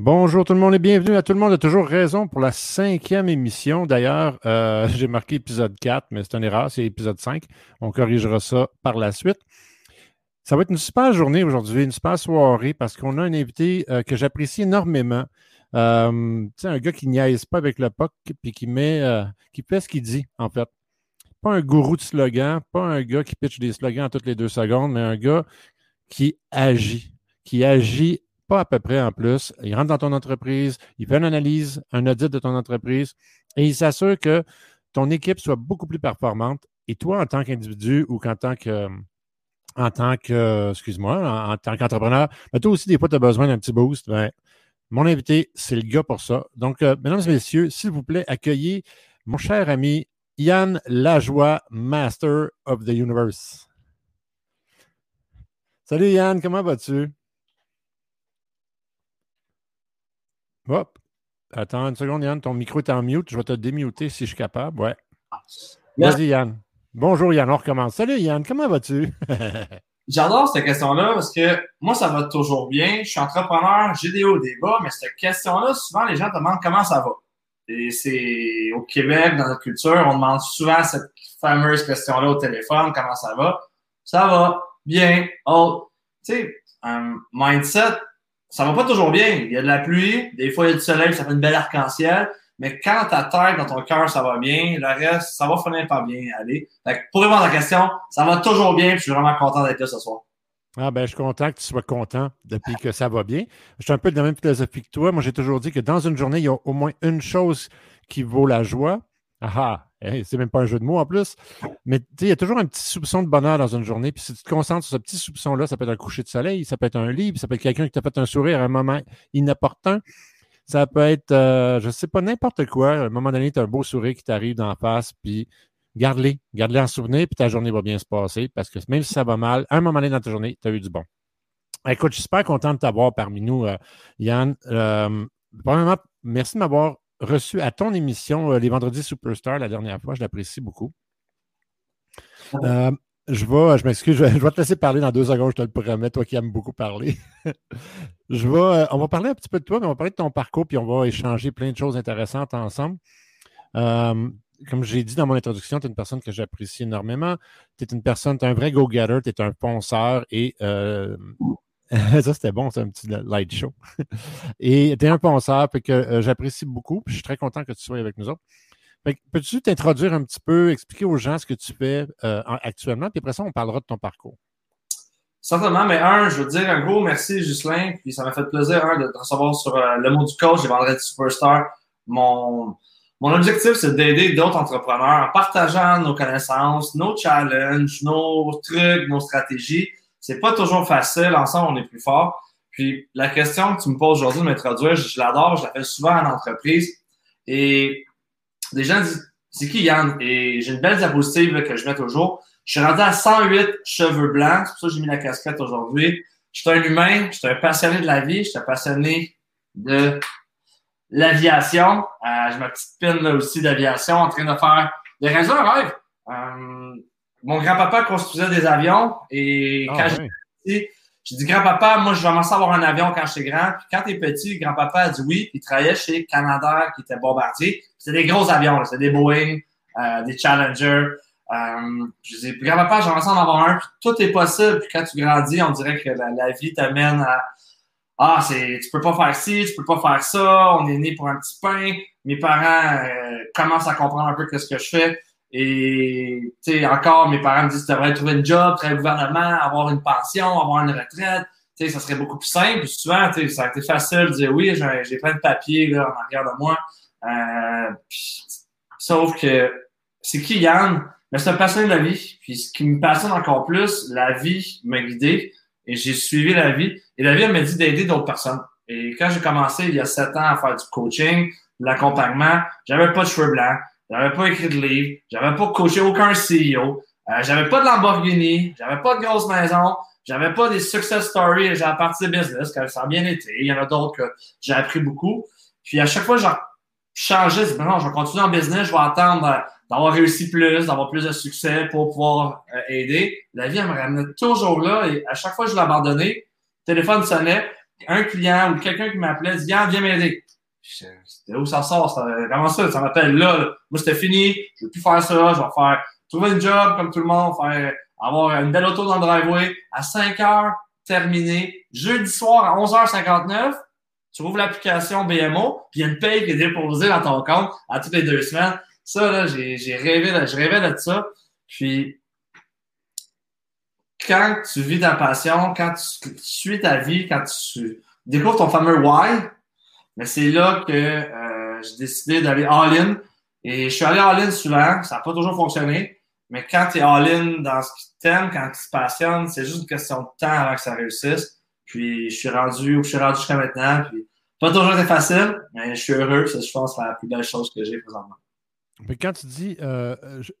Bonjour tout le monde et bienvenue à tout le monde a toujours raison pour la cinquième émission. D'ailleurs, euh, j'ai marqué épisode 4, mais c'est une erreur, c'est épisode 5. On corrigera ça par la suite. Ça va être une super journée aujourd'hui, une super soirée parce qu'on a un invité euh, que j'apprécie énormément. Euh, un gars qui niaise pas avec le POC puis qui met euh, qui fait ce qu'il dit, en fait. Pas un gourou de slogan, pas un gars qui pitch des slogans toutes les deux secondes, mais un gars qui agit, qui agit pas à peu près en plus. Il rentre dans ton entreprise, il fait une analyse, un audit de ton entreprise et il s'assure que ton équipe soit beaucoup plus performante. Et toi, en tant qu'individu ou qu'en tant que en tant que, excuse-moi, en, tant qu'entrepreneur, mais toi aussi, des fois, tu as besoin d'un petit boost. Ben, mon invité, c'est le gars pour ça. Donc, euh, mesdames et messieurs, s'il vous plaît, accueillez mon cher ami Yann Lajoie, Master of the Universe. Salut Yann, comment vas-tu? Hop. Attends une seconde, Yann. Ton micro est en mute. Je vais te démuter si je suis capable. Ouais. Vas-y, Yann. Bonjour, Yann. On recommence. Salut, Yann. Comment vas-tu? J'adore cette question-là parce que moi, ça va toujours bien. Je suis entrepreneur, j'ai des hauts, des bas, mais cette question-là, souvent, les gens demandent comment ça va. Et c'est au Québec, dans notre culture, on demande souvent cette fameuse question-là au téléphone, comment ça va? Ça va, bien, oh. Tu sais, un mindset, ça va pas toujours bien. Il y a de la pluie, des fois il y a du soleil, ça fait une belle arc-en-ciel. Mais quand ta tête, dans ton cœur, ça va bien, le reste, ça va finir par bien aller. Fait pour répondre à la question, ça va toujours bien, puis je suis vraiment content d'être là ce soir. Ah ben, je suis content que tu sois content depuis que ça va bien. Je suis un peu de la même philosophie que toi. Moi, j'ai toujours dit que dans une journée, il y a au moins une chose qui vaut la joie. Ah, ah c'est même pas un jeu de mots en plus. Mais il y a toujours un petit soupçon de bonheur dans une journée. Puis si tu te concentres sur ce petit soupçon-là, ça peut être un coucher de soleil, ça peut être un livre, ça peut être quelqu'un qui t'a fait un sourire à un moment inopportun. Ça peut être, euh, je sais pas, n'importe quoi. À un moment donné, tu as un beau sourire qui t'arrive d'en face, puis garde-les. Garde-les en souvenir, puis ta journée va bien se passer. Parce que même si ça va mal, un moment donné dans ta journée, tu as eu du bon. Écoute, je suis super content de t'avoir parmi nous, euh, Yann. Euh, premièrement, merci de m'avoir reçu à ton émission Les Vendredis Superstar la dernière fois. Je l'apprécie beaucoup. Je vais, je m'excuse, je, vais te laisser parler dans deux secondes, je te le promets, toi qui aimes beaucoup parler. je vais, euh, on va parler un petit peu de toi, mais on va parler de ton parcours, puis on va échanger plein de choses intéressantes ensemble. Euh, comme j'ai dit dans mon introduction, tu es une personne que j'apprécie énormément. Tu es une personne, tu es un vrai go-getter, tu es un ponceur et euh, ça, c'était bon, c'est un petit light show. et tu es un ponceur, puis que j'apprécie beaucoup, puis je suis très content que tu sois avec nous autres. Peux-tu t'introduire un petit peu, expliquer aux gens ce que tu fais euh, actuellement, puis après ça, on parlera de ton parcours? Certainement, mais un, je veux dire un gros merci, Ghislain, puis ça m'a fait plaisir de te recevoir sur euh, le mot du coach et Vendredi Superstar. Mon, mon objectif, c'est d'aider d'autres entrepreneurs en partageant nos connaissances, nos challenges, nos trucs, nos stratégies. C'est pas toujours facile, ensemble, on est plus fort. Puis la question que tu me poses aujourd'hui de m'introduire, je, l'adore, je la fais souvent en entreprise. Et des gens disent C'est qui Yann? Et j'ai une belle diapositive que je mets toujours. Je suis rendu à 108 cheveux blancs. C'est pour ça que j'ai mis la casquette aujourd'hui. Je suis un humain, je suis un passionné de la vie, je suis un passionné de l'aviation. Euh, j'ai ma petite pine là aussi d'aviation en train de faire de réaliser un rêve. Euh, mon grand-papa construisait des avions et ah, quand j'étais j'ai dit, grand-papa, moi, je vais commencer à avoir un avion quand j'étais grand. Puis quand t'es petit, grand-papa a dit oui. il travaillait chez Canada, qui était bombardier. C'était des gros avions, c'était des Boeing, euh, des Challenger. Euh, je dis, grand-papa, j'aimerais ça en avoir un. Puis tout est possible. Puis quand tu grandis, on dirait que la, vie t'amène à ah, c'est, tu peux pas faire ci, tu peux pas faire ça, on est né pour un petit pain. Mes parents euh, commencent à comprendre un peu ce que je fais. Et, encore, mes parents me disent, tu devrais trouver un job, travailler au gouvernement, avoir une pension, avoir une retraite. Tu ça serait beaucoup plus simple. Souvent, ça a été facile de dire, oui, j'ai plein de papiers, là, en arrière de moi. Euh, sauf que, c'est qui Yann? Mais c'est un passionné de la vie. Puis ce qui me passionne encore plus, la vie m'a guidé et j'ai suivi la vie. Et la vie, elle m'a dit d'aider d'autres personnes. Et quand j'ai commencé il y a sept ans à faire du coaching, de l'accompagnement, j'avais pas de cheveux blancs, j'avais pas écrit de livre, j'avais pas coaché aucun CEO, euh, j'avais pas de Lamborghini, j'avais pas de grosse maison, j'avais pas des success stories, j'ai parti de business, que ça a bien été. Il y en a d'autres que j'ai appris beaucoup. Puis à chaque fois, j'ai changé, je non, je vais continuer en business, je vais attendre d'avoir réussi plus, d'avoir plus de succès pour pouvoir euh, aider. La vie, elle me ramenait toujours là et à chaque fois je l'abandonnais, le téléphone sonnait, un client ou quelqu'un qui m'appelait, dit, viens, viens m'aider. C'était où ça sort? Ça, comment ça? Ça m'appelle là, Moi, c'était fini. Je veux plus faire ça. Je vais faire, trouver un job comme tout le monde, faire, avoir une belle auto dans le driveway. À 5 heures, terminé. Jeudi soir, à 11h59, tu ouvres l'application BMO, puis il y a une paye qui est déposée dans ton compte à toutes les deux semaines. Ça, là, j'ai rêvé, je rêvais de ça. Puis, quand tu vis ta passion, quand tu, suis ta vie, quand tu découvres ton fameux why, mais c'est là que euh, j'ai décidé d'aller all-in. Et je suis allé all-in souvent, ça n'a pas toujours fonctionné. Mais quand tu es all-in dans ce qui t'aime, quand tu te passionnes, c'est juste une question de temps avant que ça réussisse. Puis je suis rendu où je suis rendu jusqu'à maintenant. Puis pas toujours été facile, mais je suis heureux. C'est, je pense, la plus belle chose que j'ai présentement. Mais quand tu dis, euh, je,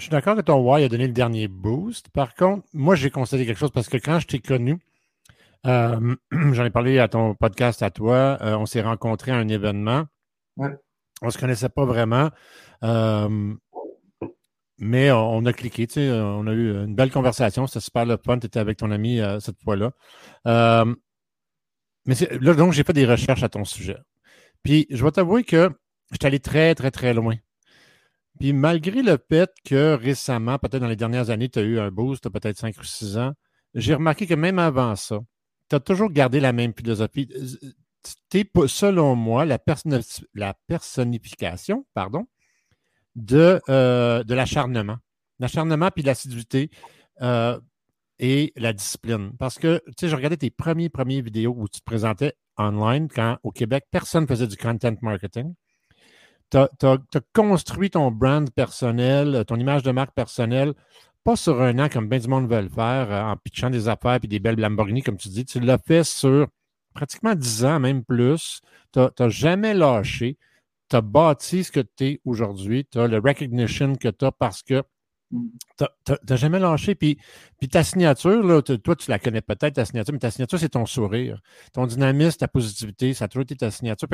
suis d'accord que ton why a donné le dernier boost. Par contre, moi, j'ai constaté quelque chose parce que quand je t'ai connu, euh, j'en ai parlé à ton podcast à toi, euh, on s'est rencontrés à un événement. On ne se connaissait pas vraiment. mais on, a cliqué, tu sais, on a eu une belle conversation. C'était super le fun. Tu étais avec ton ami cette fois-là. mais là, donc, j'ai fait des recherches à ton sujet. Puis, je vais t'avouer que je suis allé très, très, très loin. Puis malgré le fait que récemment, peut-être dans les dernières années, tu as eu un boost, peut-être 5 ou 6 ans, j'ai remarqué que même avant ça, tu as toujours gardé la même philosophie. Tu es, selon moi, la, personnification pardon, de, euh, de l'acharnement. L'acharnement puis l'assiduité euh, et la discipline. Parce que, tu sais, je regardais tes premiers, premiers vidéos où tu te présentais online quand au Québec, personne ne faisait du content marketing tu as, construit ton brand personnel, ton image de marque personnelle, pas sur un an comme bien du monde veut le faire, euh, en pitchant des affaires et des belles Lamborghini, comme tu dis. Tu l'as fait sur pratiquement 10 ans, même plus. Tu n'as jamais lâché. Tu as bâti ce que tu es aujourd'hui. Tu as le recognition que tu as parce que tu n'as jamais lâché. Puis, puis ta signature, là, toi, tu la connais peut-être, ta signature, mais ta signature, c'est ton sourire. Ton dynamisme, ta positivité, ça a toujours été ta signature.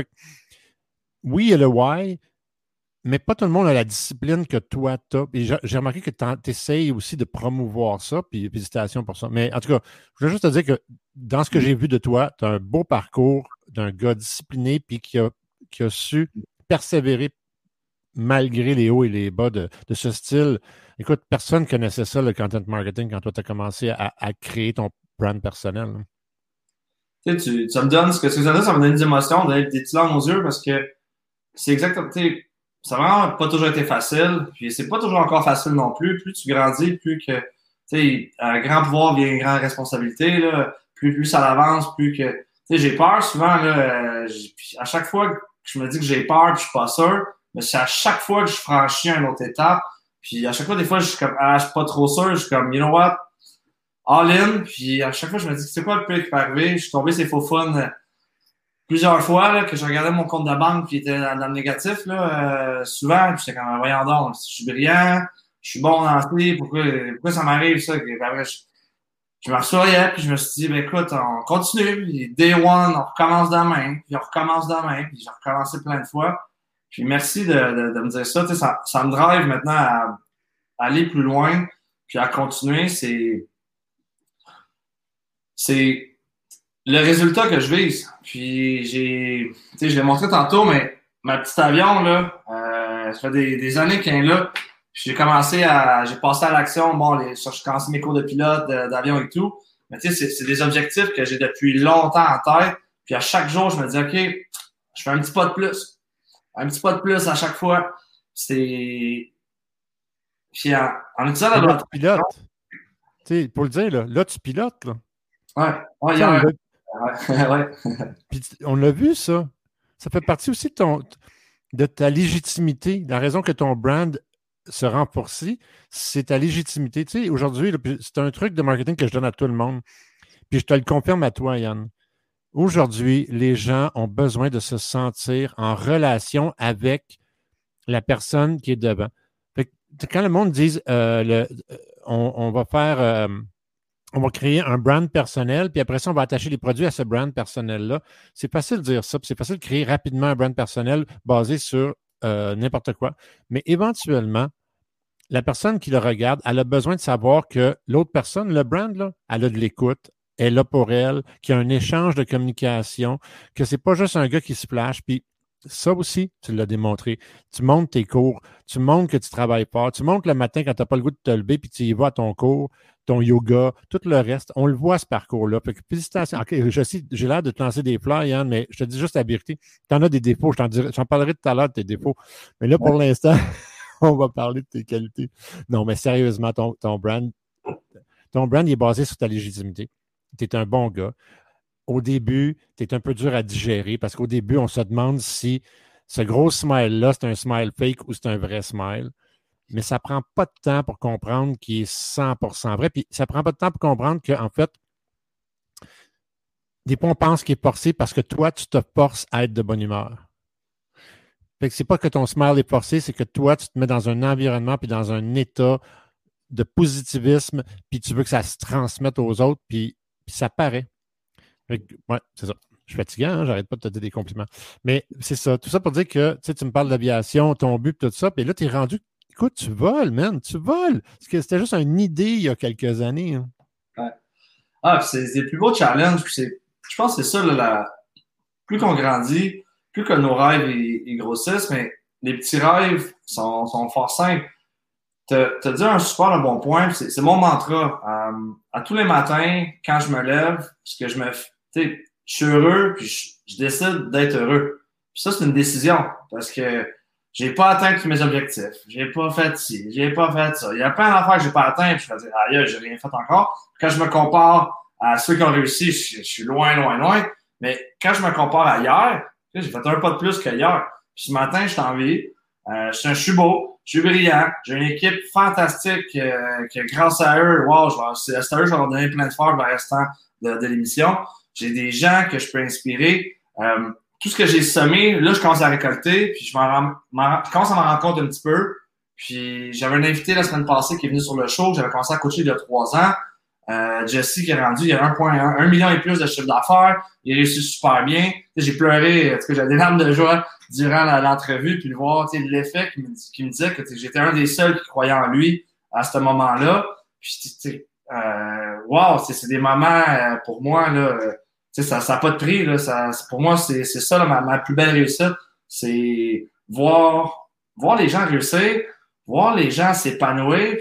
oui, il y a le why, mais pas tout le monde a la discipline que toi, tu as. Et j'ai remarqué que tu essayes aussi de promouvoir ça, puis félicitations pour ça. Mais en tout cas, je veux juste te dire que dans ce que j'ai vu de toi, tu as un beau parcours d'un gars discipliné, puis qui a, qui a su persévérer malgré les hauts et les bas de, ce style. Écoute, personne ne connaissait ça, le content marketing, quand toi, tu as commencé à, créer ton brand personnel. Tu sais, ça me donne, ce que ça me donne, ça me donne des émotions, des larmes aux yeux, parce que c'est exactement, ça n'a vraiment pas toujours été facile. Puis c'est pas toujours encore facile non plus. Plus tu grandis, plus que, tu sais, un grand pouvoir vient une grande responsabilité, là. Plus, plus ça avance, plus que, tu sais, j'ai peur souvent, là. Euh, à chaque fois que je me dis que j'ai peur, puis je suis pas sûr, mais c'est à chaque fois que je franchis une autre étape. Puis à chaque fois, des fois, je suis comme, ah, je suis pas trop sûr. Je suis comme, you know what? All in. Puis à chaque fois, je me dis, c'est quoi le pire qui peut arriver? Je suis tombé ces faux fun plusieurs fois là, que je regardais mon compte de banque qui était dans, le négatif, là, euh, souvent, j'étais comme voyons donc, je suis brillant, je suis bon dans ce pourquoi, pourquoi ça m'arrive ça? après, je, je me rassurais, puis je me suis dit, ben écoute, on continue, puis day one, on recommence demain, puis on recommence demain, puis j'ai recommencé plein de fois. Puis merci de, de, de me dire ça, ça, ça me drive maintenant à, à aller plus loin, puis à continuer, c'est c'est le résultat que je vise. Puis j'ai, tu sais, je l'ai montré tantôt, mais ma petite avion, là, euh, ça fait des, des années qu'elle est là. J'ai commencé à, j'ai passé à l'action, bon, les, j'ai commencé mes cours de pilote, d'avion et tout. Mais tu sais, c'est des objectifs que j'ai depuis longtemps en tête. Puis à chaque jour, je me dis, OK, je fais un petit pas de plus. Un petit pas de plus à chaque fois. C'est. Puis en, en utilisant la Tu pilotes. Tu sais, pour le dire, là, là, tu pilotes, là. Ouais. ouais, y on l'a vu, ça. Ça fait partie aussi de, ta légitimité. La raison que ton brand se renforce, c'est ta légitimité. Tu sais, aujourd'hui, c'est un truc de marketing que je donne à tout le monde. Puis je te le confirme à toi, Yann. Aujourd'hui, les gens ont besoin de se sentir en relation avec la personne qui est devant. quand le monde dit euh, euh, on, va faire euh, on va créer un brand personnel, puis après ça, on va attacher les produits à ce brand personnel-là. C'est facile de dire ça, c'est facile de créer rapidement un brand personnel basé sur euh, n'importe quoi. Mais éventuellement, la personne qui le regarde, elle a besoin de savoir que l'autre personne, le brand, là, elle a de l'écoute, est là pour elle, qu'il y a un échange de communication, que c'est pas juste un gars qui se flash. Puis ça aussi, tu l'as démontré. Tu montes tes cours, tu montres que tu travailles fort, tu montres le matin quand tu n'as pas le goût de te lever, puis tu y vas à ton cours, ton yoga, tout le reste. On le voit, ce parcours-là. Félicitations. J'ai l'air de te lancer des fleurs, Yann, mais je te dis juste la vérité. Tu en as des défauts. J'en parlerai tout à l'heure de tes défauts. Mais là, pour l'instant, on va parler de tes qualités. Non, mais sérieusement, ton, ton brand, ton brand est basé sur ta légitimité. Tu es un bon gars au début, tu es un peu dur à digérer parce qu'au début, on se demande si ce gros smile-là, c'est un smile fake ou c'est un vrai smile. Mais ça ne prend pas de temps pour comprendre qu'il est 100% vrai. Puis ça ne prend pas de temps pour comprendre qu'en fait, des fois, on pense qu'il est forcé parce que toi, tu te forces à être de bonne humeur. Fait que c'est pas que ton smile est forcé, c'est que toi, tu te mets dans un environnement puis dans un état de positivisme, puis tu veux que ça se transmette aux autres, puis ça paraît. Oui, c'est ça. Je suis fatiguant, hein, j'arrête pas de te dire des compliments. Mais c'est ça. Tout ça pour dire que tu me parles d'aviation, ton but, tout ça. Puis là, tu es rendu. Écoute, tu voles, man, tu voles. C'était juste une idée il y a quelques années. Hein. Ouais. Ah, c'est les plus beaux challenges. Je pense que c'est ça, là, plus qu'on grandit, plus que nos rêves ils, grossissent, mais les petits rêves sont, sont fort simples. Tu as dit un super bon point, c'est mon mantra. Euh, à tous les matins, quand je me lève, parce que je me je suis heureux, puis je, décide d'être heureux. Puis ça, c'est une décision, parce que j'ai pas atteint tous mes objectifs. J'ai pas fait ci, j'ai pas fait ça. Il y a plein d'affaires que j'ai pas atteint, puis je vais dire, aïe, j'ai rien fait encore. Quand je me compare à ceux qui ont réussi, je, suis loin, loin, loin. Mais quand je me compare à hier, j'ai fait un pas de plus qu'hier. Puis ce matin, je suis en vie. Euh, je suis beau, je suis brillant, j'ai une équipe fantastique euh, que grâce à eux, wow, c'est à eux, je vais leur donner plein de force le restant de, de l'émission. J'ai des gens que je peux inspirer. Euh, tout ce que j'ai semé, là, je commence à récolter, puis je, je commence à m'en rendre compte un petit peu. Puis j'avais un invité la semaine passée qui est venu sur le show, j'avais commencé à coacher il y a trois ans. Euh, Jesse qui est rendu, il y a 1,1 million et plus de chiffre d'affaires. Il a réussi super bien. J'ai pleuré, parce que j'avais des larmes de joie durant l'entrevue, puis de voir l'effet qui me, qui me disait que j'étais un des seuls qui croyait en lui à ce moment-là. Puis, euh, wow, c'est des moments euh, pour moi, là, euh, ça n'a pas de prix. Là, ça, pour moi, c'est ça ma, ma, plus belle réussite. C'est voir, voir les gens réussir, voir les gens s'épanouir.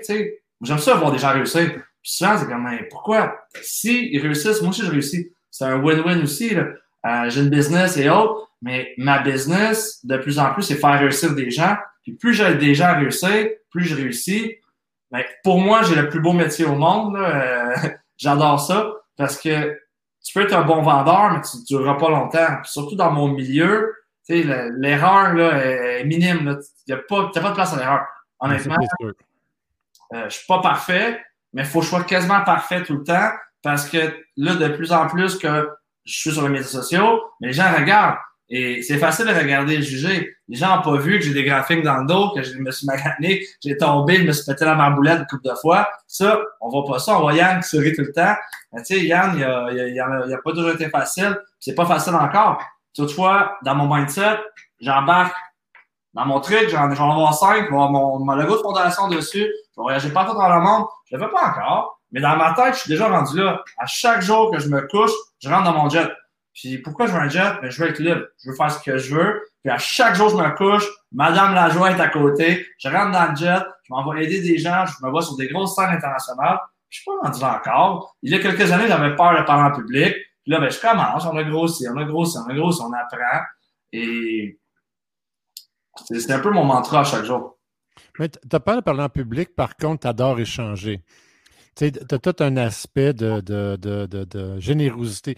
J'aime ça voir des gens réussir. Puis souvent, c'est comme, mais pourquoi? Si ils réussissent, moi aussi je réussis. C'est un win-win aussi. Euh, J'ai une business et autres, mais ma business, de plus en plus, c'est faire réussir des gens. Puis plus j'ai des gens à réussir, plus je réussis. Mais pour moi, j'ai le plus beau métier au monde. Euh, J'adore ça parce que tu peux être un bon vendeur, mais tu ne dureras pas longtemps. surtout dans mon milieu, l'erreur là, est minime. Tu n'as pas, pas de place à l'erreur. Honnêtement, euh, je ne suis pas parfait, mais il faut que je sois quasiment parfait tout le temps parce que là, de plus en plus que je suis sur les médias sociaux, les gens regardent. Et c'est facile de regarder et juger. Les gens n'ont pas vu que j'ai des graphiques dans le dos, que je me suis magané, j'ai tombé, je me suis pété la marboulette une couple de fois. Ça, on voit pas ça. On voit Yann qui sourit tout le temps. Mais tu sais, Yann, il a, il, a, il, a, pas toujours été facile. C'est pas facile encore. Toutefois, dans mon mindset, j'embarque dans mon truc, j'en vais cinq, je vais avoir mon, mon logo de fondation dessus, je vais voyager partout dans le monde. Je le fais pas encore. Mais dans ma tête, je suis déjà rendu là. À chaque jour que je me couche, je rentre dans mon jet. Puis pourquoi je veux un jet? Ben, je veux être libre. Je veux faire ce que je veux. Puis à chaque jour, je me couche. Madame Lajoie est à côté. Je rentre dans le jet. Je m'en vais aider des gens. Je me vois sur des grosses scènes internationales. Je suis pas rendu là encore. Il y a quelques années, j'avais peur de parler en public. Puis là, ben, je commence. On a grossi, on a grossi, on a grossi, on apprend. Et c'est un peu mon mantra à chaque jour. Mais tu as peur de parler en public, par contre, tu adores échanger. Tu as tout un aspect de, de, de, de générosité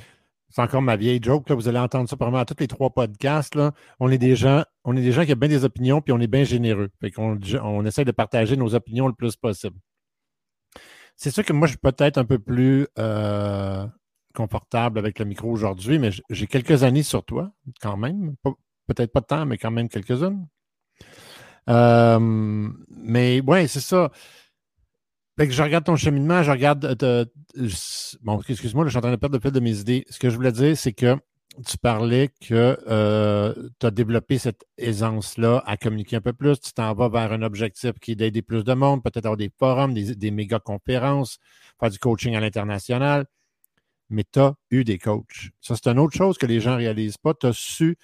c'est encore ma vieille joke, là, vous allez entendre ça probablement à tous les trois podcasts. On est des gens, on est des gens qui ont bien des opinions, puis on est bien généreux. On essaie de partager nos opinions le plus possible. C'est sûr que moi, je suis peut-être un peu plus euh, confortable avec le micro aujourd'hui, mais j'ai quelques années sur toi, quand même. Peut-être pas de temps, mais quand même quelques-unes. Euh, mais ouais, c'est ça je regarde ton cheminement, je regarde. Euh, bon, excuse-moi, je suis en train de perdre le fil de mes idées. Ce que je voulais dire, c'est que tu parlais que euh, tu as développé cette aisance-là à communiquer un peu plus. Tu t'en vas vers un objectif qui est d'aider plus de monde, peut-être avoir des forums, des, méga conférences, faire du coaching à l'international. mais tu as eu des coachs. Ça, c'est une autre chose que les gens ne réalisent pas. Tu as su.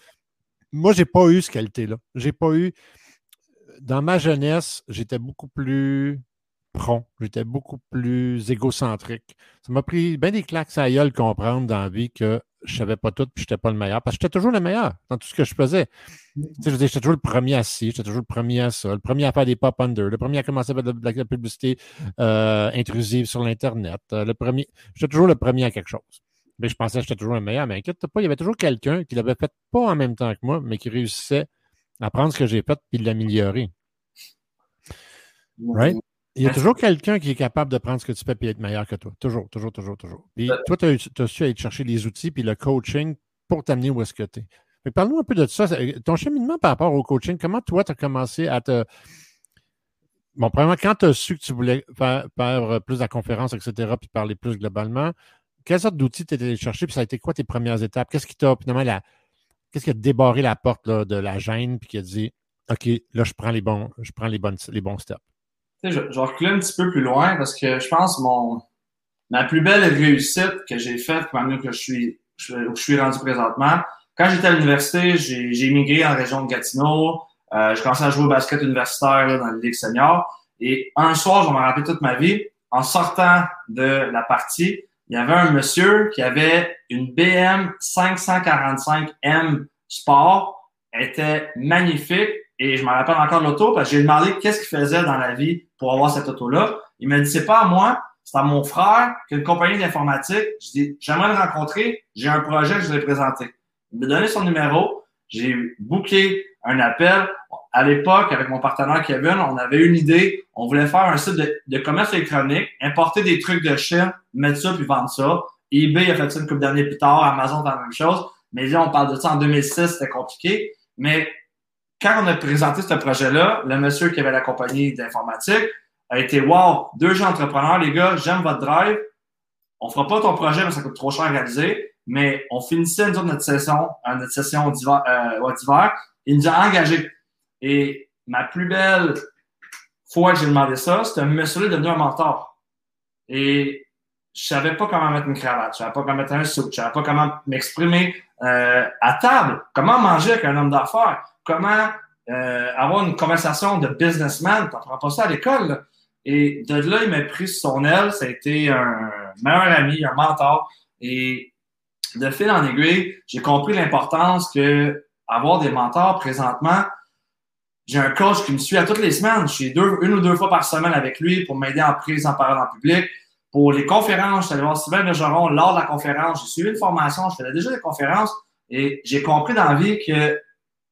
Moi, je n'ai pas eu ce qualité-là. J'ai pas eu. Dans ma jeunesse, j'étais beaucoup plus prompt. J'étais beaucoup plus égocentrique. Ça m'a pris bien des claques à gueule comprendre dans la vie que je ne savais pas tout et je n'étais pas le meilleur. Parce que j'étais toujours le meilleur dans tout ce que je faisais. Tu sais, je j'étais toujours le premier à ci, j'étais toujours le premier à ça, le premier à faire des pop under, le premier à commencer à faire de la, publicité euh, intrusive sur l'Internet, euh, le premier. J'étais toujours le premier à quelque chose. Mais je pensais que j'étais toujours le meilleur, mais inquiète pas, il y avait toujours quelqu'un qui l'avait fait pas en même temps que moi, mais qui réussissait à prendre ce que j'ai fait et l'améliorer. Right? Il y a toujours quelqu'un qui est capable de prendre ce que tu fais et être meilleur que toi. Toujours, toujours, toujours, toujours. Puis toi, tu as, su aller chercher les outils puis le coaching pour t'amener où est-ce que tu es. Parle-nous un peu de ça. Ton cheminement par rapport au coaching, comment toi, tu as commencé à te. Bon, premièrement, quand tu as su que tu voulais faire, plus de conférences, etc., puis parler plus globalement, quelle sorte d'outils tu étais allé chercher, puis ça a été quoi tes premières étapes? Qu'est-ce qui t'a finalement la. Qu'est-ce qui a débarré la porte de la gêne, puis qui a dit OK, là, je prends les bons, je prends les, bonnes, les bons steps? Je, je vais reculer un petit peu plus loin parce que je pense mon ma plus belle réussite que j'ai faite maintenant que je suis, je, je suis rendu présentement. Quand j'étais à l'université, j'ai immigré en région de Gatineau. Euh, j'ai commencé à jouer au basket universitaire là, dans la Ligue senior. Et un soir, je vais me rappeler toute ma vie, en sortant de la partie, il y avait un monsieur qui avait une BM 545M Sport. Elle était magnifique. Et je me rappelle encore l'auto parce que j'ai demandé qu'est-ce qu'il faisait dans la vie pour avoir cette auto-là. Il m'a dit, c'est pas à moi, c'est à mon frère qui a une compagnie d'informatique. Je dis, j'aimerais le rencontrer, j'ai un projet que je vais présenter. Il m'a donné son numéro, j'ai booké un appel. À l'époque, avec mon partenaire Kevin, on avait une idée. On voulait faire un site de, commerce électronique, importer des trucs de Chine, mettre ça puis vendre ça. eBay a fait ça une couple d'années plus tard, Amazon fait la même chose. Mais là, on parle de ça en 2006, c'était compliqué. Mais quand on a présenté ce projet-là, le monsieur qui avait la compagnie d'informatique a été Wow, deux gens entrepreneurs, les gars, j'aime votre drive. On fera pas ton projet que ça coûte trop cher à réaliser, mais on finissait notre session, euh, notre session d'hiver. Euh, il nous a engagés. Et ma plus belle fois que j'ai demandé ça, c'était monsieur-là devenu un mentor. Et je savais pas comment mettre une cravate, je savais pas comment mettre un soupe, je savais pas comment m'exprimer euh, à table, comment manger avec un homme d'affaires? Comment euh, avoir une conversation de businessman? Tu n'apprends pas ça à l'école. Et de là, il m'a pris son aile. Ça a été un meilleur ami, un mentor. Et de fil en aiguille, j'ai compris l'importance que avoir des mentors présentement. J'ai un coach qui me suit à toutes les semaines. Je suis deux, une ou deux fois par semaine avec lui pour m'aider en prise en parole en public. Pour les conférences, je suis allé voir Sylvain Bergeron lors de la conférence. J'ai suivi une formation, je faisais déjà des conférences et j'ai compris dans la vie que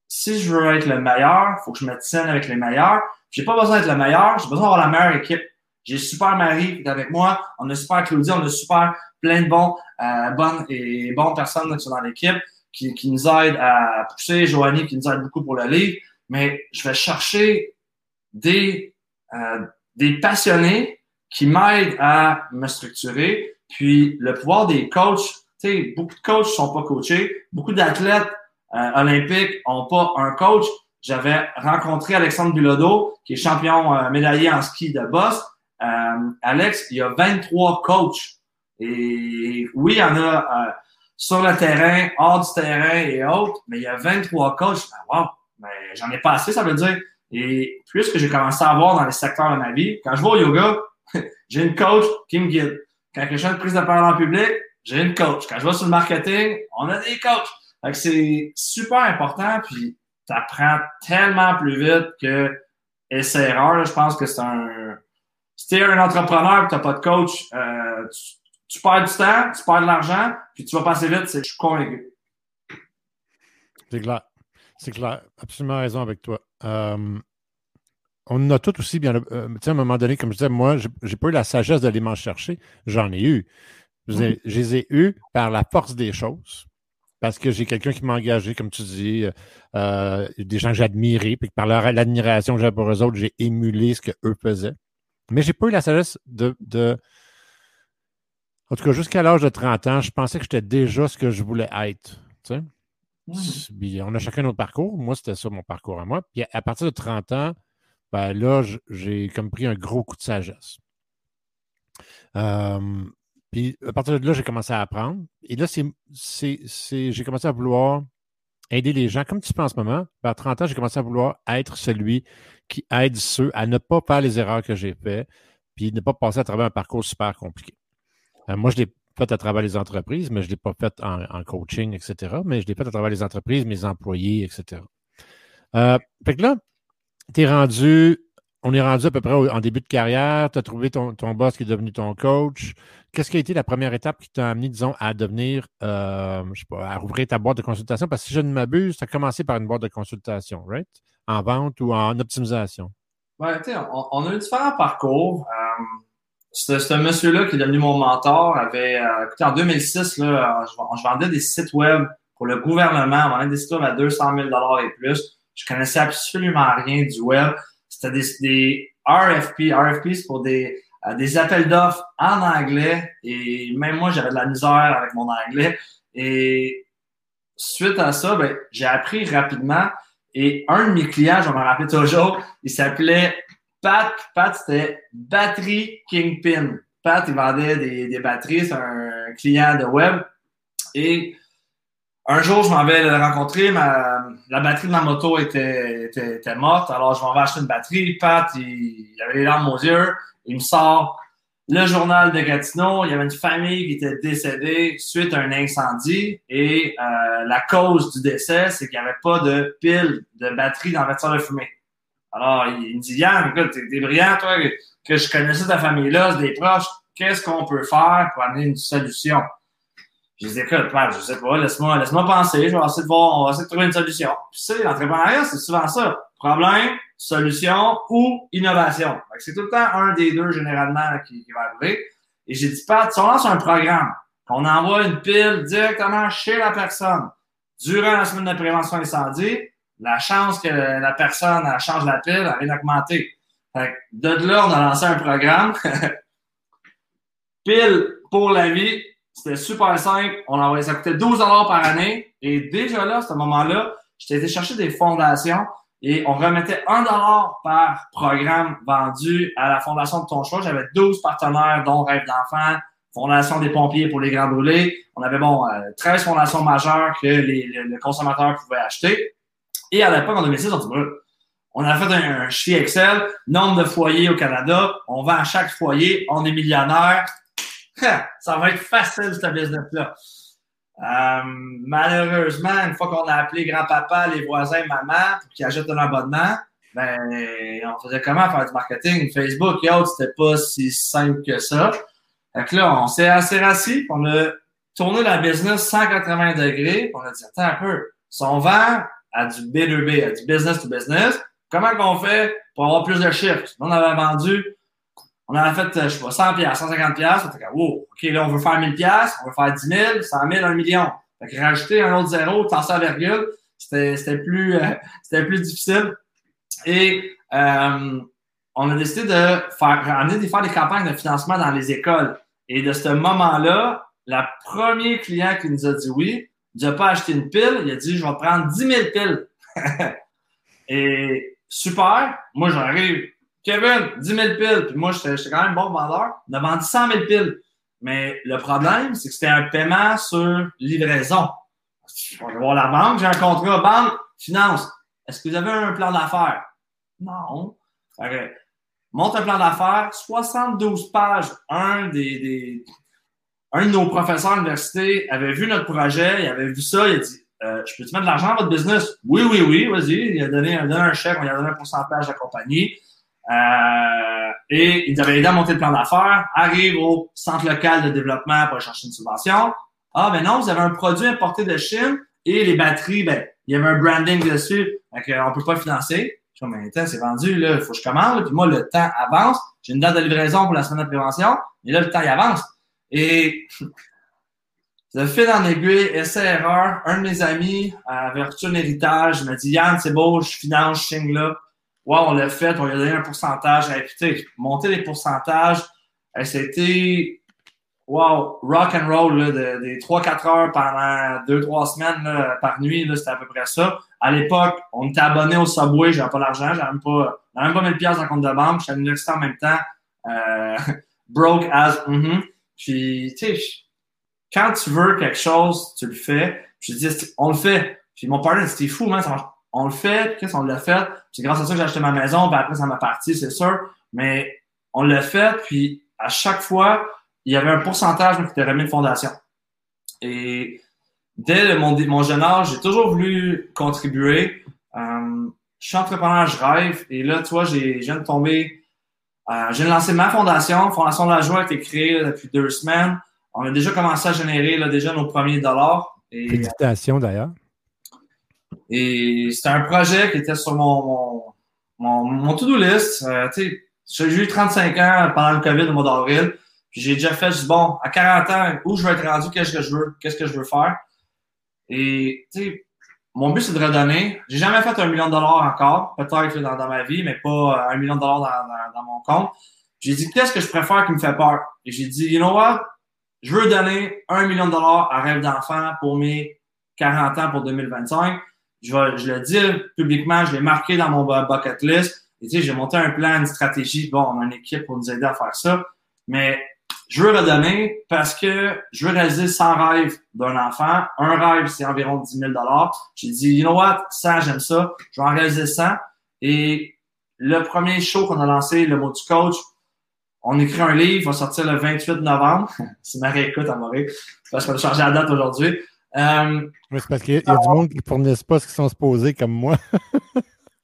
si je veux être le meilleur, il faut que je me tienne avec les meilleurs. J'ai pas besoin d'être le meilleur, j'ai besoin d'avoir la meilleure équipe. J'ai super Marie qui est avec moi, on a super Claudie, on a super plein de bons, euh, bonnes et bonnes personnes qui sont dans l'équipe, qui, nous aident à pousser, Joanie qui nous aide beaucoup pour le livre. Mais je vais chercher des, euh, des passionnés qui m'aident à me structurer. Puis le pouvoir des coachs, tu sais, beaucoup de coachs sont pas coachés, beaucoup d'athlètes euh, olympiques n'ont pas un coach. J'avais rencontré Alexandre Bilodeau, qui est champion euh, médaillé en ski de boss. Euh, Alex, il y a 23 coachs. Et oui, il y en a sur le terrain, hors du terrain et autres, mais il y a 23 coachs. Ben, wow, mais j'en ai pas assez, ça veut dire. Et plus que j'ai commencé à voir dans les secteurs de ma vie, quand je vais au yoga, j'ai une coach qui me guide. Quand je fais une prise de parole en public, j'ai une coach. Quand je vais sur le marketing, on a des coachs c'est super important, puis tu apprends tellement plus vite que essai-erreur. Je pense que c'est un. Si tu es un entrepreneur et tu n'as pas de coach, euh, tu, perds du temps, tu perds de l'argent, puis tu vas passer vite, c'est, je suis convaincu. C'est clair. C'est clair. Absolument raison avec toi. Euh, on a tout aussi bien. Euh, à un moment donné, comme je disais, moi, j'ai pas eu la sagesse d'aller m'en chercher. J'en ai eu. Je, mm-hmm. je les ai eus par la force des choses parce que j'ai quelqu'un qui m'a engagé, comme tu dis, euh, des gens que j'admirais, puis par leur l'admiration que j'avais pour eux autres, j'ai émulé ce qu'eux faisaient. Mais j'ai pas eu la sagesse de, de... En tout cas, jusqu'à l'âge de 30 ans, je pensais que j'étais déjà ce que je voulais être. Tu sais? Mmh. On a chacun notre parcours. Moi, c'était ça mon parcours à moi. Puis à partir de 30 ans, ben là, j'ai comme pris un gros coup de sagesse. Euh, Puis à partir de là, j'ai commencé à apprendre. Et là, j'ai commencé à vouloir aider les gens, comme tu fais en ce moment. À 30 ans, j'ai commencé à vouloir être celui qui aide ceux à ne pas faire les erreurs que j'ai faites, puis ne pas passer à travers un parcours super compliqué. Euh, moi, je l'ai fait à travers les entreprises, mais je ne l'ai pas fait en, coaching, etc. Mais je l'ai fait à travers les entreprises, mes employés, etc. Euh, fait que là, tu es rendu, on est rendu à peu près en début de carrière, tu as trouvé ton, boss qui est devenu ton coach. Qu'est-ce qui a été la première étape qui t'a amené, disons, à devenir, euh, je sais pas, à rouvrir ta boîte de consultation? Parce que si je ne m'abuse, tu as commencé par une boîte de consultation, right? En vente ou en optimisation? Ouais, on, on, a eu différents parcours. Euh, ce monsieur-là qui est devenu mon mentor avait, euh, écoutez, en 2006, là, je, vendais des sites web pour le gouvernement, on vendait des sites web à 200 000 et plus. Je connaissais absolument rien du web. C'était des, RFP. RFP, c'est pour des, euh, des appels d'offres en anglais. Et même moi, j'avais de la misère avec mon anglais. Et suite à ça, ben, j'ai appris rapidement. Et un de mes clients, je me rappelle toujours, il s'appelait Pat. Pat, c'était Battery Kingpin. Pat, il vendait des, des batteries. C'est un client de web. Et un jour, je m'en vais le rencontrer. Ma, la batterie de ma moto était, morte. Alors, je m'en vais acheter une batterie. Pat, il, il, avait les larmes aux yeux. Il me sort le journal de Gatineau. Il y avait une famille qui était décédée suite à un incendie. Et euh, la cause du décès, c'est qu'il n'y avait pas de pile de batterie dans la voiture de fumée. Alors, il, me dit, Yann, écoute, t'es brillant, toi, que je connaissais ta famille-là, c'est des proches. Qu'est-ce qu'on peut faire pour amener une solution? Je dis, écoute, je sais pas, laisse-moi, laisse-moi penser, je vais essayer de voir, on va essayer de trouver une solution. Puis tu sais, l'entrepreneuriat, c'est souvent ça. Problème, solution ou innovation. C'est tout le temps un des deux, généralement, qui, va arriver. Et j'ai dit, Pat, si on lance un programme, qu'on envoie une pile directement chez la personne durant la semaine de prévention incendie, la chance que la personne change la pile, elle vient d'augmenter. de là, on a lancé un programme. pile pour la vie, c'était super simple. On envoyé, ça coûtait 12 par année. Et déjà là, à ce moment-là, j'étais été chercher des fondations et on remettait 1 par programme vendu à la fondation de ton choix. J'avais 12 partenaires, dont Rêve d'enfant, Fondation des pompiers pour les grands brûlés. On avait, bon, 13 euh, fondations majeures que les, les, consommateurs pouvaient acheter. Et à l'époque, en 2006, on dit, on a fait un, un chiffre Excel, nombre de foyers au Canada, on vend à chaque foyer, on est millionnaire, ça va être facile, ce business-là. Euh, malheureusement, une fois qu'on a appelé grand-papa, les voisins, maman, pour qu'ils achètent un abonnement, ben, on faisait comment faire du marketing? Facebook et autres, c'était pas si simple que ça. Fait que là, on s'est assez rassis, on a tourné la business 180 degrés, on a dit, attends un peu, si on vend à du B2B, à du business to business, comment qu'on fait pour avoir plus de chiffres? On avait vendu on a fait, je sais pas, 100 pièces, 150 pièces. On était wow, OK, là, on veut faire 1000 pièces, on veut faire 10 000, 100 000, 1 million. Fait que rajouter un autre zéro, tasser à virgule, c'était plus, euh, c'était plus difficile. Et euh, on a décidé de faire, de faire des campagnes de financement dans les écoles. Et de ce moment-là, le premier client qui nous a dit oui, il n'a pas acheté une pile, il a dit, je vais prendre 10 000 piles. Et super, moi j'arrive, Kevin, 10 000 piles. Puis moi, j'étais quand même bon vendeur. On a vendu 100 000 piles. Mais le problème, c'est que c'était un paiement sur livraison. Je vais voir la banque, j'ai un contrat banque, finance. Est-ce que vous avez un plan d'affaires? Non. monte un plan d'affaires, 72 pages. Un des, un de nos professeurs à l'université avait vu notre projet, il avait vu ça, il a dit euh, Je peux-tu mettre de l'argent dans votre business? Oui, oui, oui, vas-y. Il a donné, il a donné un chèque, on lui a donné un pourcentage à la compagnie. Euh, et ils avaient aidé à monter le plan d'affaires, arrive au centre local de développement pour chercher une subvention. Ah, ben non, vous avez un produit importé de Chine et les batteries, ben, il y avait un branding dessus, donc on peut pas financer. Je dis, mais temps, c'est vendu, là, faut que je commande, puis moi, le temps avance. J'ai une date de livraison pour la semaine de prévention, mais là, le temps, il avance. Et de fil en aiguille, essai-erreur, un de mes amis avait reçu un héritage, m'a dit, Yann, c'est beau, je finance, je là wow, on l'a fait, on lui a donné un pourcentage. Et monter les pourcentages, c'était wow, rock and roll là, de, des 3-4 heures pendant 2-3 semaines là, par nuit, c'était à peu près ça. À l'époque, on était abonné au Subway, j'avais pas l'argent, j'avais même pas, même pas 1000 pièces dans le compte de banque, j'étais à l'université en même temps. Euh, broke as mm Puis, tu sais, quand tu veux quelque chose, tu le fais. je dis, on le fait. Puis mon partenaire, c'était fou, man. On le fait, qu'est-ce qu'on l'a fait. C'est grâce à ça que j'ai acheté ma maison, après, ça m'a parti, c'est sûr. Mais on l'a fait, puis à chaque fois, il y avait un pourcentage qui était remis de fondation. Et dès mon, jeune âge, j'ai toujours voulu contribuer. Euh, je suis entrepreneur, je rêve. Et là, tu vois, j'ai, je viens de tomber. Euh, j'ai lancé ma fondation. Fondation de la joie a été créée depuis deux semaines. On a déjà commencé à générer déjà nos premiers dollars. D'ailleurs. Et c'était un projet qui était sur mon, mon, mon, to-do list. Euh, j'ai eu 35 ans pendant le COVID au mois d'avril. Puis j'ai déjà fait, je bon, à 40 ans, où je vais être rendu, qu'est-ce que je veux, qu'est-ce que je veux faire? Et, tu sais, mon but, c'est de redonner. J'ai jamais fait un million de dollars encore, peut-être dans, dans, ma vie, mais pas un million de dollars dans, dans, mon compte. J'ai dit, qu'est-ce que je préfère qui me fait peur? Et j'ai dit, you know what? Je veux donner un million de dollars à Rêve d'enfant pour mes 40 ans pour 2025. Je, vais, je le dis publiquement, je l'ai marqué dans mon bucket list. Et tu j'ai monté un plan, une stratégie. Bon, on a une équipe pour nous aider à faire ça. Mais je veux redonner parce que je veux réaliser 100 rêves d'un enfant. Un rêve, c'est environ 10 000 J'ai dit, you know what, ça, j'aime ça. Je vais en réaliser 100. Et le premier show qu'on a lancé, le mot du coach, on écrit un livre, il va sortir le 28 novembre. c'est ma réécoute à. Parce qu'on a changé la date aujourd'hui. Euh, c'est parce qu'il y, a du monde qui ne fournissent pas ce qu'ils sont supposés comme moi.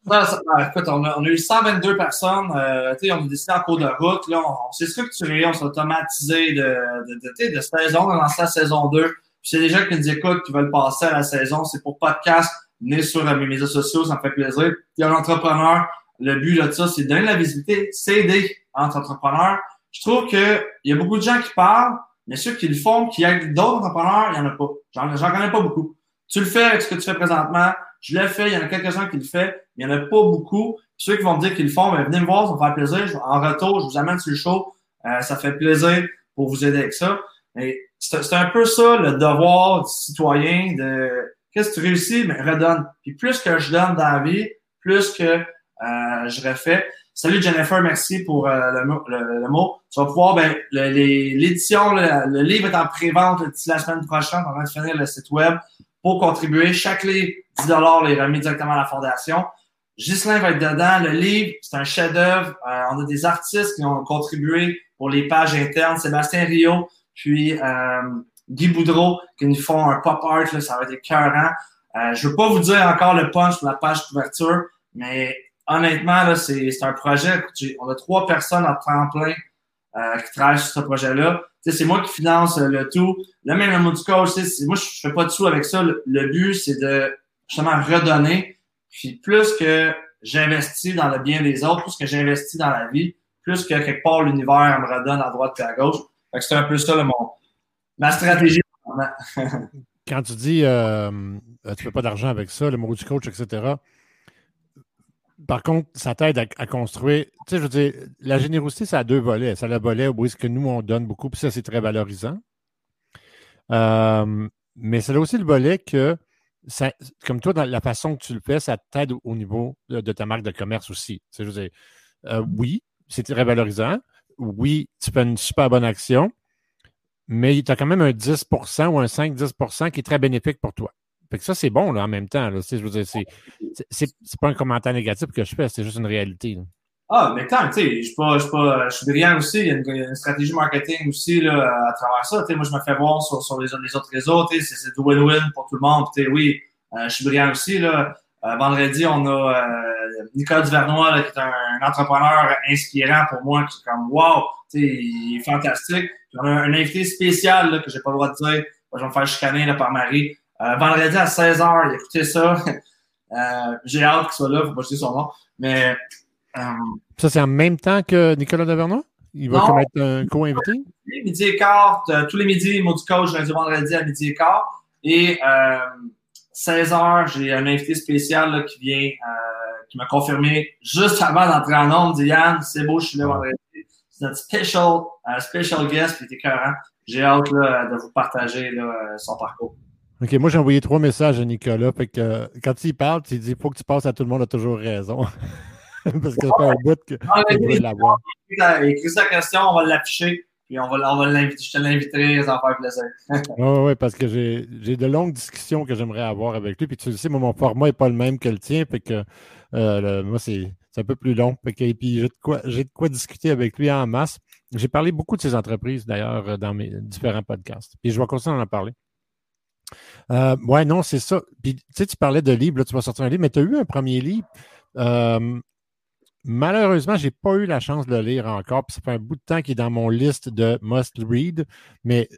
Ben, écoute, on a, eu 122 personnes. Euh, on a décidé en cours de route. Là, on, s'est structuré, on s'est automatisé de, de, de, de, saison. On a lancé la saison 2. Puis c'est des gens qui nous écoutent, qui veulent passer à la saison. C'est pour podcast. Venez sur euh, mes médias sociaux, ça me fait plaisir. Il y a un entrepreneur. Le but là, de ça, c'est de donner de la visibilité, c'est aider entre entrepreneurs. Je trouve qu'il y a beaucoup de gens qui parlent, mais ceux qui le font, qui aident d'autres entrepreneurs, il n'y en a pas. J'en connais pas beaucoup. Tu le fais avec ce que tu fais présentement, je l'ai fait, il y en a quelques-uns qui le font, mais il n'y en a pas beaucoup. Ceux qui vont me dire qu'ils le font, mais venez me voir, ça va faire plaisir. En retour, je vous amène sur le show. Euh, ça fait plaisir pour vous aider avec ça. Et c'est un peu ça, le devoir du citoyen de qu'est-ce que tu réussis, mais redonne. Puis plus que je donne dans la vie, plus que euh, je refais. Salut Jennifer, merci pour euh, le, mot. Tu vas pouvoir, ben, l'édition, le, livre est en pré-vente d'ici la semaine prochaine. On va finir le site web pour contribuer. Chaque livre, 10 les remis directement à la fondation. Ghislain va être dedans. Le livre, c'est un chef-d'œuvre. Euh, on a des artistes qui ont contribué pour les pages internes. Sébastien Rio, puis euh, Guy Boudreau, qui nous font un pop art. Là, ça va être écœurant. Euh, je veux pas vous dire encore le punch pour la page couverture, mais honnêtement, là, c'est, un projet. On a trois personnes à temps plein euh, qui travaillent sur ce projet-là c'est moi qui finance euh, le tout. Le même le mot du coach, moi, je fais pas de sous avec ça. Le, but, c'est de justement redonner. Puis plus que j'investis dans le bien des autres, plus que j'investis dans la vie, plus que quelque part l'univers me redonne à droite et à gauche. c'est un peu ça mon, ma stratégie. Quand tu dis euh, euh, tu fais pas d'argent avec ça, le mot du coach, etc. Par contre, ça t'aide à, construire. Tu sais, je veux dire, la générosité, ça a deux volets. Ça a le volet où est-ce que nous, on donne beaucoup, puis ça, c'est très valorisant. Euh, mais c'est aussi le volet que, ça, comme toi, dans la façon que tu le fais, ça t'aide au niveau de, ta marque de commerce aussi. Tu sais, je veux dire, euh, oui, c'est très valorisant. Oui, tu fais une super bonne action, mais tu as quand même un 10% ou un 5-10% qui est très bénéfique pour toi. Fait que ça, c'est bon là, en même temps. Là. Je veux dire, c'est, pas un commentaire négatif que je fais, c'est juste une réalité. Ah, mais tant, tu sais, je suis pas, je brillant aussi. Il y a une, stratégie marketing aussi, là, à travers ça. Tu moi, je me fais voir sur, sur les, autres réseaux, tu sais, c'est, du win-win pour tout le monde. Tu oui, euh, je suis brillant aussi, là. Euh, vendredi, on a euh, Nicolas Duvernois, qui est un, entrepreneur inspirant pour moi, qui est comme wow, il est fantastique. on a un, invité spécial là, que j'ai pas le droit de dire. je vais me faire chicaner là, par Marie. Euh, vendredi à 16h, écoutez ça. Euh, j'ai hâte qu'il soit là, faut pas jeter son nom. Mais. Euh, ça, c'est en même temps que Nicolas Davernois? Il va comme être un co-invité? Midi et quart, tous les midis, mot du coach, lundi vendredi à midi et quart. Et 16h, j'ai un invité spécial qui vient, qui m'a confirmé juste avant d'entrer en nombre, dit Yann, c'est beau, je suis là vendredi. C'est notre special, special guest, écœurant. J'ai hâte de vous partager son parcours. OK, moi j'ai envoyé trois messages à Nicolas. Fait que quand il parle, il dit il faut que tu passes à tout le monde a toujours raison. Parce que c'est pas un bout que, ah, je l'avoir. Il écrit sa question, on va l'afficher. Puis on va, on va l'inviter, je te l'inviterai, ça va faire plaisir. oui, oui, parce que j'ai de longues discussions que j'aimerais avoir avec lui. Puis tu le sais, moi, mon format n'est pas le même que le tien. Fait que euh, moi, c'est un peu plus long. Fait que, et puis j'ai de, quoi, de quoi discuter avec lui en masse. J'ai parlé beaucoup de ces entreprises, d'ailleurs, dans mes différents podcasts. Puis je vais continuer à en parler. Euh, ouais, non, c'est ça. Puis, tu sais, tu parlais de livres, là, tu vas sortir un livre, mais tu as eu un premier livre. Euh, malheureusement, je n'ai pas eu la chance de le lire encore. Puis ça fait un bout de temps qu'il est dans mon liste de must read. Mais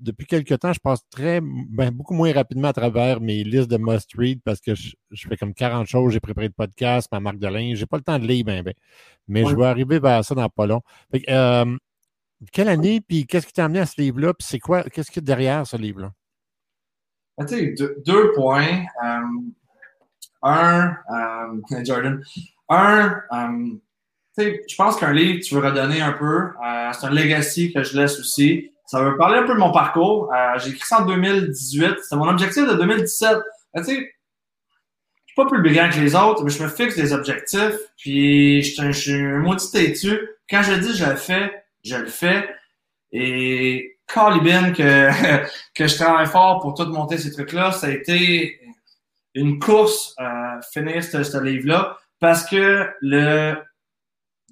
depuis quelques temps, je passe très, ben, beaucoup moins rapidement à travers mes listes de must read parce que je, fais comme 40 choses. J'ai préparé le podcast, ma marque de linge. J'ai pas le temps de lire, ben, ben. Mais je vais arriver vers ça dans pas long. Euh, quelle année, puis qu'est-ce qui t'a amené à ce livre-là? Puis c'est quoi, qu'est-ce qu'il y a derrière ce livre-là? Ben, deux, points. Euh, un, euh, Jordan, un, euh, je pense qu'un livre, tu veux redonner un peu. c'est un legacy que je laisse aussi. Ça veut parler un peu de mon parcours. j'ai écrit ça en 2018. C'était mon objectif de 2017. Ben, tu sais, je suis pas plus brillant que les autres, mais je me fixe des objectifs. Puis je, je suis un maudit têtu. Quand je dis je le fais, je le fais. Et Calibin que, que je travaille fort pour tout monter ces trucs-là, ça a été une course à finir ce, livre-là parce que le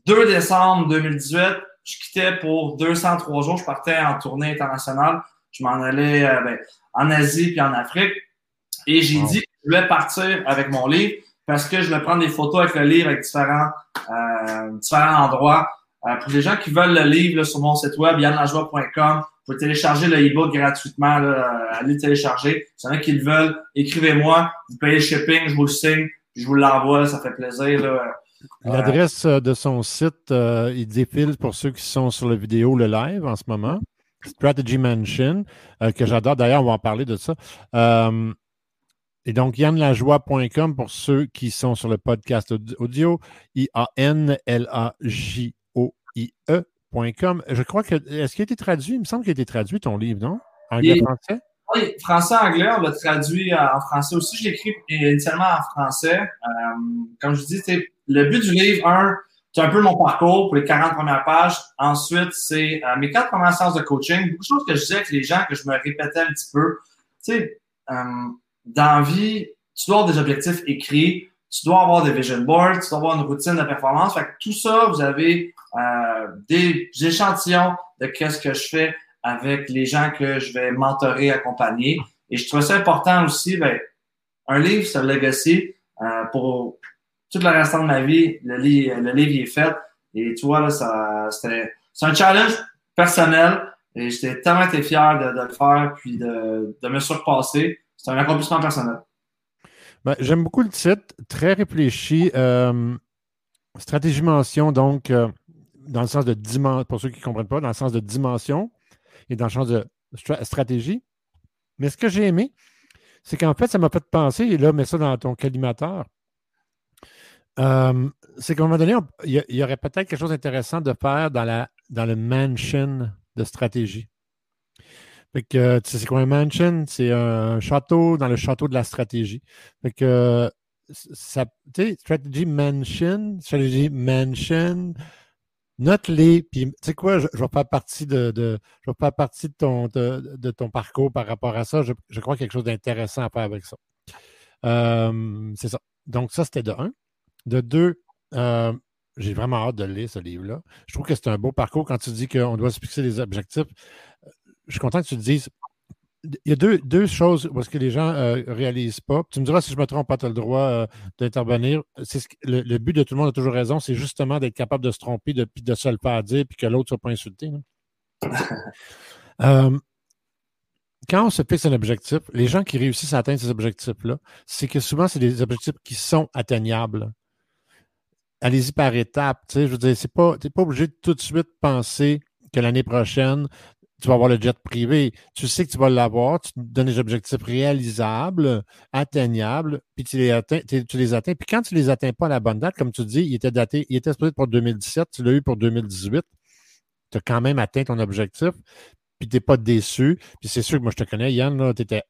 2 décembre 2018, je quittais pour 203 jours, je partais en tournée internationale. Je m'en allais euh, ben, en Asie puis en Afrique. Et j'ai dit que je voulais partir avec mon livre parce que je voulais prendre des photos avec le livre avec différents, euh, différents endroits. Euh, pour les gens qui veulent le livre sur mon site web, yannlajoie.com, vous pouvez télécharger le e-book gratuitement, là, allez le télécharger. Si y en a qui le veulent, écrivez-moi, vous payez le shipping, je vous le signe, je vous l'envoie, ça fait plaisir. Là. L'adresse euh, de son site, euh, il défile pour ceux qui sont sur la vidéo, le live en ce moment. Strategy Mansion, que j'adore. D'ailleurs, on va en parler de ça. et donc, yannlajoie.com pour ceux qui sont sur le podcast audio. I-A-N-L-A-J ie.com. Je crois que. Est-ce qu'il a été traduit? Il me semble qu'il a été traduit, ton livre, non? Anglais-français? Oui, français-anglais, on l'a traduit en français aussi. Je l'ai écrit initialement en français. Euh, comme je dis, le but du livre, un, c'est un peu mon parcours pour les 40 premières pages. Ensuite, c'est euh, mes quatre premières séances de coaching. Beaucoup de choses que je disais avec les gens, que je me répétais un petit peu. Tu sais, euh, dans la vie, tu dois avoir des objectifs écrits, tu dois avoir des vision boards, tu dois avoir une routine de performance. Fait que tout ça, vous avez euh, des échantillons de qu'est-ce que je fais avec les gens que je vais mentorer, accompagner. Et je trouve ça important aussi, ben, un livre, c'est un legacy euh, pour tout le restant de ma vie. Le, livre, le livre est fait. Et tu vois, là, ça, c'était, c'est un challenge personnel. Et j'étais tellement fier de, de, le faire puis de, de me surpasser. C'est un accomplissement personnel. Ben, j'aime beaucoup le titre, très réfléchi. Euh, stratégie mention, donc, euh, dans le sens de dimension, pour ceux qui ne comprennent pas, dans le sens de dimension et dans le sens de stratégie. Mais ce que j'ai aimé, c'est qu'en fait, ça m'a fait penser, et là, mets ça dans ton calimateur. Euh, c'est qu'à un moment donné, il y, aurait peut-être quelque chose d'intéressant de faire dans, la, dans le mansion de stratégie. Fait que, c'est quoi un mansion? C'est un château dans le château de la stratégie. Fait que, ça, tu sais, strategy mansion, strategy mansion, note-les, puis tu sais quoi, je, je, vais faire partie de, je vais faire partie de ton, de, ton parcours par rapport à ça. Je, je crois quelque chose d'intéressant à faire avec ça. Euh, c'est ça. Donc, ça, c'était de un. De deux, euh, j'ai vraiment hâte de lire ce livre-là. Je trouve que c'est un beau parcours quand tu dis qu'on doit se fixer des objectifs. Je suis content que tu te dises. Il y a deux, deux choses parce que les gens ne euh, réalisent pas. Tu me diras si je me trompe pas, tu as le droit euh, d'intervenir. C'est le, le, but de tout le monde a toujours raison, c'est justement d'être capable de se tromper, de, de se le faire dire, puis que l'autre ne soit pas insulté. euh, quand on se fixe un objectif, les gens qui réussissent à atteindre ces objectifs-là, c'est que souvent, c'est des objectifs qui sont atteignables. Allez-y par étapes. Je veux dire, tu n'es pas obligé de tout de suite penser que l'année prochaine, tu vas avoir le jet privé. Tu sais que tu vas l'avoir, tu donnes des objectifs réalisables, atteignables, puis tu les atteins, tu les atteins. Puis quand tu les atteins pas à la bonne date, comme tu dis, il était daté, il était supposé pour 2017, tu l'as eu pour 2018, tu as quand même atteint ton objectif, puis tu n'es pas déçu. Puis c'est sûr que moi, je te connais, Yann, là, étais,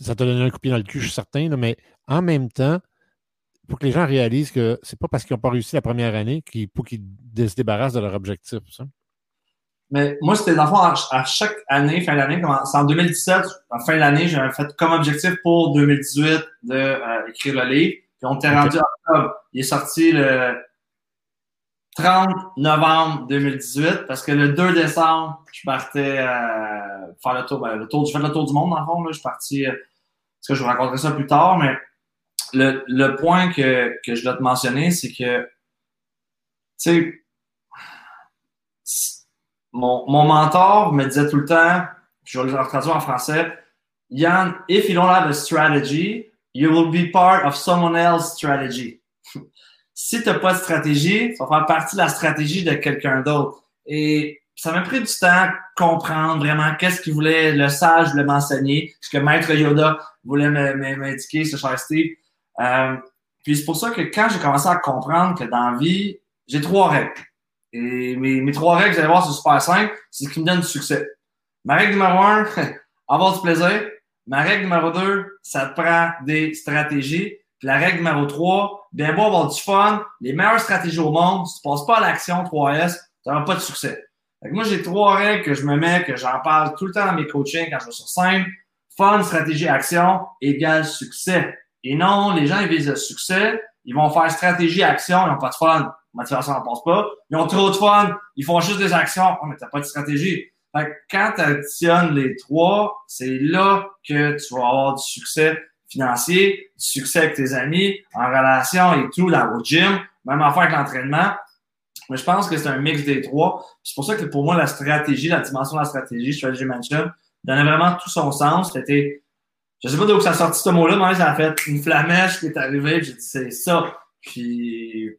ça t'a donné un coup de pied dans le cul, je suis certain, mais en même temps, pour que les gens réalisent que c'est pas parce qu'ils n'ont pas réussi la première année qu'il faut qu'ils se débarrassent de leur objectif. Ça. Mais moi, c'était dans le fond, à, chaque année, fin d'année, c'est en 2017, en fin d'année, j'avais fait comme objectif pour 2018 de euh, écrire le livre. Puis on était rendu en octobre. Il est sorti le 30 novembre 2018 parce que le 2 décembre, je partais euh, faire le tour, ben, le tour, je fais le tour du monde dans le fond. Là. Je suis parti, euh, parce que je vous raconterai ça plus tard, mais le, le point que, que je dois te mentionner, c'est que, tu sais, mon, mon mentor me disait tout le temps, je vais le traduire en français, Yann, if you don't have a strategy, you will be part of someone else's strategy. si tu n'as pas de stratégie, ça va faire partie de la stratégie de quelqu'un d'autre. Et ça m'a pris du temps à comprendre vraiment qu'est-ce qu'il voulait, le sage voulait m'enseigner, ce que Maître Yoda voulait m'indiquer, ce cher Steve. Euh, puis c'est pour ça que quand j'ai commencé à comprendre que dans la vie, j'ai trois règles. Et mes, trois règles, vous allez voir, c'est super simple, c'est ce qui me donne du succès. Ma règle numéro un, avoir du plaisir. Ma règle numéro deux, ça te prend des stratégies. Puis la règle numéro 3, bien beau avoir du fun, les meilleures stratégies au monde, si tu passes pas à l'action 3S, tu n'auras pas de succès. moi, j'ai trois règles que je me mets, que j'en parle tout le temps dans mes coachings quand je vais sur scène. Fun, stratégie, action égale succès. Et non, les gens, ils visent le succès, ils vont faire stratégie, action, ils n'ont pas de fun. Motivation n'en passe pas. Ils ont trop de fun, ils font juste des actions. Oh, mais t'as pas de stratégie. Fait que quand tu additionnes les trois, c'est là que tu vas avoir du succès financier, du succès avec tes amis, en relation et tout, dans le gym, même affaire avec l'entraînement. Mais je pense que c'est un mix des trois. C'est pour ça que pour moi, la stratégie, la dimension de la stratégie, Strategy Mansion, donnait vraiment tout son sens. C'était, je sais pas d'où ça a sorti ce mot-là, mais ça a fait une flamèche qui est arrivée, j'ai dit c'est ça. Puis,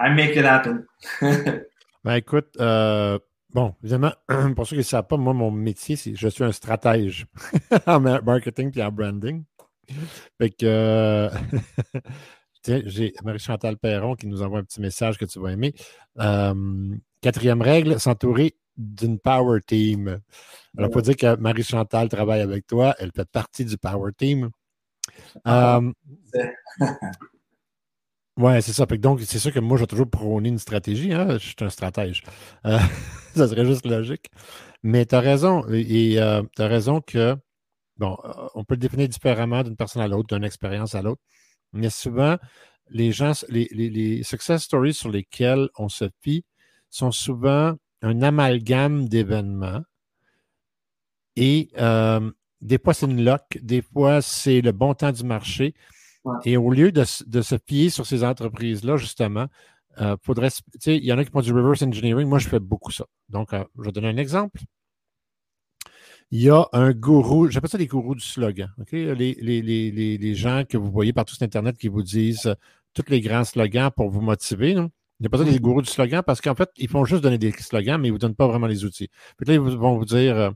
I make it happen. ben écoute, euh, Bon, évidemment, pour ceux qui ne savent pas, moi, mon métier, c'est je suis un stratège en marketing et en branding. Fait que euh, j'ai Marie-Chantal Perron qui nous envoie un petit message que tu vas aimer. Euh, quatrième règle, s'entourer d'une power team. Alors, faut dire que Marie-Chantal travaille avec toi, elle fait partie du power team. Ah, euh, oui, c'est ça. Donc, c'est sûr que moi, je vais toujours prôner une stratégie. Hein? Je suis un stratège. Euh, ça serait juste logique. Mais tu as raison. Et euh, tu as raison que, bon, euh, on peut le définir différemment d'une personne à l'autre, d'une expérience à l'autre. Mais souvent, les gens, les, les, success stories sur lesquels on se fie sont souvent un amalgame d'événements. Et des fois, c'est une lock, des fois, c'est le bon temps du marché. Et au lieu de, se fier sur ces entreprises-là, justement, euh, faudrait. Il y en a qui font du reverse engineering. Moi, je fais beaucoup ça. Donc, euh, je vais donner un exemple. Il y a un gourou, j'appelle ça les gourous du slogan. Les, les, gens que vous voyez partout sur Internet qui vous disent euh, tous les grands slogans pour vous motiver. Non? Il n'y a pas ça des gourous du slogan parce qu'en fait, ils font juste donner des slogans, mais ils ne vous donnent pas vraiment les outils. Puis là, ils vont vous dire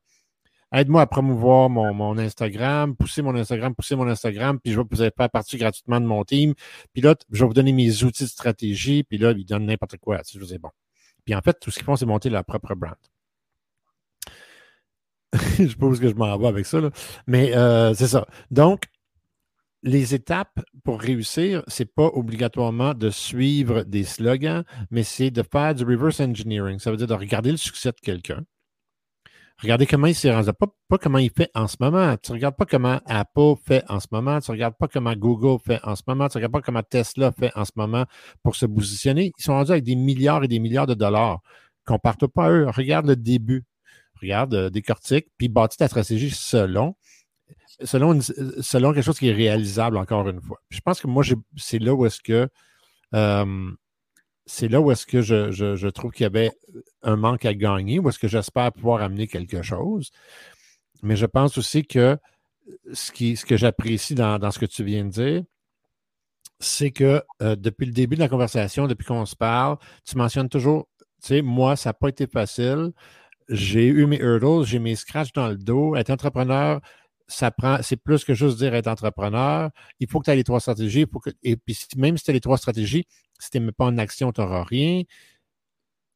aide-moi à promouvoir mon, Instagram, pousser mon Instagram, pousser mon Instagram, puis je vais vous faire partie gratuitement de mon team. Puis là, je vais vous donner mes outils de stratégie, puis là, ils donnent n'importe quoi. Je vous dis, bon. Puis en fait, tout ce qu'ils font, c'est monter leur propre brand. je suppose que je m'en vais avec ça, là. mais euh, c'est ça. Donc, les étapes pour réussir, c'est pas obligatoirement de suivre des slogans, mais c'est de faire du reverse engineering. Ça veut dire de regarder le succès de quelqu'un, Regardez comment il s'est rendu. Pas, pas comment il fait en ce moment. Tu ne regardes pas comment Apple fait en ce moment. Tu ne regardes pas comment Google fait en ce moment. Tu ne regardes pas comment Tesla fait en ce moment pour se positionner. Ils sont rendus avec des milliards et des milliards de dollars. Compare-toi pas à eux. Regarde le début. Regarde euh, des cortiques, puis bâtis ta stratégie selon, selon, selon quelque chose qui est réalisable, encore une fois. je pense que moi, c'est là où est-ce que euh, c'est là où est-ce que je, trouve qu'il y avait un manque à gagner, où est-ce que j'espère pouvoir amener quelque chose. Mais je pense aussi que ce, qui, ce que j'apprécie dans, ce que tu viens de dire, c'est que euh, depuis le début de la conversation, depuis qu'on se parle, tu mentionnes toujours, tu sais, moi, ça n'a pas été facile. J'ai eu mes hurdles, j'ai mes scratchs dans le dos. Être entrepreneur, ça prend, c'est plus que juste dire être entrepreneur. Il faut que tu aies les trois stratégies. que, et puis, même si tu as les trois stratégies, si tu ne mets pas en action, tu n'auras rien.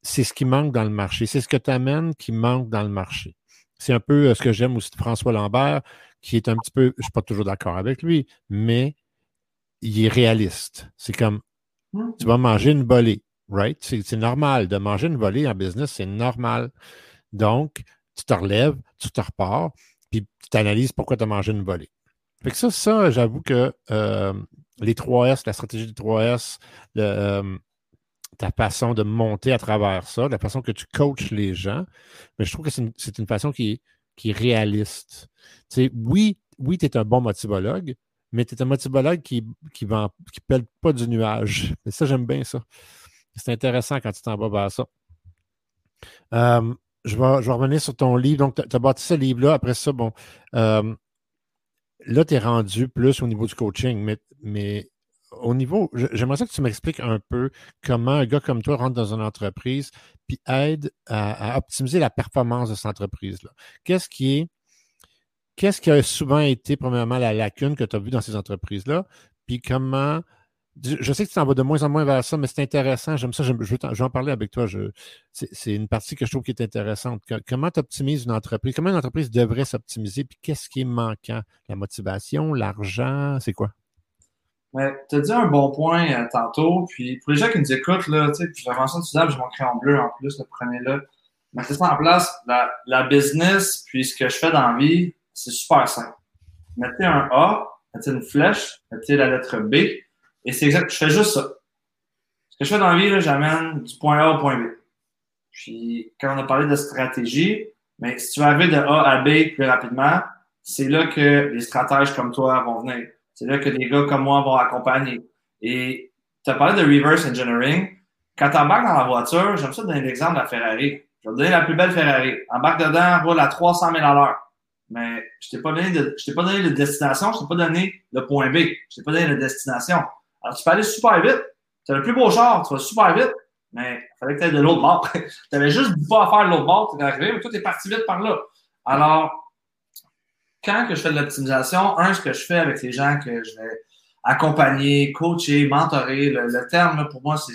C'est ce qui manque dans le marché. C'est ce que tu amènes qui manque dans le marché. C'est un peu euh, ce que j'aime aussi de François Lambert, qui est un petit peu, je ne suis pas toujours d'accord avec lui, mais il est réaliste. C'est comme, tu vas manger une bolée. right? C'est normal. De manger une volée en business, c'est normal. Donc, tu te relèves, tu te repars, puis tu analyses pourquoi tu as mangé une volée. Fait que ça, ça, j'avoue que euh, les 3S, la stratégie des 3S, euh, ta façon de monter à travers ça, la façon que tu coaches les gens, mais je trouve que c'est une, façon qui est, qui est réaliste. oui, oui, tu es un bon motivologue, mais tu es un motivologue qui qui, qui pèle pas du nuage. Ça, j'aime bien ça. C'est intéressant quand tu t'en vas vers ça. Euh, je, vais, je, vais, revenir sur ton livre. Donc, tu as, bâti ce livre-là. Après ça, bon, euh, là, tu es rendu plus au niveau du coaching, mais, mais au niveau, j'aimerais ça que tu m'expliques un peu comment un gars comme toi rentre dans une entreprise puis aide à, optimiser la performance de cette entreprise-là. Qu'est-ce qui est, qu'est-ce qui a souvent été, premièrement, la lacune que tu as vue dans ces entreprises-là, puis comment je sais que tu t'en vas de moins en moins vers ça, mais c'est intéressant. J'aime ça. Je, vais en parler avec toi. c'est une partie que je trouve qui est intéressante. comment tu optimises une entreprise? Comment une entreprise devrait s'optimiser? Puis qu'est-ce qui est manquant? La motivation, l'argent, c'est quoi? tu as dit un bon point euh, tantôt. Puis pour les gens qui nous écoutent, là, tu sais, j'ai ça j'ai mon crayon bleu en plus, le prenez-le. Mettez ça en place. La, la business, puis ce que je fais dans la vie, c'est super simple. Mettez un A, mettez une flèche, mettez la lettre B et c'est exact, je fais juste ça. Ce que je fais dans la vie, j'amène du point A au point B. Puis, quand on a parlé de stratégie, mais si tu veux arriver de A à B plus rapidement, c'est là que les stratèges comme toi vont venir. C'est là que des gars comme moi vont accompagner. Et tu as parlé de reverse engineering. Quand tu embarques dans la voiture, j'aime ça donner l'exemple de la Ferrari. Je vais te donner la plus belle Ferrari. Embarque dedans, roule à 300 000 à l'heure mais je t'ai pas donné de, je t'ai pas donné de destination, je t'ai pas donné le point B, je t'ai pas donné la destination. Alors, tu peux aller super vite. Tu as le plus beau char, tu vas super vite, mais il fallait que tu aies de l'autre bord. tu avais juste pas à faire de l'autre bord, tu es arrivé, mais toi, tu parti vite par là. Alors, quand que je fais de l'optimisation, un, ce que je fais avec les gens que je vais accompagner, coacher, mentorer, le, terme, pour moi, c'est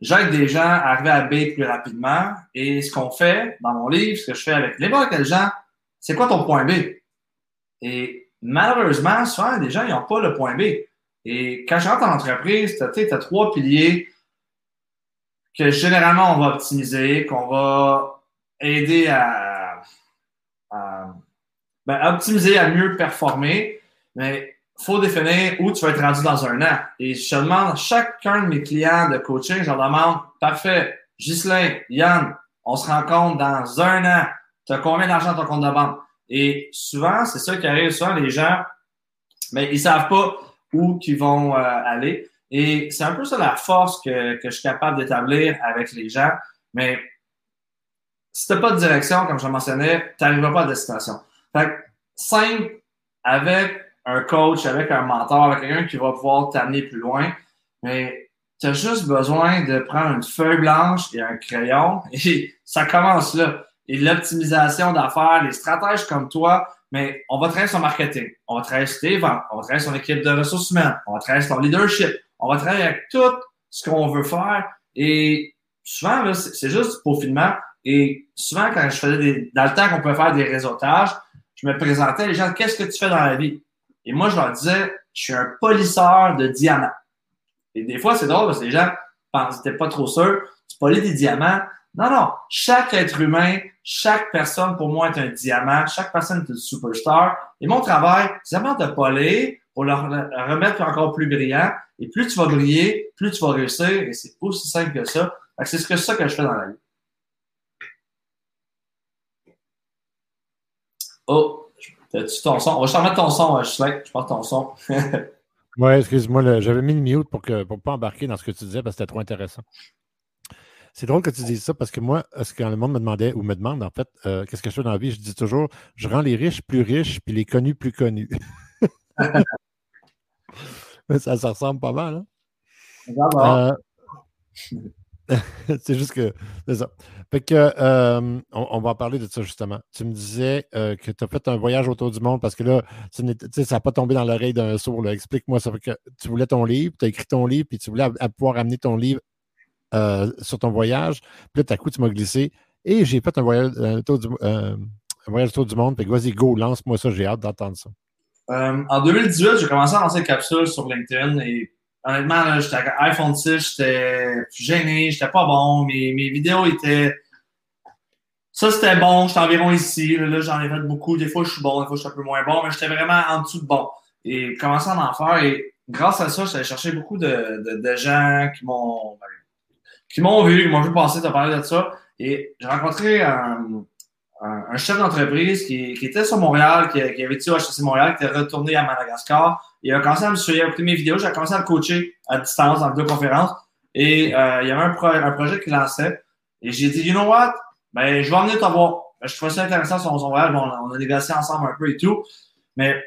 j'aide des gens à arriver à B plus rapidement. Et ce qu'on fait dans mon livre, ce que je fais avec n'importe quel gens, c'est quoi ton point B? Et malheureusement, souvent, les gens, ils n'ont pas le point B. Et quand je rentre en entreprise, tu as, trois piliers que généralement on va optimiser, qu'on va aider à, ben, à, optimiser, à mieux performer. Mais il faut définir où tu vas être rendu dans un an. Et je demande chacun de mes clients de coaching, je leur demande, parfait, Ghislain, Yann, on se rencontre dans un an. Tu as combien d'argent dans ton compte de banque? Et souvent, c'est ça qui arrive. Souvent, les gens, mais ils savent pas où qu'ils vont euh, aller. Et c'est un peu ça la force que, que je suis capable d'établir avec les gens. Mais si tu n'as pas de direction, comme je mentionnais, tu n'arriveras pas à destination. Fait que, simple, avec un coach, avec un mentor, avec quelqu'un qui va pouvoir t'amener plus loin, mais tu as juste besoin de prendre une feuille blanche et un crayon et ça commence là. Et l'optimisation d'affaires, les stratèges comme toi, mais on va travailler son marketing, on va travailler sur tes ventes, on va travailler sur l'équipe de ressources humaines, on va travailler sur ton leadership, on va travailler avec tout ce qu'on veut faire. Et souvent, c'est juste peaufinement. Et souvent, quand je faisais des, dans le temps qu'on pouvait faire des réseautages, je me présentais les gens, qu'est-ce que tu fais dans la vie? Et moi, je leur disais, je suis un polisseur de diamants. Et des fois, c'est drôle parce que les gens pensent, pas trop sûrs, tu polis des diamants. Non, non. Chaque être humain, chaque personne pour moi est un diamant. Chaque personne est une superstar. Et mon travail, c'est vraiment de poler pour le remettre encore plus brillant. Et plus tu vas briller, plus tu vas réussir. Et c'est aussi simple que ça. C'est ce que ça que je fais dans la vie. Oh, as-tu ton son? On va ton son, je sais, je porte ton son. oui, excuse-moi, j'avais mis le mute pour ne pas embarquer dans ce que tu disais parce que c'était trop intéressant. C'est drôle que tu dises ça parce que moi, quand le monde me demandait ou me demande en fait euh, qu'est-ce que je fais dans la vie, je dis toujours je rends les riches plus riches puis les connus plus connus. ça, ça ressemble pas mal. Hein? Euh, c'est juste que c'est ça. Fait que euh, on, va parler de ça justement. Tu me disais que tu as fait un voyage autour du monde parce que là, ça n'a pas tombé dans l'oreille d'un sourd. Explique-moi ça. Fait que tu voulais ton livre, tu as écrit ton livre, puis tu voulais pouvoir amener ton livre euh, sur ton voyage. Puis là, à coup, tu m'as glissé. Et j'ai fait un voyage, un, tour du, euh, voyage autour du monde. Puis vas-y, go, lance-moi ça. J'ai hâte d'entendre ça. Euh, en 2018, j'ai commencé à lancer une capsule sur LinkedIn et honnêtement, j'étais avec iPhone 6, j'étais gêné, j'étais pas bon. Mes, mes vidéos étaient. Ça, c'était bon, j'étais environ ici. Là, j'en ai fait beaucoup. Des fois, je suis bon, des fois, je suis un peu moins bon, mais j'étais vraiment en dessous de bon. Et commençant à en faire, et grâce à ça, j'allais chercher beaucoup de, de, de gens qui m'ont qui m'ont vu, qui m'ont vu passer, tu parler de ça. Et j'ai rencontré un, un, chef d'entreprise qui, était sur Montréal, qui, qui avait été au HTC Montréal, qui était retourné à Madagascar. Il a commencé à me suivre, à écouter mes vidéos. J'ai commencé à le coacher à distance dans deux conférences. Et euh, il y avait un, projet qu'il lançait. Et j'ai dit, you know what? Ben, je vais venir te voir. Ben, je trouvais ça intéressant sur son voyage. Bon, on a négocié ensemble un peu et tout. Mais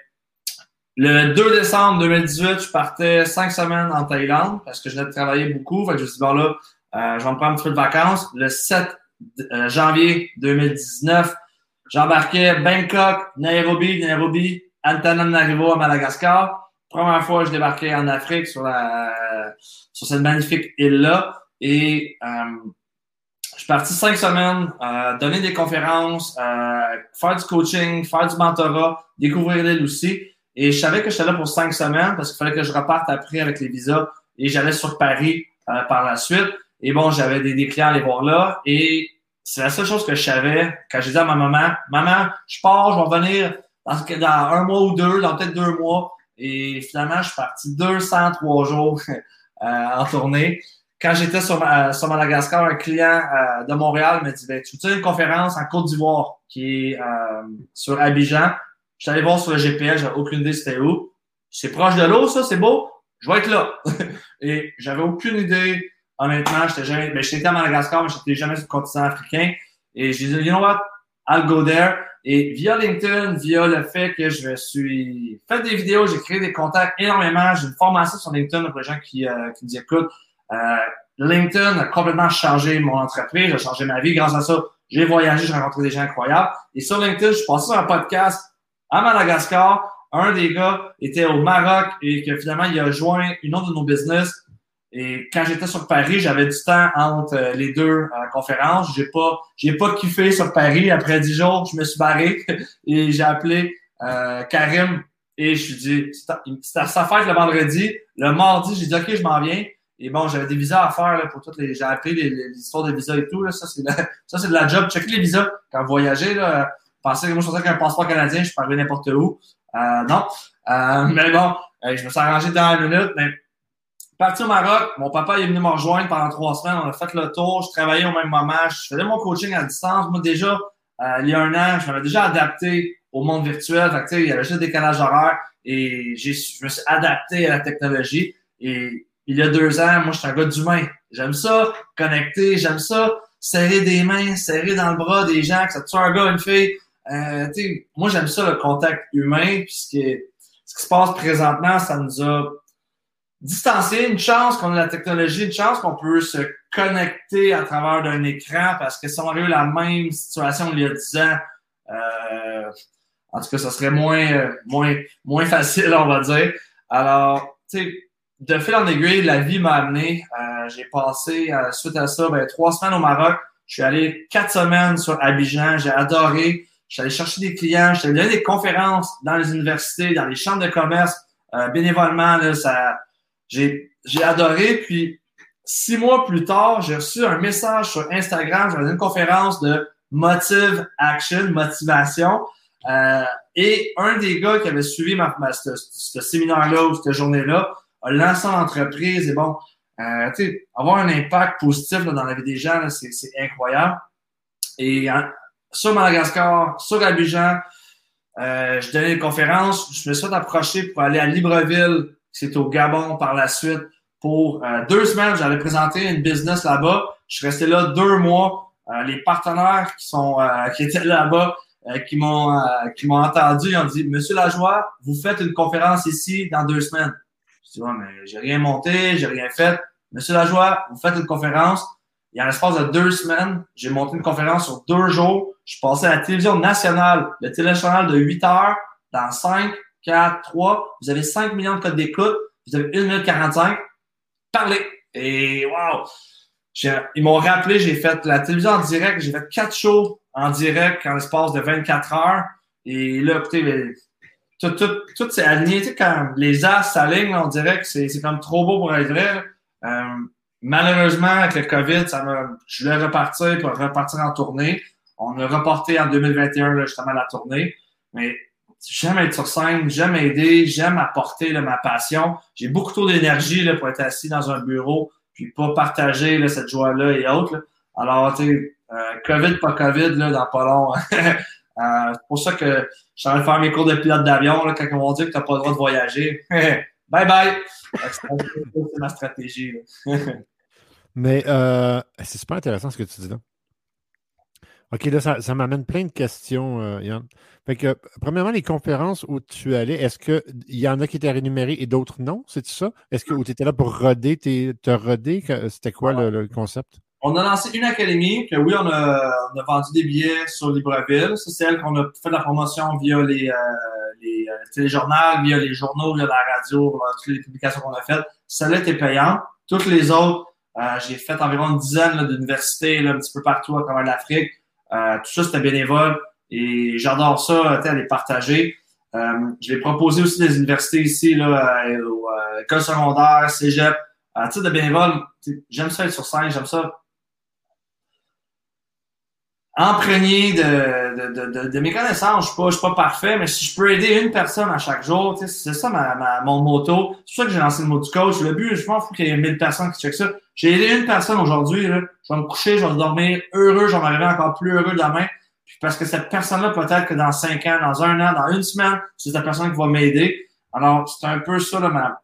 le 2 décembre 2018, je partais cinq semaines en Thaïlande parce que je venais de travailler beaucoup. Fait que je me suis dit, bon là, euh, je vais me prendre un petit peu de vacances. Le 7 euh, janvier 2019, j'embarquais Bangkok, Nairobi, Nairobi, Antananarivo à Madagascar. Première fois que je débarquais en Afrique sur, la, sur cette magnifique île-là. Et euh, je suis parti cinq semaines, euh, donner des conférences, euh, faire du coaching, faire du mentorat, découvrir l'île aussi. Et je savais que j'étais là pour cinq semaines parce qu'il fallait que je reparte après avec les visas et j'allais sur Paris euh, par la suite. Et bon, j'avais des, des clients à aller voir là. Et c'est la seule chose que je savais quand j'ai dit à ma maman, maman, je pars, je vais revenir dans, un mois ou deux, dans peut-être deux mois. Et finalement, je suis parti 203 jours euh, en tournée. Quand j'étais sur, sur, Madagascar, un client euh, de Montréal me dit ben, Tu veux une conférence en Côte d'Ivoire qui est euh, sur Abidjan Je suis allé voir sur le GPS, j'avais aucune idée c'était où. C'est proche de l'eau, ça, c'est beau. Je vais être là. Et j'avais aucune idée honnêtement, j'étais jamais, ben, j'étais à Madagascar, mais j'étais jamais sur le continent africain. Et je disais, you know what? I'll go there. Et via LinkedIn, via le fait que je suis fait des vidéos, j'ai créé des contacts énormément. J'ai une formation sur LinkedIn pour les gens qui, euh, qui nous écoutent. Euh, LinkedIn a complètement changé mon entreprise, a changé ma vie. Grâce à ça, j'ai voyagé, j'ai rencontré des gens incroyables. Et sur LinkedIn, je suis passé sur un podcast à Madagascar. Un des gars était au Maroc et que finalement, il a joint une autre de nos business et quand j'étais sur Paris, j'avais du temps entre euh, les deux euh, conférences. J'ai pas, j'ai pas kiffé sur Paris. Après dix jours, je me suis barré et j'ai appelé euh, Karim et je lui ai dit, c'était sa fête le vendredi. Le mardi, j'ai dit, OK, je m'en viens. Et bon, j'avais des visas à faire là, pour toutes les. J'ai appelé les, histoires de visas et tout. Là. Ça, c'est de, ça, c'est de la job. Checker les visas quand vous voyagez. Là. Pensez que moi, je pensais qu'un passeport canadien, je peux n'importe où. Euh, non. mais bon, je me suis arrangé dans une minute. Mais Parti au Maroc, mon papa est venu me rejoindre pendant trois semaines. On a fait le tour. Je travaillais au même moment. Je faisais mon coaching à distance. Moi, déjà, euh, il y a un an, je m'avais déjà adapté au monde virtuel. Fait il y avait juste des décalage horaire et je me suis adapté à la technologie. Et il y a deux ans, moi, je suis un gars d'humain. J'aime ça, connecter. J'aime ça, serrer des mains, serrer dans le bras des gens, que ça soit un gars, une fille. Euh, moi, j'aime ça, le contact humain. Puisque ce qui se passe présentement, ça nous a distancier, une chance qu'on a la technologie, une chance qu'on peut se connecter à travers d'un écran parce que si on avait eu la même situation il y a 10 ans, euh, en tout cas, ça serait moins, moins, moins facile, on va dire. Alors, tu sais, de fil en aiguille, la vie m'a amené. Euh, j'ai passé, euh, suite à ça, ben, trois semaines au Maroc. Je suis allé quatre semaines sur Abidjan. J'ai adoré. Je suis allé chercher des clients. Je suis allé donner des conférences dans les universités, dans les chambres de commerce. bénévolement, là, ça, j'ai, adoré. Puis, six mois plus tard, j'ai reçu un message sur Instagram. J'avais une conférence de Motive Action, motivation. Euh, et un des gars qui avait suivi ma, ma ce, séminaire-là ou cette journée-là a lancé l'entreprise. Et bon, euh, avoir un impact positif là, dans la vie des gens, c'est, c'est incroyable. Et sur Madagascar, sur Abidjan, euh, je donnais des conférences. Je me suis approché pour aller à Libreville c'est au Gabon par la suite. Pour euh, deux semaines, j'allais présenter une business là-bas. Je suis resté là deux mois. Euh, les partenaires qui sont euh, qui étaient là-bas, qui m'ont qui m'ont entendu, ils ont dit Monsieur Lajoie, vous faites une conférence ici dans deux semaines. Je dis ouais, mais j'ai rien monté, j'ai rien fait. Monsieur Lajoie, vous faites une conférence. Et en l'espace de deux semaines, j'ai monté une conférence sur deux jours. Je passé à la télévision nationale, le téléjournal de 8 heures, dans cinq 4, 3, vous avez 5 millions de codes d'écoute, vous avez 1 minute 45, parlez. Et wow! Ils m'ont rappelé, j'ai fait la télévision en direct, j'ai fait 4 shows en direct en l'espace de 24 heures. Et là, écoutez, tout, tout, aligné. Tu sais, quand les as s'alignent, on dirait que c'est comme trop beau pour être vrai. Euh, malheureusement, avec le COVID, ça m'a, je voulais repartir pour repartir en tournée. On a reporté en 2021 là, justement la tournée. Mais j'aime être sur scène, j'aime aider, j'aime apporter ma passion. J'ai beaucoup trop d'énergie pour être assis dans un bureau puis pas partager cette joie-là et autres. Alors, tu sais, euh, COVID, pas COVID, dans pas long. euh, c'est pour ça que je suis en train de faire mes cours de pilote d'avion quand on va dire que tu n'as pas le droit de voyager. bye bye! c'est ma stratégie. Mais euh, c'est super intéressant ce que tu dis là. OK, là, ça, m'amène plein de questions, euh, Yann. Fait que, premièrement, les conférences où tu allais, est-ce qu'il y en a qui étaient rémunérés et d'autres non? C'est ça? Est-ce que tu étais là pour roder, te roder? C'était quoi le, concept? On a lancé une académie que oui, on a, vendu des billets sur Libreville. C'est celle qu'on a fait la promotion via les, euh, euh, via les journaux, via la radio, toutes les publications qu'on a faites. Celle-là était payante. Toutes les autres, j'ai fait environ une dizaine d'universités un petit peu partout à travers l'Afrique. Euh, tout ça, c'était bénévole et j'adore ça, les partager. Euh, je vais proposer aussi des universités ici, là, euh, euh, école secondaire, cégep. À titre de bénévole, j'aime ça être sur scène, j'aime ça imprégné de, de, de, de, mes connaissances. Je ne suis, pas parfait, mais si je peux aider une personne à chaque jour, c'est ça ma, ma, mon moto. C'est pour ça que j'ai lancé le mot du coach. Le but, je m'en fous qu'il y ait 1000 personnes qui checkent ça. J'ai aidé une personne aujourd'hui. Je vais me coucher, je vais dormir heureux, je vais m'arriver encore plus heureux demain. Puis parce que cette personne-là, peut-être que dans cinq ans, dans un an, dans une semaine, c'est cette personne qui va m'aider. Alors, c'est un peu ça, là, ma,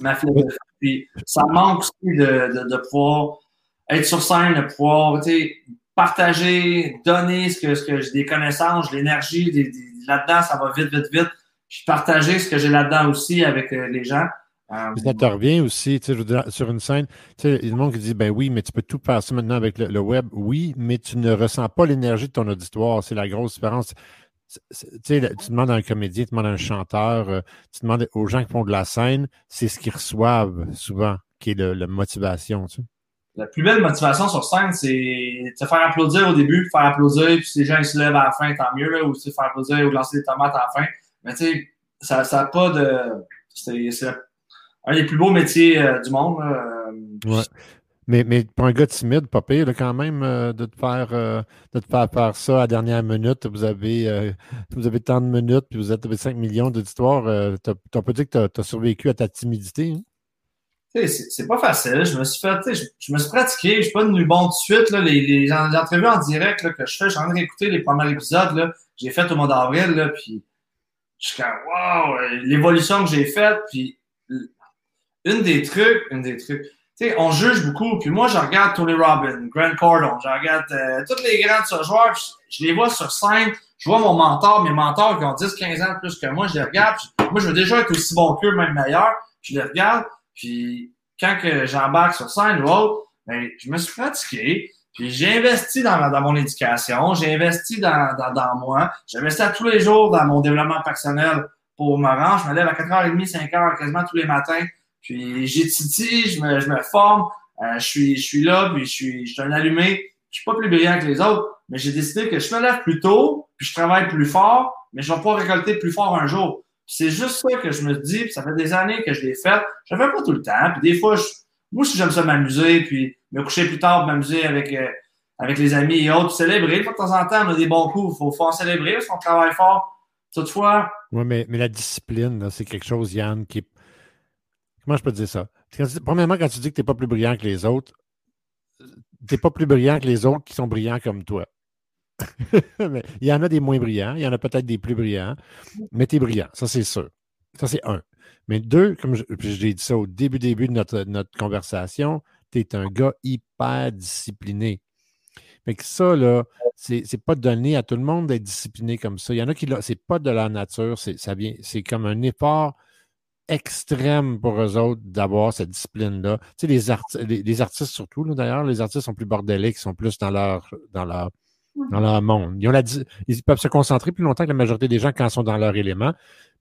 ma philosophie. Puis ça manque aussi de, de, de pouvoir être sur scène, de pouvoir, partager, donner ce que, j'ai des connaissances, l'énergie, là-dedans, ça va vite, vite, vite. Puis partager ce que j'ai là-dedans aussi avec euh, les gens. Euh, ça te revient aussi, sur une scène, il y a le monde qui dit, ben oui, mais tu peux tout passer maintenant avec le, web. Oui, mais tu ne ressens pas l'énergie de ton auditoire. C'est la grosse différence. Tu sais, tu demandes à un comédien, tu demandes à un chanteur, euh, tu demandes aux gens qui font de la scène, c'est ce qu'ils reçoivent souvent qui est la motivation. La plus belle motivation sur scène, c'est te faire applaudir au début, faire applaudir, puis si les gens ils se lèvent à la fin, tant mieux, là, ou faire applaudir ou lancer des tomates à la fin. Mais tu sais, ça n'a pas de. C'est un des plus beaux métiers euh, du monde. ouais. Mais, mais pour un gars timide, pas pire quand même euh, de, te faire, euh, de te faire faire ça à la dernière minute. Vous avez, vous avez tant de minutes, puis vous êtes 5 millions d'auditoires. as, pas dit que tu as, survécu à ta timidité. Hein? C'est pas facile. Je me suis fait, je, je, me suis pratiqué. Je suis pas devenu bon de suite. Là, les, les, entrevues en direct là, que je fais, j'ai envie d'écouter les premiers épisodes là, j'ai fait au mois d'avril. Puis je suis comme wow, l'évolution que j'ai faite. Puis une des trucs, une des trucs. On juge beaucoup. Puis moi, je regarde Tony Robbins, Grant Cardone, je regarde euh, tous les grands joueurs. Je, les vois sur scène. Je vois mon mentor, mes mentors qui ont 10, 15 ans de plus que moi, je les regarde. moi, je veux déjà être aussi bon qu'eux, même meilleur. Je les regarde. Puis quand que j'embarque sur scène ou autre, ben, je me suis pratiqué. Puis j'ai investi dans, dans mon éducation, j'ai investi dans, dans, dans moi, j'ai investi à tous les jours dans mon développement personnel pour me rendre. Je me lève à 4h30, 5h quasiment tous les matins. Puis j'étudie, je me, je me forme, euh, je, suis, je suis là, puis je suis, je suis un allumé. Je suis pas plus brillant que les autres, mais j'ai décidé que je me lève plus tôt, puis je travaille plus fort, mais je vais pas récolter plus fort un jour. C'est juste ça que je me dis, puis ça fait des années que je l'ai fait. Je le fais pas tout le temps. Puis des fois, je, moi aussi, j'aime ça m'amuser, puis me coucher plus tard, m'amuser avec, euh, avec les amis et autres, célébrer. de temps en temps, on a des bons coups. Il faut, faut en célébrer parce qu'on travaille fort. Toutefois. Oui, mais, mais la discipline, c'est quelque chose, Yann, qui Comment je peux te dire ça? premièrement, quand tu dis que tu n'es pas plus brillant que les autres, tu n'es pas plus brillant que les autres qui sont brillants comme toi. il y en a des moins brillants, il y en a peut-être des plus brillants, mais tu es brillant, ça c'est sûr. Ça c'est un. Mais deux, comme je, l'ai dit ça au début, début de notre, notre conversation, tu es un gars hyper discipliné. Mais que ça, là, c'est, pas donné à tout le monde d'être discipliné comme ça. Il y en a qui, c'est pas de la nature, c'est, comme un effort extrême pour eux autres d'avoir cette discipline-là. Tu sais, les, les, artistes surtout, d'ailleurs, les artistes sont plus bordéliques, sont plus dans leur, dans leur dans leur monde. Ils, ils peuvent se concentrer plus longtemps que la majorité des gens quand ils sont dans leur élément,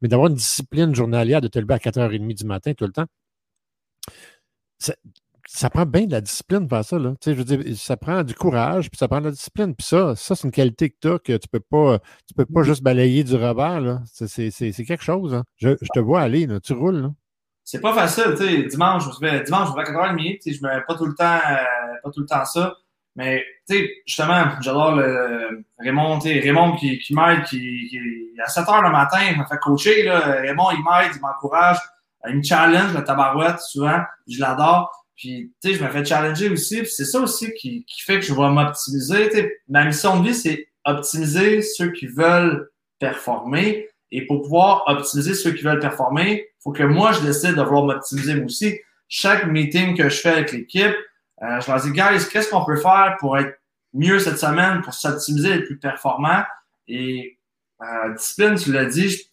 mais d'avoir une discipline journalière de te lever à 4h30 du matin tout le temps, ça prend bien de la discipline pour faire ça. Là. Je veux dire, ça prend du courage, puis ça prend de la discipline. Puis ça, ça c'est une qualité que tu as que tu peux pas, tu peux pas juste balayer du revers. C'est quelque chose. Hein. Je, je, te vois aller, là. tu roules. Là. C'est pas facile, tu sais. Dimanche, je vais, dimanche, je vais à 4h30, tu sais, je mets pas tout le temps, euh, pas tout le temps ça. Mais, tu sais, justement, j'adore le Raymond, tu sais, Raymond qui, qui m'aide, qui, qui, à 7 h le matin, il m'a fait coacher, là. Raymond, il m'aide, il m'encourage, il me challenge, le tabarouette, souvent. Je l'adore. Puis, tu sais, je me fais challenger aussi. C'est ça aussi qui, qui fait que je vais m'optimiser. Tu sais, ma mission de vie, c'est optimiser ceux qui veulent performer. Et pour pouvoir optimiser ceux qui veulent performer, faut que moi, je décide de vouloir m'optimiser moi aussi. Chaque meeting que je fais avec l'équipe, euh, je leur dis, guys, qu'est-ce qu'on peut faire pour être mieux cette semaine, pour s'optimiser, être plus performant? Et euh, discipline, tu l'as dit, je,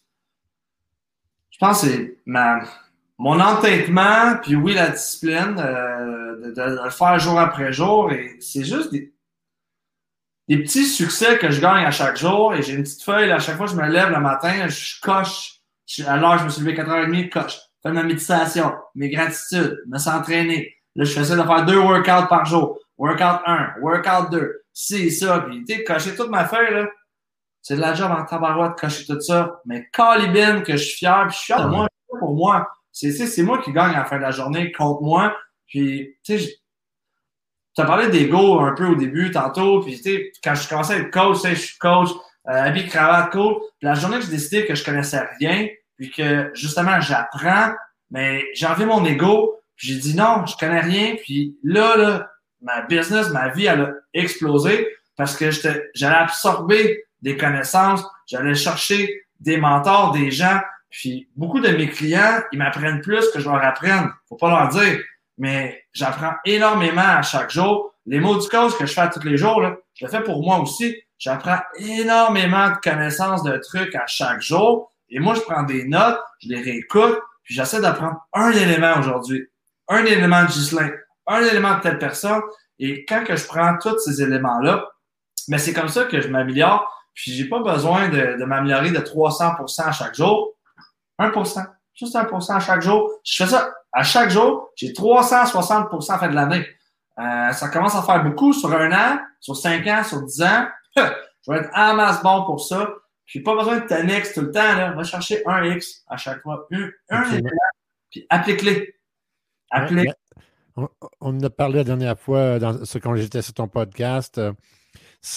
je pense que c'est ma, mon entêtement, puis oui, la discipline, euh, de, le faire jour après jour, et c'est juste des, des petits succès que je gagne à chaque jour, et j'ai une petite feuille, à chaque fois que je me lève le matin, je coche, alors je me suis levé 4h30, coche, fais ma méditation, mes gratitudes, me s'entraîner. Là, je faisais de faire deux workouts par jour. Workout 1, workout 2, c'est ça, puis tu cocher toute ma feuille, là, c'est de la job en tabarouette de cocher tout ça, mais calibine que je suis fier, puis je suis fier de moi, pour moi. C'est moi qui gagne à la fin de la journée contre moi. Puis, tu sais, tu as parlé d'ego un peu au début, tantôt. Puis, tu sais, quand je commençais à être coach, je suis coach, euh, habillé cravate, coach. Puis la journée que j'ai décidé que je connaissais rien, puis que justement j'apprends, mais j'ai enlevé mon ego. J'ai dit non, je connais rien. Puis là, là, ma business, ma vie, elle a explosé parce que j'allais absorber des connaissances, j'allais chercher des mentors, des gens puis beaucoup de mes clients, ils m'apprennent plus que je leur apprenne. Faut pas leur dire. Mais j'apprends énormément à chaque jour. Les mots du coach que je fais tous les jours, là, je le fais pour moi aussi. J'apprends énormément de connaissances de trucs à chaque jour. Et moi, je prends des notes, je les réécoute, puis j'essaie d'apprendre un élément aujourd'hui. Un élément de Gislain, un élément de telle personne. Et quand que je prends tous ces éléments-là, mais ben, c'est comme ça que je m'améliore. Puis j'ai pas besoin de, de m'améliorer de 300% à chaque jour. 1%. Juste 1% à chaque jour. Je fais ça à chaque jour. J'ai 360% fait de l'année. Euh, ça commence à faire beaucoup sur un an, sur 5 ans, sur 10 ans. je vais être en masse bon pour ça. J'ai pas besoin de t'annexer tout le temps. Là. Va chercher un X à chaque fois. Un, un puis applique-les. Applique. On, on a parlé la dernière fois dans ce qu'on j'étais sur ton podcast. Euh,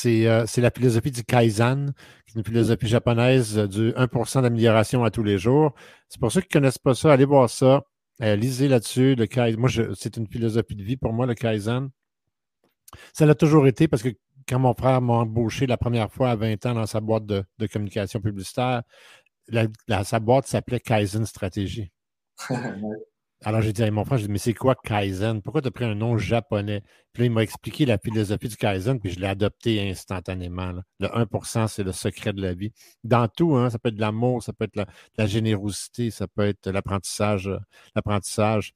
euh, c'est la philosophie du Kaizen, qui est une philosophie japonaise du 1% d'amélioration à tous les jours. C'est pour ceux qui ne connaissent pas ça, allez voir ça. Euh, lisez là-dessus. Le Kaizen. Moi, c'est une philosophie de vie pour moi, le Kaizen. Ça l'a toujours été parce que quand mon frère m'a embauché la première fois à 20 ans dans sa boîte de, communication publicitaire, sa boîte s'appelait Kaizen Stratégie. Alors, j'ai dit à mon frère, j'ai dit, mais c'est quoi Kaizen? Pourquoi tu as pris un nom japonais? Puis là, il m'a expliqué la philosophie du Kaizen, puis je l'ai adopté instantanément. Le 1% c'est le secret de la vie. Dans tout, hein, ça peut être de l'amour, ça peut être la, générosité, ça peut être l'apprentissage. Euh, l'apprentissage.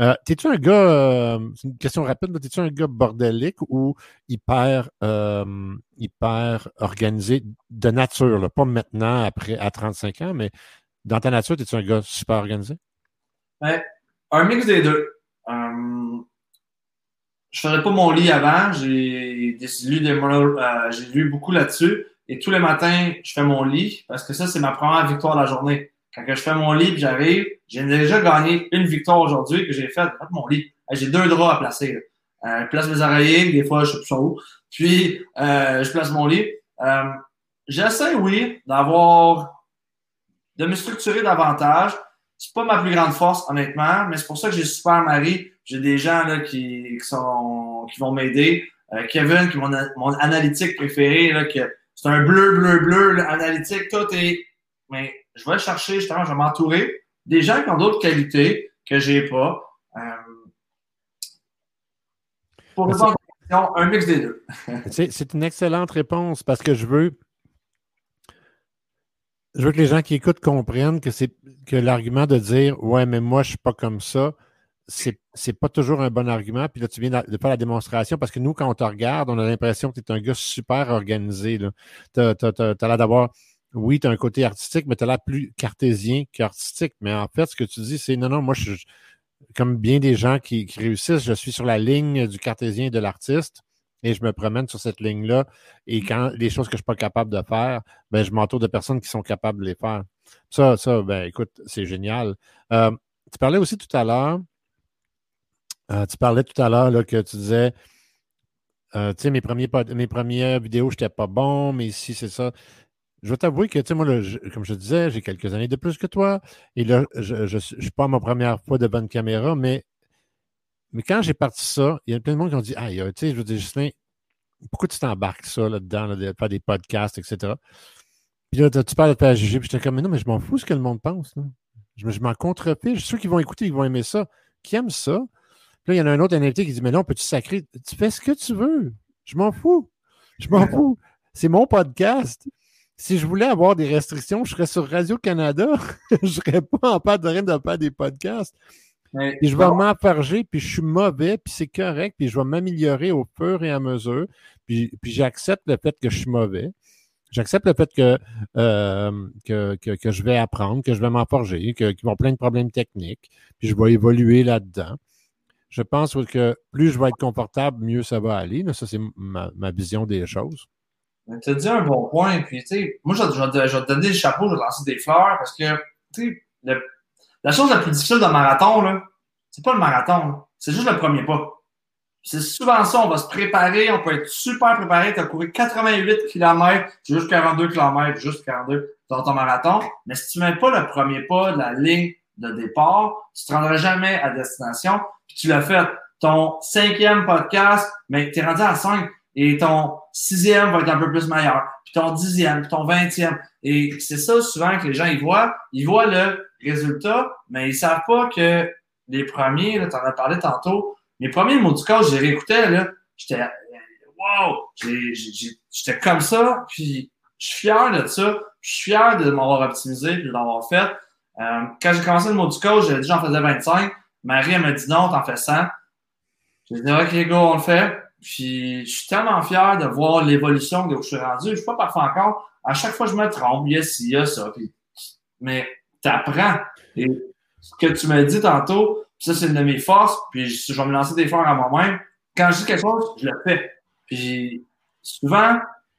Euh, T'es-tu un gars, euh, c'est une question rapide, t'es-tu un gars bordélique ou hyper, euh, hyper organisé de nature? Là? Pas maintenant, après, à 35 ans, mais dans ta nature, t'es-tu un gars super organisé? Ben, un mix des deux. Euh, je ferais pas mon lit avant. J'ai lu, euh, j'ai lu beaucoup là-dessus. Et tous les matins, je fais mon lit parce que ça, c'est ma première victoire de la journée. Quand je fais mon lit j'arrive, j'ai déjà gagné une victoire aujourd'hui que j'ai faite. mon lit. J'ai deux draps à placer. Euh, je place mes oreillers, des fois, je sais plus où. Puis, euh, je place mon lit. Euh, J'essaie, oui, d'avoir, de me structurer davantage c'est pas ma plus grande force, honnêtement, mais c'est pour ça que j'ai Super Marie. J'ai des gens là, qui, sont, qui vont m'aider. Euh, Kevin, qui est mon, mon analytique préféré, là, que c'est un bleu, bleu, bleu, analytique, tout est. Mais je vais chercher, justement, je vais m'entourer des gens qui ont d'autres qualités que j'ai pas. Euh, pour répondre à la question, un mix des deux. c'est une excellente réponse parce que je veux je veux que les gens qui écoutent comprennent que c'est que l'argument de dire Ouais, mais moi, je suis pas comme ça, c'est, c'est pas toujours un bon argument. Puis là, tu viens de faire la démonstration parce que nous, quand on te regarde, on a l'impression que tu es un gars super organisé. Tu as, l'air d'avoir, oui, tu as un côté artistique, mais tu as l'air plus cartésien qu'artistique. Mais en fait, ce que tu dis, c'est non, non, moi, je, comme bien des gens qui, réussissent, je suis sur la ligne du cartésien et de l'artiste et je me promène sur cette ligne-là. Et quand les choses que je ne suis pas capable de faire, ben, je m'entoure de personnes qui sont capables de les faire. Ça, ça, ben, écoute, c'est génial. Euh, tu parlais aussi tout à l'heure, euh, tu parlais tout à l'heure que tu disais, euh, tu sais, mes, premiers, mes premières vidéos, je n'étais pas bon, mais ici, c'est ça. Je vais t'avouer que, tu sais, moi, comme je disais, j'ai quelques années de plus que toi. Et là, je ne suis pas à ma première fois devant une caméra, mais, mais quand j'ai parti ça, il y a plein de monde qui ont dit Ah, tu sais, je veux dire, Justin, pourquoi tu t'embarques ça là-dedans, de faire des podcasts, etc. Puis là, tu parles de PAGG, puis j'étais comme, mais non, mais je m'en fous ce que le monde pense. Je, je m'en contrefiche. Sûr qu'ils vont écouter, ils vont aimer ça. Qui aiment ça? Puis là, il y en a un autre invité qui dit, mais non, peux-tu sacrer? Tu fais ce que tu veux. Je m'en fous. Je m'en fous. C'est mon podcast. Si je voulais avoir des restrictions, je serais sur Radio-Canada. je ne serais pas en pas de rien de faire des podcasts. Et je vais m'enfarger, puis je suis mauvais, puis c'est correct, puis je vais m'améliorer au fur et à mesure. Puis, puis j'accepte le fait que je suis mauvais. J'accepte le fait que, euh, que, que, je vais apprendre, que je vais m'enforger, qu'ils vont plein de problèmes techniques, puis je vais évoluer là-dedans. Je pense que plus je vais être confortable, mieux ça va aller. Ça, c'est ma, vision des choses. Tu as dit un bon point. Puis, tu sais, moi, je, vais te donner le chapeau, je vais te lancer des fleurs parce que, tu sais, la chose la plus difficile d'un marathon, c'est pas le marathon. C'est juste le premier pas. C'est souvent ça, on va se préparer, on peut être super préparé, tu as couru 88 km, juste 42 km, juste 42 dans ton marathon, mais si tu mets pas le premier pas de la ligne de départ, tu te rendras jamais à destination, puis tu l'as fait. Ton cinquième podcast, mais tu es rendu à 5, et ton sixième va être un peu plus meilleur, puis ton dixième, puis ton vingtième. Et c'est ça souvent que les gens ils voient, ils voient le résultat, mais ils savent pas que les premiers, tu en as parlé tantôt, mes premiers mots du coach, je les réécoutais, là, j'étais, wow, j'étais comme ça, puis je suis fier de ça, je suis fier de m'avoir optimisé puis de l'avoir fait. Euh, quand j'ai commencé le mot du coach, j'avais dit j'en faisais 25. Marie, elle m'a dit non, t'en fais 100. J'ai dit, OK, go, on le fait. Puis, je suis tellement fier de voir l'évolution de où je suis rendu. Je suis pas parfait encore. À chaque fois, je me trompe. Il y a ci, il y a ça. Puis, mais t'apprends. Et ce que tu m'as dit tantôt, ça, c'est une de mes forces. Puis je, vais me lancer des fleurs à moi-même. Quand je dis quelque chose, je le fais. Puis souvent,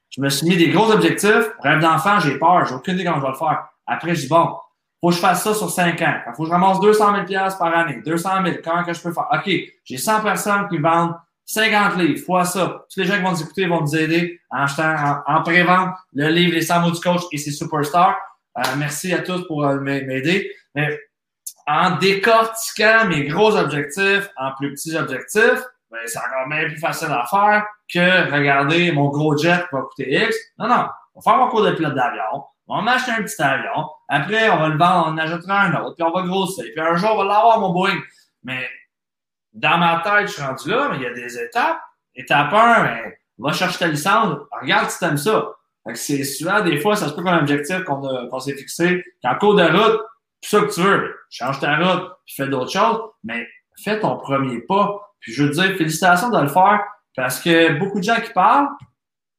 je me suis mis des gros objectifs. Rêve d'enfant, j'ai peur. J'ai aucune idée comment je vais le faire. Après, je dis bon, faut que je fasse ça sur 5 ans. Il faut que je ramasse 200 000 par année. 200 000, comment que je peux faire? OK, j'ai 100 personnes qui vendent 50 livres, fois ça. Tous les gens qui vont nous écouter vont nous aider en achetant, en, pré-vente le livre Les 100 mots du coach et ses superstars. Euh, merci à tous pour euh, m'aider. Mais en décortiquant mes gros objectifs en plus petits objectifs, ben, c'est encore même plus facile à faire que regarder mon gros jet qui va coûter X. Non, non. On va faire mon cours de pilote d'avion. On va m'acheter un petit avion. Après, on va le vendre, on en ajoutera un autre, puis on va grossir. Puis un jour, on va l'avoir, mon Boeing. Mais dans ma tête, je suis rendu là, mais il y a des étapes. Étape 1, ben, va chercher ta licence. Regarde si t'aimes ça. C'est souvent, des fois, ça se peut qu'on objectif qu'on s'est fixé. Qu'en cours de route, tout ça que tu veux. Change ta route, puis fais d'autres choses, mais fais ton premier pas. Puis je veux dire, félicitations de le faire, parce que beaucoup de gens qui parlent,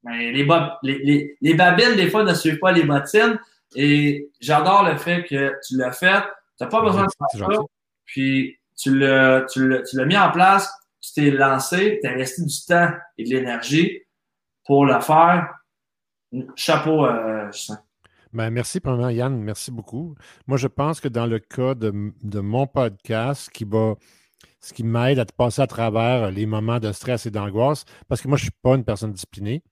mais les, les, les, babines, des fois, ne suivent pas les bottines. Et j'adore le fait que tu l'as fait. Tu n'as pas besoin de faire ça. Puis tu l'as, tu, l'as, tu l'as mis en place, tu t'es lancé, tu as investi du temps et de l'énergie pour le faire. Chapeau, euh, ben, merci, Yann, merci beaucoup. Moi, je pense que dans le cas de, mon podcast, qui va, ce qui m'aide à passer à travers les moments de stress et d'angoisse, parce que moi, je ne suis pas une personne disciplinée.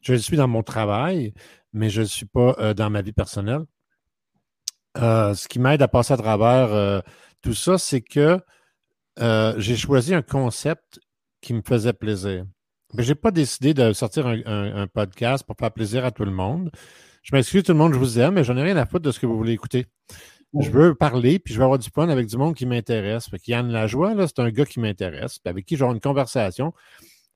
Je suis dans mon travail, mais je ne suis pas euh, dans ma vie personnelle. Euh, ce qui m'aide à passer à travers tout ça, c'est que j'ai choisi un concept qui me faisait plaisir. Je n'ai pas décidé de sortir un, podcast pour faire plaisir à tout le monde. Je m'excuse tout le monde, je vous aime, mais j'en ai rien à foutre de ce que vous voulez écouter. Je veux parler, puis je veux avoir du fun avec du monde qui m'intéresse. Fait Yann Lajoie, là, c'est un gars qui m'intéresse, avec qui j'aurai une conversation.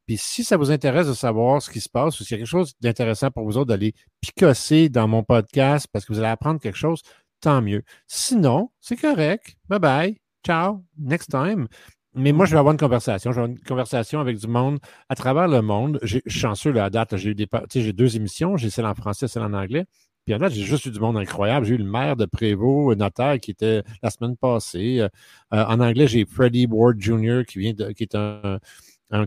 Puis si ça vous intéresse de savoir ce qui se passe ou s'il y a quelque chose d'intéressant pour vous autres d'aller picosser dans mon podcast parce que vous allez apprendre quelque chose, tant mieux. Sinon, c'est correct. Bye bye. Ciao. Next time. Mais moi, je vais avoir une conversation. Je vais avoir une conversation avec du monde à travers le monde. J'ai chanceux là, à date. J'ai eu des, j'ai deux émissions. J'ai celle en français, celle en anglais. Puis là, j'ai juste eu du monde incroyable. J'ai eu le maire de Prévost, notaire, qui était la semaine passée. en anglais, j'ai Freddie Ward Jr., qui vient de, qui est un,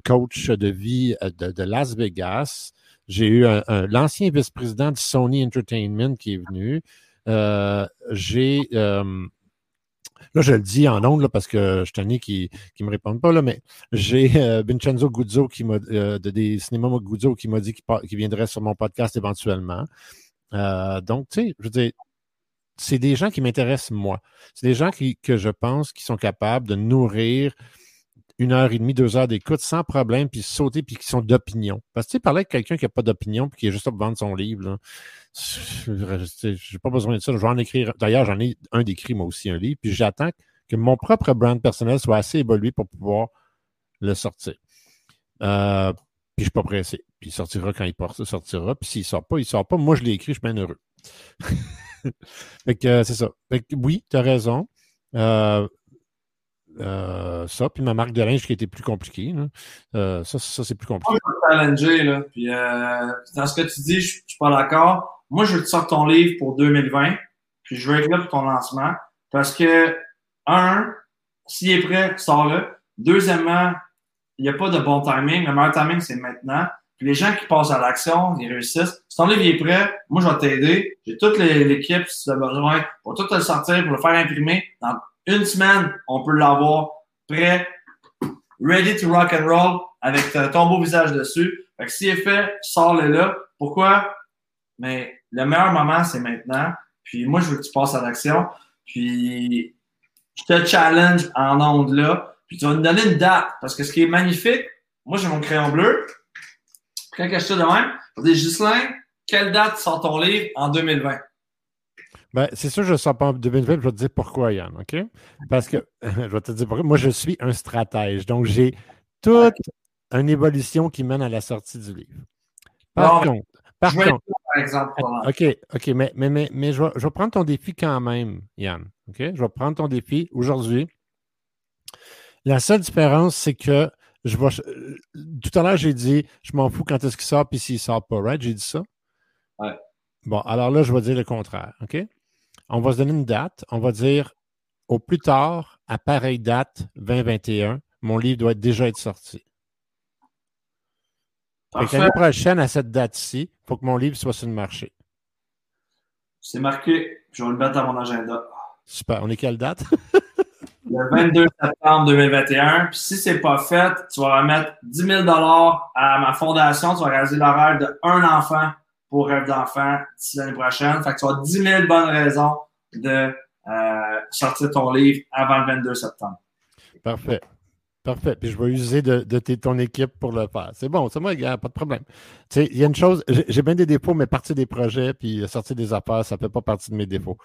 coach de vie de, Las Vegas. J'ai eu l'ancien vice-président de Sony Entertainment qui est venu. j'ai Là, je le dis en ondes parce que je tenais qui ne me répondent pas, là, mais j'ai euh, Vincenzo Guzzo qui euh, de des cinémas Guzzo qui m'a dit qu'il viendrait sur mon podcast éventuellement. Euh, donc, tu sais, je veux dire, c'est des gens qui m'intéressent moi. C'est des gens qui, que je pense qui sont capables de nourrir une heure et demie, deux heures d'écoute sans problème, puis sauter, puis qui sont d'opinion. Parce que tu sais, parler avec quelqu'un qui n'a pas d'opinion, puis qui est juste pour vendre son livre, j'ai pas besoin de ça. Je vais en écrire. D'ailleurs, j'en ai un d'écrit, moi aussi, un livre, puis j'attends que mon propre brand personnel soit assez évolué pour pouvoir le sortir. Euh, puis je suis pas pressé. Puis il sortira quand il sortira. Puis s'il sort pas, il sort pas. Moi, je l'ai écrit, je suis bien heureux. fait que euh, c'est ça. Oui, tu as raison. Euh, euh, ça, puis ma marque de linge qui était plus compliquée. Euh, ça, ça c'est plus compliqué. challenger, là. Euh, dans ce que tu dis, je, suis pas d'accord. Moi, je veux tu sortes ton livre pour 2020, puis je veux être là pour ton lancement. Parce que, un, s'il est prêt, sors-le. Deuxièmement, il n'y a pas de bon timing. Le meilleur timing, c'est maintenant. Puis les gens qui passent à l'action, ils réussissent. Si ton livre est prêt, moi, je vais t'aider. J'ai toute l'équipe, si tu as besoin, pour tout te le sortir, pour le faire imprimer dans une semaine, on peut l'avoir prêt, ready to rock and roll, avec ton beau visage dessus. Fait que s'il est fait, sors-le là. Pourquoi? Mais le meilleur moment, c'est maintenant. Puis moi, je veux que tu passes à l'action. Puis je te challenge en onde là. Puis tu vas nous donner une date. Parce que ce qui est magnifique, moi, j'ai mon crayon bleu. Quand je te de même, je dis, Ghislain, quelle date sort ton livre en 2020? Ben, c'est sûr, je ne sors pas en 2020, je vais te dire pourquoi, Yann, OK? Parce que, je vais te dire pourquoi. Moi, je suis un stratège. Donc, j'ai toute une évolution qui mène à la sortie du livre. Par contre, par contre. Par exemple, OK, OK, mais, mais, mais, mais je, vais, je, vais, prendre ton défi quand même, Yann. OK? Je vais prendre ton défi aujourd'hui. La seule différence, c'est que je vais. Tout à l'heure, j'ai dit, je m'en fous quand est-ce qu'il sort, puis s'il ne sort pas, right? J'ai dit ça? Ouais. Bon, alors là, je vais dire le contraire, OK? on va se donner une date. On va dire au plus tard, à pareille date, 2021, mon livre doit déjà être sorti. L'année prochaine, à cette date-ci, il faut que mon livre soit sur le marché. C'est marqué. Je vais le mettre dans mon agenda. Super. On est quelle date? le 22 septembre 2021. Puis si c'est pas fait, tu vas remettre 10 000 à ma fondation. Tu vas réaliser l'horaire de un enfant pour Rêve d'enfant d'ici l'année prochaine. Fait que tu as 10 000 bonnes raisons de euh, sortir ton livre avant le 22 septembre. Parfait. Parfait. Puis je vais user de, ton équipe pour le faire. C'est bon, c'est moi, gars, pas de problème. Tu sais, il y a une chose, j'ai bien des défauts, mais partir des projets puis sortir des affaires, ça ne fait pas partie de mes défauts.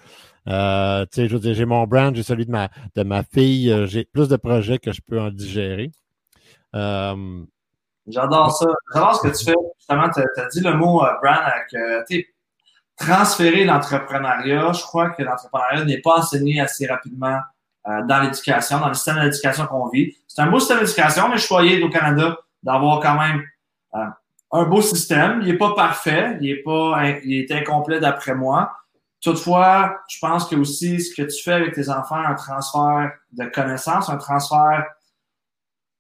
Euh, tu sais, je veux dire, j'ai mon brand, j'ai celui de ma, de ma fille, euh, j'ai plus de projets que je peux en digérer. J'adore ça. J'adore ce que tu fais. Justement, tu as, dit le mot euh, brand euh, transférer l'entrepreneuriat. Je crois que l'entrepreneuriat n'est pas enseigné assez rapidement euh, dans l'éducation, dans le système d'éducation qu'on vit. C'est un beau système d'éducation, mais je suis au Canada d'avoir quand même un beau système. Il n'est pas parfait, il est pas, il est incomplet d'après moi. Toutefois, je pense que aussi ce que tu fais avec tes enfants, un transfert de connaissances, un transfert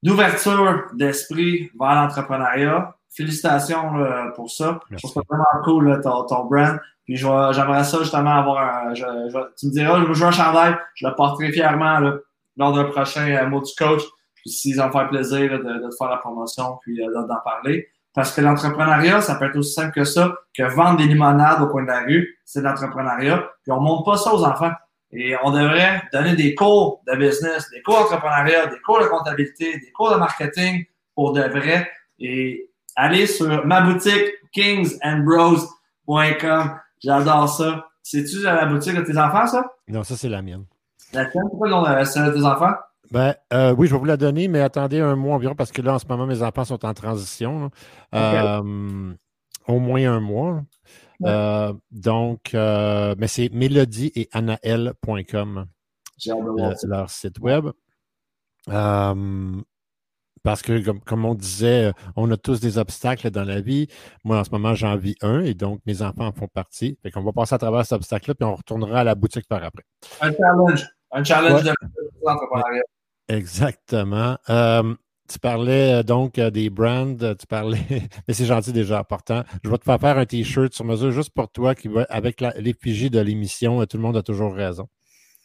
d'ouverture d'esprit vers l'entrepreneuriat. Félicitations pour ça. Je trouve ça vraiment cool, ton, ton, brand. Puis j'aimerais ça justement avoir un. Je, tu me diras, je veux jouer un chandail, je le porterai fièrement là, lors d'un prochain euh, mot du coach. Puis s'ils en font plaisir de, de, te faire la promotion puis euh, d'en parler. Parce que l'entrepreneuriat, ça peut être aussi simple que ça, que vendre des limonades au coin de la rue, c'est de l'entrepreneuriat. Puis on montre pas ça aux enfants. Et on devrait donner des cours de business, des cours d'entrepreneuriat, des cours de comptabilité, des cours de marketing pour de vrai. Et aller sur ma boutique kingsandbros.com. J'adore ça. C'est-tu la boutique de tes enfants, ça? Non, ça, c'est la mienne. La tienne? Pourquoi c'est de tes enfants? Ben, euh, oui, je vais vous la donner, mais attendez un mois environ parce que là, en ce moment, mes enfants sont en transition. Euh, au moins un mois. Euh, donc, euh, mais c'est mélodie et anaël.com, euh, leur site web. Parce que, comme, on disait, on a tous des obstacles dans la vie. Moi, en ce moment, j'en vis un et donc mes enfants en font partie. Fait qu'on va passer à travers cet obstacle-là, puis on retournera à la boutique par après. Un challenge. Un challenge de l'entrepreneuriat. Exactement. Euh, tu parlais euh, donc euh, des brands, tu parlais, mais c'est gentil déjà, important. Je vais te faire faire un T-shirt sur mesure juste pour toi qui va avec l'effigie de l'émission. Tout le monde a toujours raison.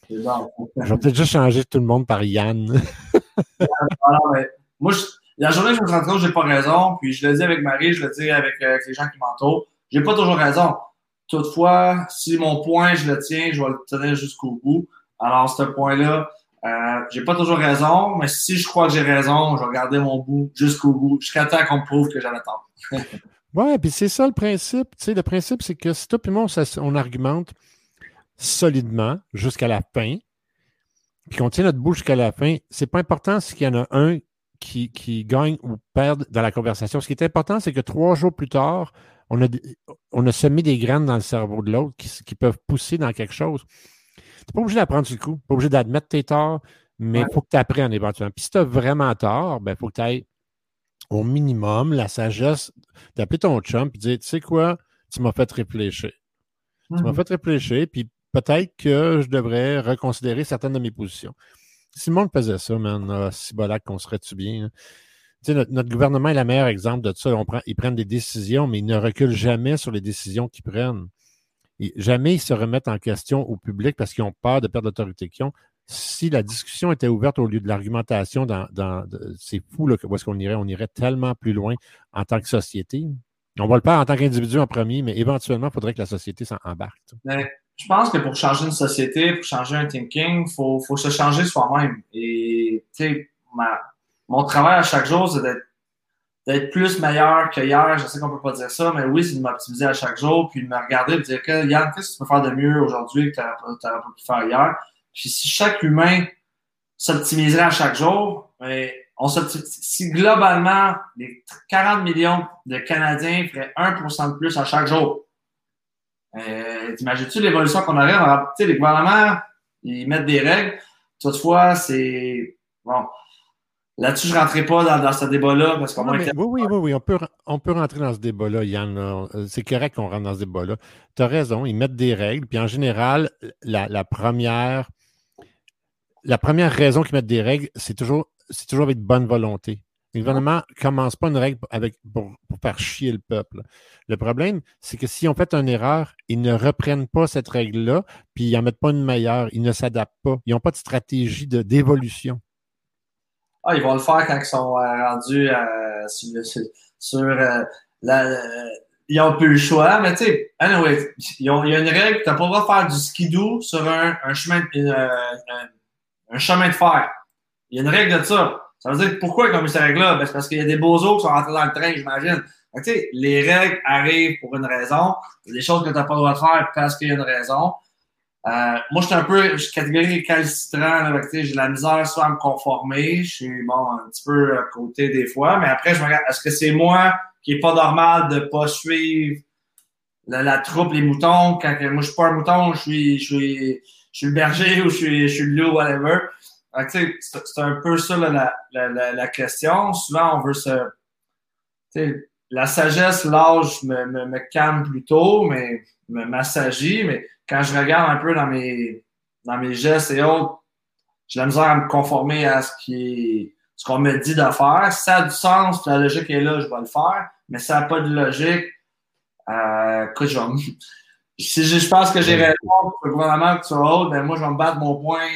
Je vais peut-être juste changer tout le monde par Yann. moi, la journée je me rends compte que je n'ai pas raison, puis je le dis avec Marie, je le dis avec, les gens qui m'entourent, j'ai pas toujours raison. Toutefois, si mon point, je le tiens, je vais le tenir jusqu'au bout. Alors, ce point-là, euh, j'ai pas toujours raison, mais si je crois que j'ai raison, je vais garder mon bout jusqu'au bout, jusqu'à temps qu'on me prouve que j'avais tort. ouais, puis c'est ça le principe. Le principe, c'est que si toi et moi, on, argumente solidement jusqu'à la fin, puis qu'on tient notre bout jusqu'à la fin, c'est pas important s'il y en a un qui, qui, gagne ou perd dans la conversation. Ce qui est important, c'est que trois jours plus tard, on a, on a semé des graines dans le cerveau de l'autre qui peuvent pousser dans quelque chose. Tu n'es pas obligé d'apprendre sur le coup, pas obligé d'admettre tes torts, mais il faut que tu apprennes éventuellement. Puis si tu as vraiment tort, il ben, faut que tu aies au minimum la sagesse d'appeler ton chum et de dire Tu sais quoi, tu m'as fait réfléchir. Tu m'as mhm. fait réfléchir, puis peut-être que je devrais reconsidérer certaines de mes positions. Si le monde faisait ça, man, si bolac qu'on serait-tu bien? Notre, notre, gouvernement est le meilleur exemple de ça. On prend, ils prennent des décisions, mais ils ne reculent jamais sur les décisions qu'ils prennent jamais ils se remettent en question au public parce qu'ils ont peur de perdre l'autorité qu'ils ont. Si la discussion était ouverte au lieu de l'argumentation, dans, c'est fou là, où est-ce qu'on irait. On irait tellement plus loin en tant que société. On va le faire en tant qu'individu en premier, mais éventuellement, il faudrait que la société s'en embarque. je pense que pour changer une société, pour changer un thinking, il faut, faut, se changer soi-même. Et tu sais, mon travail à chaque jour, c'est d'être d'être plus meilleur que hier. Je sais qu'on peut pas dire ça, mais oui, c'est de m'optimiser à chaque jour, puis de me regarder et de dire que Yann, qu'est-ce que tu peux faire de mieux aujourd'hui que tu n'aurais pas pu faire hier? Puis si chaque humain s'optimiserait à chaque jour, ben, on si globalement les 40 millions de Canadiens feraient 1% de plus à chaque jour, euh, t'imagines-tu l'évolution qu'on aurait? Tu sais, les gouvernements, ils mettent des règles. Toutefois, c'est bon Là-dessus, je ne rentrerai pas dans, ce débat-là parce qu'on Oui, oui, oui, oui, on peut, on peut rentrer dans ce débat-là, Yann. Euh, c'est correct qu'on rentre dans ce débat-là. Tu as raison, ils mettent des règles. Puis en général, la, première, la première raison qu'ils mettent des règles, c'est toujours, c'est toujours avec bonne volonté. Le gouvernement ne commence pas une règle avec, pour, faire chier le peuple. Le problème, c'est que si on fait une erreur, ils ne reprennent pas cette règle-là, puis ils n'en mettent pas une meilleure, ils ne s'adaptent pas. Ils n'ont pas de stratégie d'évolution. Ah, ils vont le faire quand ils sont euh, rendus euh, sur, euh, la. ils n'ont plus le choix, mais tu sais, anyway, il y a une règle, tu n'as pas le droit de faire du skidoo sur un, chemin, de fer. Il y a une règle de ça. Ça veut dire pourquoi ils ont mis cette règle-là? Ben, c'est parce qu'il y a des bozos qui sont rentrés dans le train, j'imagine. Tu sais, les règles arrivent pour une raison. Il y a des choses que tu n'as pas le droit de faire parce qu'il y a une raison. Euh, moi, je suis un peu, je suis catégorie récalcitrant. J'ai la misère soit à me conformer. Je suis bon, un petit peu à côté des fois. Mais après, je me regarde, est-ce que c'est moi qui est pas normal de pas suivre la, troupe, les moutons? Quand moi, je suis pas un mouton, je suis, je suis, je suis le berger ou je suis, je suis le loup, whatever. C'est un peu ça la, la, la, question. Souvent, on veut se. La sagesse, l'âge me, me, me calme plutôt, mais me massagit, mais quand je regarde un peu dans mes, dans mes gestes et autres, j'ai la misère à me conformer à ce qui ce qu'on me dit de faire. Si ça a du sens, la logique est là, je vais le faire. Mais si ça n'a pas de logique, euh, écoute, je, si je, pense que j'ai raison pour le gouvernement que tu sois autre, ben moi, je vais me battre mon point,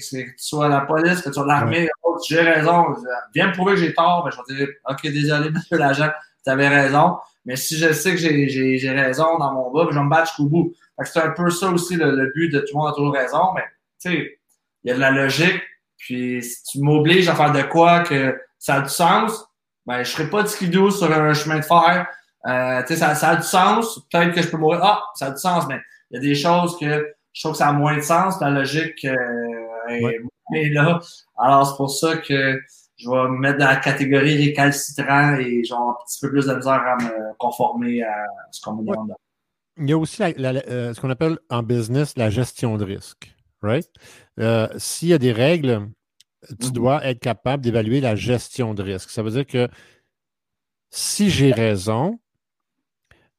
c'est que tu sois la police, que tu sois l'armée, si j'ai raison. Viens me prouver que j'ai tort, ben, je vais dire, OK, désolé, monsieur l'agent, tu avais raison. Mais si je sais que j'ai raison dans mon bas, ben, je vais me battre jusqu'au bout. C'est un peu ça aussi le, but de tout le monde a toujours raison, mais tu sais, il y a de la logique. Puis si tu m'obliges à faire de quoi que ça a du sens, ben je serai pas de skidoo sur un chemin de fer. Euh, tu sais, ça, ça a du sens. Peut-être que je peux mourir. Ah, ça a du sens, mais il y a des choses que je trouve que ça a moins de sens. La logique euh, est, là. Alors c'est pour ça que je vais me mettre dans la catégorie récalcitrant et genre un petit peu plus de misère à me conformer à ce qu'on me demande il y a aussi euh, ce qu'on appelle en business la gestion de risque. Right? Euh, s'il y a des règles, tu Mhm. dois être capable d'évaluer la gestion de risque. Ça veut dire que si j'ai raison,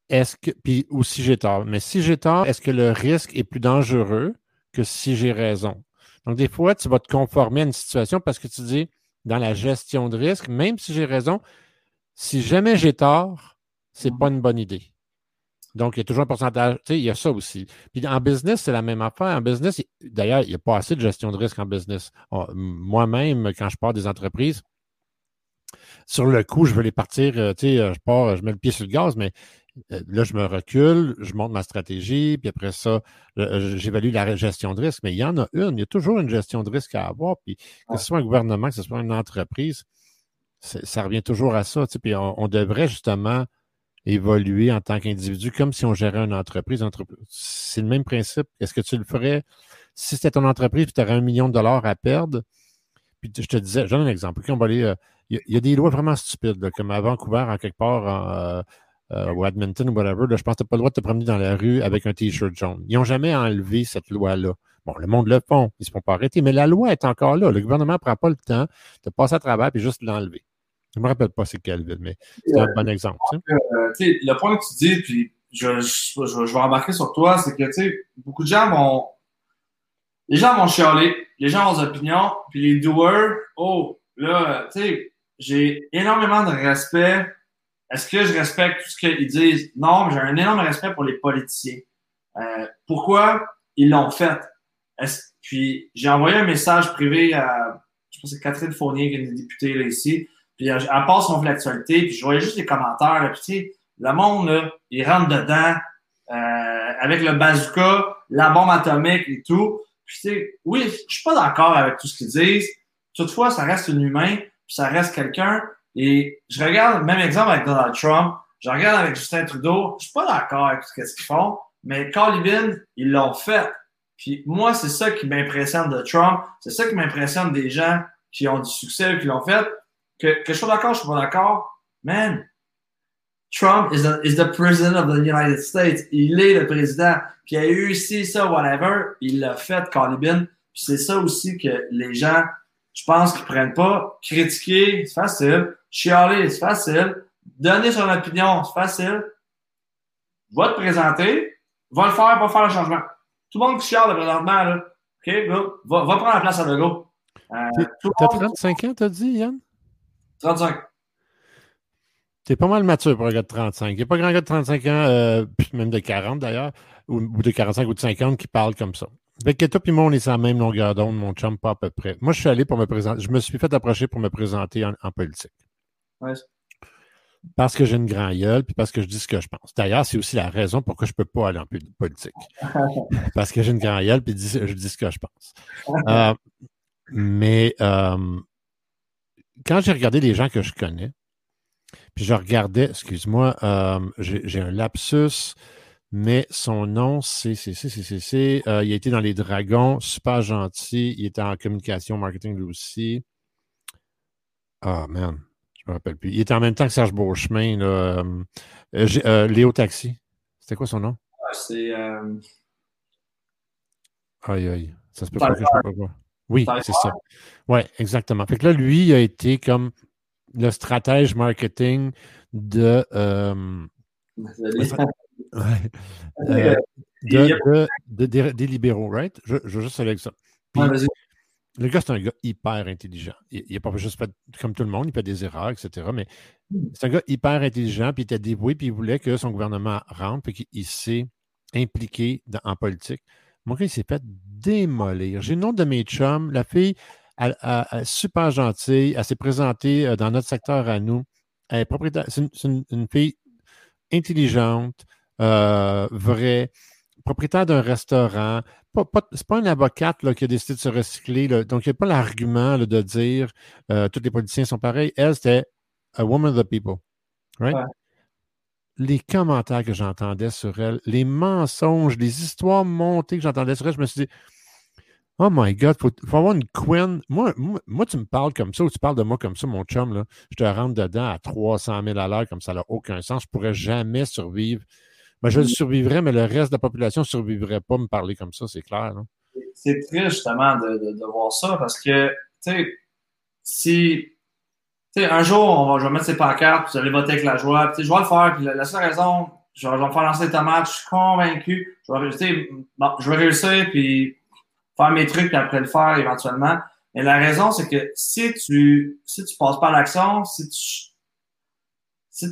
est-ce que, puis, ou si j'ai tort, mais si j'ai tort, est-ce que le risque est plus dangereux que si j'ai raison? Donc, des fois, tu vas te conformer à une situation parce que tu dis, dans la gestion de risque, même si j'ai raison, si jamais j'ai tort, c'est Mhm. pas une bonne idée. Donc, il y a toujours un pourcentage. Tu sais, il y a ça aussi. Puis en business, c'est la même affaire. En business, il- d'ailleurs, il n'y a pas assez de gestion de risque en business. On- Moi-même, quand je pars des entreprises, sur le coup, je veux les partir, euh, tu sais, euh, je pars, je mets le pied sur le gaz, mais euh, là, je me recule, je monte ma stratégie, puis après ça, j'évalue la gestion de risque. Mais il y en a une, il y a toujours une gestion de risque à avoir. Puis que ce soit un gouvernement, que ce soit une entreprise, ça revient toujours à ça. tu sais, Puis on, on devrait justement évoluer en tant qu'individu comme si on gérait une entreprise. C'est le même principe. Est-ce que tu le ferais? Si c'était ton entreprise et tu aurais un million de dollars à perdre? Puis je te disais, je donne un exemple. OK, on va aller, euh, Il y, a- des lois vraiment stupides, là, comme à Vancouver, en quelque part, euh, euh, ou Edmonton ou whatever. là, je pense que tu n'as pas le droit de te promener dans la rue avec un T-shirt jaune. Ils n'ont jamais enlevé cette loi-là. Bon, le monde le font, ils ne se font pas arrêter, mais la loi est encore là. Le gouvernement ne prend pas le temps de passer à travers et juste l'enlever. Je ne me rappelle pas c'est quelle ville, mais c'est un bon exemple. Euh, le point que tu dis, puis je, je, je, je vais remarquer sur toi, c'est que beaucoup de gens vont. Les gens vont chialer, les gens ont des opinions, puis les doers, oh, là, tu sais, j'ai énormément de respect. Est-ce que je respecte tout ce qu'ils disent? Non, mais j'ai un énorme respect pour les politiciens. Euh, pourquoi ils l'ont fait? Puis j'ai envoyé un message privé à, je pense que c'est Catherine Fournier, qui est une députée là, ici. Puis elle, elle passe son l'actualité, puis je voyais juste les commentaires. Là, puis tu sais, le monde, là, il rentre dedans euh, avec le bazooka, la bombe atomique et tout. Puis tu sais, oui, je suis pas d'accord avec tout ce qu'ils disent. Toutefois, ça reste un humain, puis ça reste quelqu'un. Et je regarde, même exemple avec Donald Trump, je regarde avec Justin Trudeau, je suis pas d'accord avec tout ce qu'ils font, mais Carlin, ils l'ont fait. Puis moi, c'est ça qui m'impressionne de Trump, c'est ça qui m'impressionne des gens qui ont du succès, qui l'ont fait. Que, que je sois d'accord, je suis pas d'accord, man, Trump is the, is the president of the United States. Il est le président. Puis il a eu ici ça, whatever. Il l'a fait, Calibin. Puis c'est ça aussi que les gens, je pense qu'ils prennent pas. Critiquer, c'est facile. Chialer, c'est facile. Donner son opinion, c'est facile. Va te présenter. Va le faire, va faire le changement. Tout le monde qui chiale présentement, là. OK. Va, va prendre la place à Legault. Euh, T'as monde- 35 ans, t'as dit, Yann? 35. T'es pas mal mature pour un gars de 35. Il n'y a pas grand gars de 35 ans, euh, même de 40 d'ailleurs, ou, ou de 45 ou de 50 qui parle comme ça. Fait que toi puis moi, on est sur la même longueur d'onde, mon chum, pas à peu près. Moi, je suis allé pour me présenter. Je me suis fait approcher pour me présenter en, en politique. Ouais. Parce que j'ai une grande gueule, puis parce que je dis ce que je pense. D'ailleurs, c'est aussi la raison pourquoi je ne peux pas aller en poli- politique. parce que j'ai une grande gueule, puis je dis ce que je pense. Euh, mais euh, quand j'ai regardé les gens que je connais, puis je regardais, excuse-moi, euh, j'ai un lapsus, mais son nom, c'est, c'est, c'est, c'est, c'est, c'est, euh, il a été dans les Dragons, super gentil, il était en communication, marketing lui aussi. Ah, man, je me rappelle plus. Il était en même temps que Serge Beauchemin, là, euh, euh, Léo Taxi. C'était quoi son nom? C'est. Euh, Aïe, aïe. Ça se peut pas que je ne sais pas. Oui, c'est ça. Oui, exactement. Fait que là, lui, il a été comme le stratège marketing de, euh, Euh, de, de- de- des- libéraux, right? Je, je veux juste avec ça. Puis, Ouais, vas-y. le gars, c'est un gars hyper intelligent. Il n'a pas juste fait comme tout le monde, il fait des erreurs, etc. Mais c'est un gars hyper intelligent, puis il était dévoué, puis il voulait que son gouvernement rentre, puis qu'il s'est impliqué dans- en politique. Mon gars, il s'est fait démolir. J'ai le nom de mes chums. La fille, elle, elle- super gentille. Elle s'est présentée euh, dans notre secteur à nous. Est propriétaire. C'est une, fille intelligente, euh, vraie, propriétaire d'un restaurant. Pas, pas- c'est pas une avocate là, qui a décidé de se recycler. Donc, il n'y a pas l'argument de dire euh, tous les politiciens sont pareils. Elle, c'était a woman of the people. Right? Les commentaires que j'entendais sur elle, les mensonges, les histoires montées que j'entendais sur elle, je me suis dit, Oh my God, il faut, faut avoir une queen. Moi, moi, moi, tu me parles comme ça ou tu parles de moi comme ça, mon chum, là, je te rentre dedans à 300 000 à l'heure comme ça n'a aucun sens. Je ne pourrais jamais survivre. Ben, je le survivrais, mais le reste de la population ne survivrait pas me parler comme ça, c'est clair. C'est triste justement de, de, de voir ça parce que, tu sais, si sais, un jour, on va, je vais mettre ces pancartes, puis vous allez voter avec la joie. Puis, je vais le faire. Puis la, seule raison, je vais, me faire lancer les tomates, je suis convaincu. Je vais, bon, je vais réussir, puis faire mes trucs, puis après le faire éventuellement. Mais la raison, c'est que si tu si tu passes pas l'action, si tu si,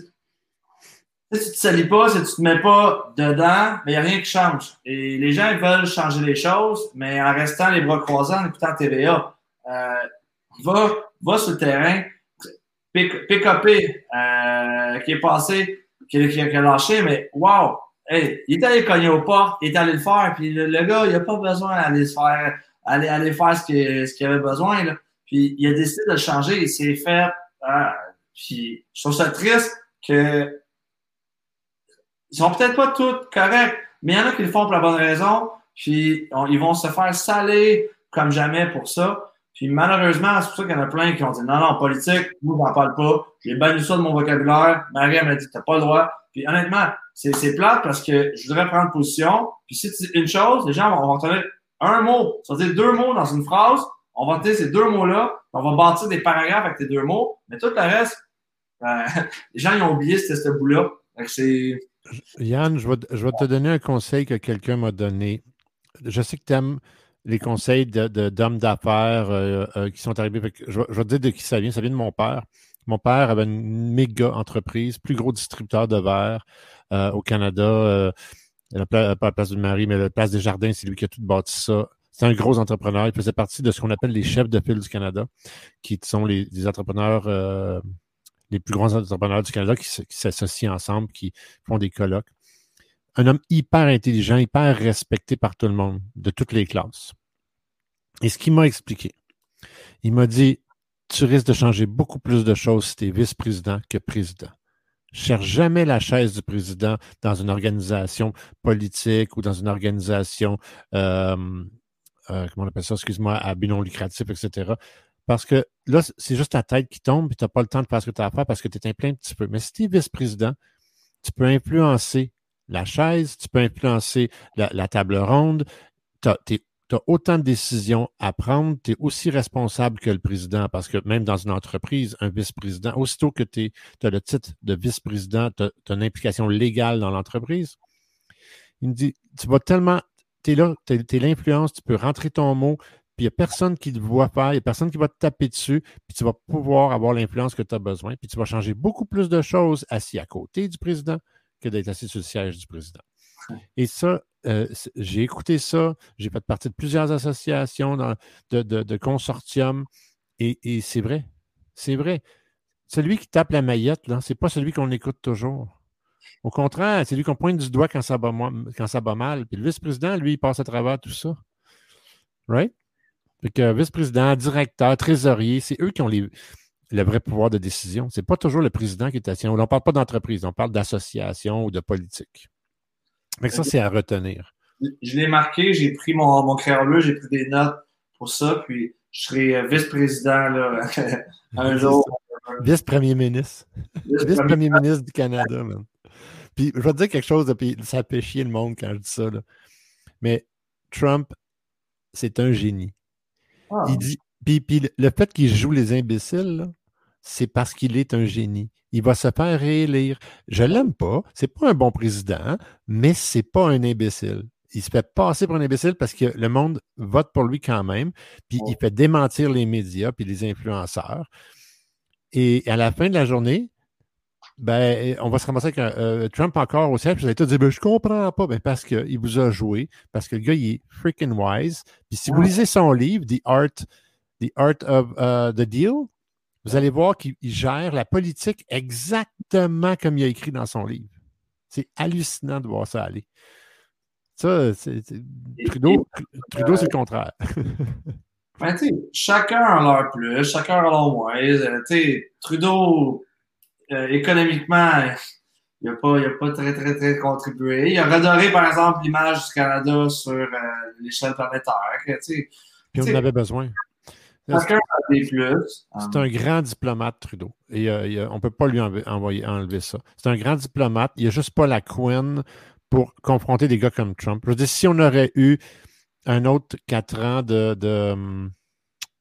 si tu te salis pas, si tu te mets pas dedans, il n'y a rien qui change. Et les gens veulent changer les choses, mais en restant les bras croisés, en écoutant TVA. Euh, va, va sur le terrain, PKP euh, qui est passé, qui, a lâché, mais wow! Hey, il est allé cogner aux portes, il est allé le faire, puis le, gars, il n'a pas besoin d'aller faire, aller, aller faire ce qu'il avait besoin. Puis il a décidé de le changer, il s'est fait. Ah, puis je trouve ça triste que ils sont peut-être pas tous corrects, mais il y en a qui le font pour la bonne raison, puis ils vont se faire saler comme jamais pour ça. Puis malheureusement, c'est pour ça qu'il y en a plein qui ont dit non, non, politique, moi, j'en parle pas. J'ai banni ça de mon vocabulaire. Marie m'a dit t'as pas le droit. Puis honnêtement, c'est, c'est plate parce que je voudrais prendre position. Puis si tu dis une chose, les gens vont, vont retenir un mot. Ça veut dire deux mots dans une phrase. On va dire ces deux mots-là. On va bâtir des paragraphes avec tes deux mots. Mais tout le reste, ben, les gens ils ont oublié ce, ce bout-là. Yann, je vais, je vais te donner un conseil que quelqu'un m'a donné. Je sais que tu aimes les conseils d'hommes de, d'affaires euh, euh, qui sont arrivés. je, vais, te dire de qui ça vient. Ça vient de mon père. Mon père avait une méga entreprise, plus gros distributeur de verre euh, au Canada. pas la place de Marie, mais la place des Jardins, c'est lui qui a tout bâti ça. C'est un gros entrepreneur. Il faisait partie de ce qu'on appelle les chefs de file du Canada, qui sont les, entrepreneurs, les plus grands entrepreneurs du Canada qui s'associent ensemble, qui font des colloques un homme hyper intelligent, hyper respecté par tout le monde, de toutes les classes. Et ce qu'il m'a expliqué, il m'a dit, tu risques de changer beaucoup plus de choses si tu es vice-président que président. Cherche jamais la chaise du président dans une organisation politique ou dans une organisation, euh, euh, comment on appelle ça, excuse-moi, à but lucratif, etc. Parce que là, c'est juste ta tête qui tombe et tu n'as pas le temps de faire ce que tu as à faire parce que tu es plein un petit peu. Mais si tu es vice-président, tu peux influencer la chaise, tu peux influencer la, table ronde. Tu as, autant de décisions à prendre, tu es aussi responsable que le président, parce que même dans une entreprise, un vice-président, aussitôt que tu as le titre de vice-président, tu as, une implication légale dans l'entreprise. Il me dit, tu vas tellement, tu es là, tu es, l'influence, tu peux rentrer ton mot, puis il n'y a personne qui le voit faire, il n'y a personne qui va te taper dessus, puis tu vas pouvoir avoir l'influence que tu as besoin, puis tu vas changer beaucoup plus de choses assis à côté du président que d'être assis sur le siège du président. Et ça, euh, j'ai écouté ça, j'ai fait partie de plusieurs associations de, consortiums, et, c'est vrai, c'est vrai. Celui qui tape la maillette, ce n'est pas celui qu'on écoute toujours. Au contraire, c'est lui qu'on pointe du doigt quand ça, bat, quand ça bat mal. Puis le vice-président, lui, il passe à travers tout ça. Right? Fait que vice-président, directeur, trésorier, c'est eux qui ont les, le vrai pouvoir de décision. Ce n'est pas toujours le président qui est assis. On ne parle pas d'entreprise, on parle d'association ou de politique. Mais ça, c'est à retenir. Je l'ai marqué, j'ai pris mon, mon crayon bleu, j'ai pris des notes pour ça, puis je serai euh, vice-président un jour. Vice-premier ministre. Vice-premier ministre du Canada, man. Puis je vais te dire quelque chose, puis ça fait chier le monde quand je dis ça. Mais Trump, c'est un génie. Ah. Il dit, puis, le fait qu'il joue les imbéciles, c'est parce qu'il est un génie. Il va se faire réélire. Je l'aime pas. C'est pas un bon président, mais c'est pas un imbécile. Il se fait passer pour un imbécile parce que le monde vote pour lui quand même. Puis il fait démentir les médias puis les influenceurs. Et à la fin de la journée, ben, on va se ramasser avec euh, Trump encore au siège. Vous allez tout dire, ben, je comprends pas. Ben, parce qu'il vous a joué, parce que le gars, il est freaking wise. Puis si vous lisez son livre, The Art The Art of uh, the Deal, vous allez voir qu'il gère la politique exactement comme il a écrit dans son livre. C'est hallucinant de voir ça aller. Ça, Trudeau, Trudeau c'est le contraire. ben, chacun a leur plus, chacun a leur moins. Euh, Trudeau, euh, économiquement, il n'a pas, pas très, très, très contribué. Il a redoré, par exemple, l'image du Canada sur euh, l'échelle planétaire. Puis on en avait besoin. C'est un grand diplomate, Trudeau. Et euh, on ne peut pas lui envoyer, enlever ça. C'est un grand diplomate. Il n'y a juste pas la couenne pour confronter des gars comme Trump. Je veux dire, si on aurait eu un autre quatre ans de, hum,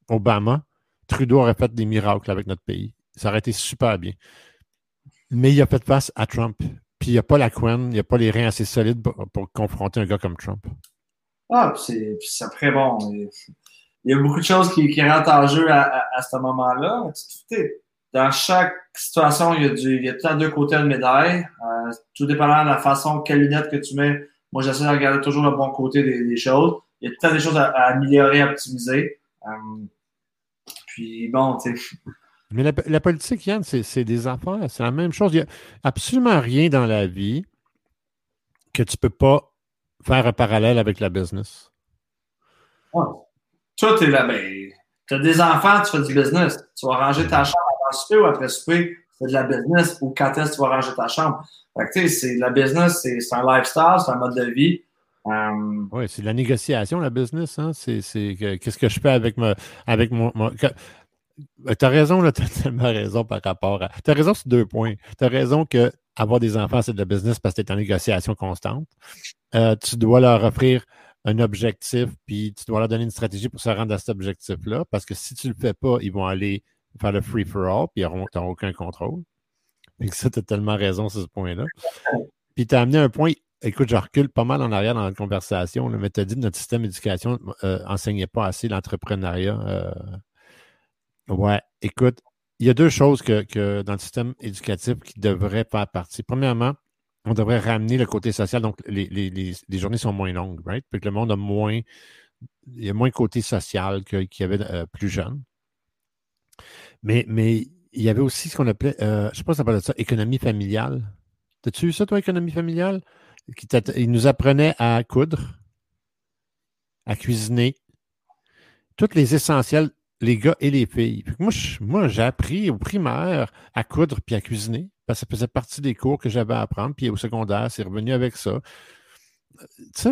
Obama, Trudeau aurait fait des miracles avec notre pays. Ça aurait été super bien. Mais il a fait face à Trump. Puis il n'y a pas la couenne, il n'y a pas les reins assez solides pour, confronter un gars comme Trump. Ah, c'est très bon. Il y a beaucoup de choses qui, qui rentrent en jeu à, ce moment-là. Dans chaque situation, il y a, du, il y a tout à deux côtés de médaille. Euh, tout dépendant de la façon, quelle lunette que tu mets. Moi, j'essaie de regarder toujours le bon côté des, choses. Il y a tout à des choses à, améliorer, à optimiser. Euh, puis bon, tu sais. Mais la, politique, Yann, c'est des affaires. C'est la même chose. Il n'y a absolument rien dans la vie que tu ne peux pas faire un parallèle avec la business. Tu es là, ben, tu as des enfants, tu fais du business. Tu vas ranger ta chambre avant souper ou après souper, c'est de la business. Ou quand est-ce que tu vas ranger ta chambre? Fait que, c'est la business, c'est un lifestyle, c'est un mode de vie. Euh, oui, c'est la négociation, la business. Hein? C'est qu'est-ce que je fais avec, ma, avec mon. Ben, tu as raison, tu as tellement raison par rapport à. Tu as raison sur deux points. Tu as raison que avoir des enfants, c'est de la business parce que tu es en négociation constante. Euh, tu dois leur offrir un objectif, puis tu dois leur donner une stratégie pour se rendre à cet objectif-là, parce que si tu ne le fais pas, ils vont aller faire le free-for-all, puis ils n'auront aucun contrôle. Et ça, tu as tellement raison sur ce point-là. Puis tu as amené un point Écoute, je recule pas mal en arrière dans la conversation, mais tu as dit que notre système d'éducation n'enseignait euh, pas assez l'entrepreneuriat. Euh. ouais, écoute, il y a deux choses que, dans le système éducatif qui devraient faire partie. Premièrement, on devrait ramener le côté social. Donc, les, journées sont moins longues, right? Puis le monde a moins. Il y a moins de côté social qu'il y avait euh, plus jeune. Mais, mais il y avait aussi ce qu'on appelait, je ne sais pas si ça s'appelle ça, économie familiale. T'as-tu eu ça, toi, économie familiale? il nous apprenait à coudre, à cuisiner, tous les essentiels, les gars et les filles. moi, j'ai appris au primaire à coudre puis à cuisiner, parce que ça faisait partie des cours que j'avais à apprendre. Puis au secondaire, c'est revenu avec ça. Ça,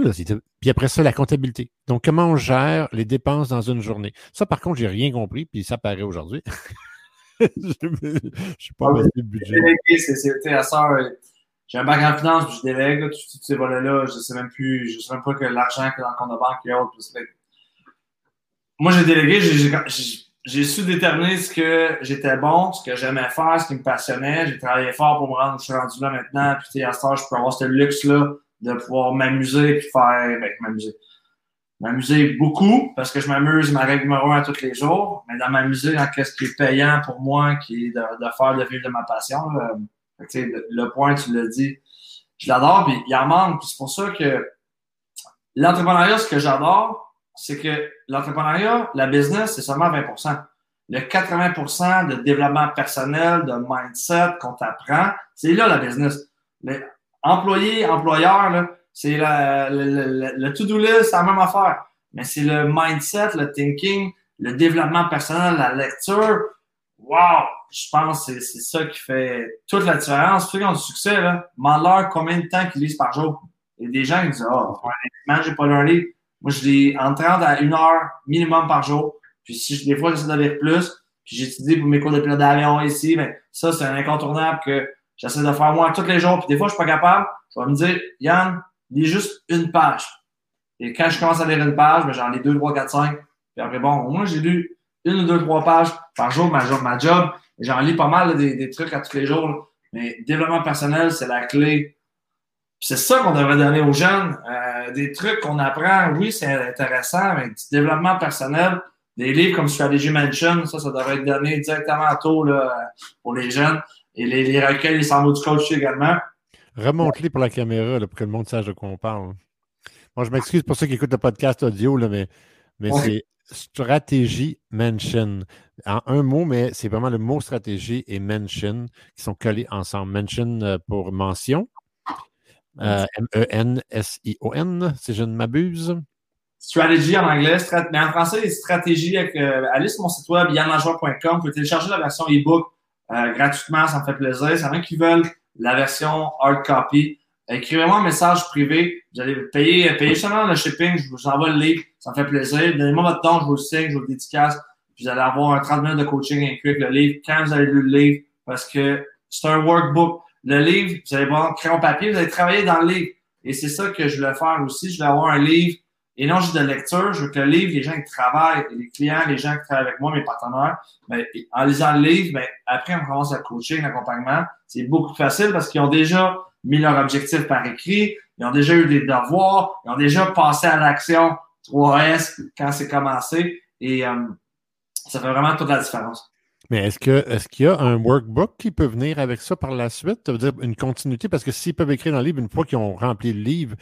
puis après ça, la comptabilité. Donc, comment on gère les dépenses dans une journée? Ça, par contre, j'ai rien compris, puis ça paraît aujourd'hui. je ne suis pas ah, le budget. C'était à ça j'ai un bac en finance, puis je délègue, tous ces volets-là, je sais même plus, je sais même pas que l'argent que dans le compte de banque et autres. Moi, j'ai délégué, j'ai su déterminer ce que j'étais bon, ce que j'aimais faire, ce qui me passionnait. J'ai travaillé fort pour me rendre je suis rendu là maintenant. Puis, à ce je peux avoir ce luxe-là de pouvoir m'amuser puis faire, ben, m'amuser. M'amuser beaucoup parce que je m'amuse ma règle numéro un tous les jours, mais dans m'amuser dans ce qui est payant pour moi, qui est de, faire de vivre de ma passion. Le, point, tu l'as dit, je l'adore, puis il en manque. c'est pour ça que l'entrepreneuriat, ce que j'adore, c'est que l'entrepreneuriat, la business, c'est seulement 20% Le 80% de développement personnel, de mindset qu'on t'apprend, c'est là la business. Mais employé, employeur, c'est le, to-do list, c'est la même affaire. Mais c'est le mindset, le thinking, le développement personnel, la lecture. Wow! je pense que c'est ça qui fait toute la différence. Ceux qui ont du succès, là, demande-leur combien de temps qu'ils lisent par jour. Il y a des gens qui disent Ah, oh, honnêtement, j'ai pas leur livre. Moi, je lis entre 30 à 1 heure minimum par jour. Puis si des fois, j'essaie de lire plus, puis j'étudie pour mes cours de pilote d'avion ici, mais ça, c'est un incontournable que j'essaie de faire moi tous les jours. Puis des fois, je suis pas capable. Je vais me dire, Yann, lis juste une page. Et quand je commence à lire une page, ben, j'en lis deux, trois, quatre, cinq. Puis après, bon, au moins, j'ai lu une ou deux, trois pages par jour, ma job, ma job. J'en lis pas mal des, trucs à tous les jours. Mais développement personnel, c'est la clé. C'est ça qu'on devrait donner aux jeunes. Euh, des trucs qu'on apprend, oui, c'est intéressant, mais du développement personnel, des livres comme Strategy Mansion, ça, ça devrait être donné directement à tôt là, pour les jeunes. Et les, les recueils, les symboles du coach également. Remonte-les pour la caméra pour que le monde sache de quoi on parle. Moi, je m'excuse pour ceux qui écoutent le podcast audio, là, mais, mais c'est stratégie mention. En un mot, mais c'est vraiment le mot stratégie et mention qui sont collés ensemble. Mention euh, pour mention. Euh, M-E-N-S-I-O-N, si je ne m'abuse. Stratégie en anglais, mais en français, stratégie avec, euh, allez sur mon site web, yanlajoi.com, vous pouvez télécharger la version e-book gratuitement, ça me fait plaisir. C'est vrai qui veulent la version hard copy. Écrivez-moi un message privé. Vous allez payer, payer seulement le shipping. Je vous envoie le livre. Ça me fait plaisir. Donnez-moi votre temps. Je vous le signe. Je vous le dédicace. Vous allez avoir un 30 minutes de coaching inclus avec le livre quand vous avez lu le livre parce que c'est un workbook. Le livre, vous allez voir crayon papier. Vous allez travailler dans le livre. Et c'est ça que je voulais faire aussi. Je voulais avoir un livre et non juste de lecture. Je veux que le livre, les gens qui travaillent, les clients, les gens qui travaillent avec moi, mes partenaires, ben, en lisant le livre, ben, après, on commence à coacher, l'accompagnement. C'est beaucoup plus facile parce qu'ils ont déjà mis leur objectif par écrit, ils ont déjà eu des devoirs, ils ont déjà passé à l'action 3S quand c'est commencé et euh, ça fait vraiment toute la différence. Mais est-ce que est-ce qu'il y a un workbook qui peut venir avec ça par la suite? Ça veut dire une continuité? Parce que s'ils peuvent écrire dans le livre, une fois qu'ils ont rempli le livre,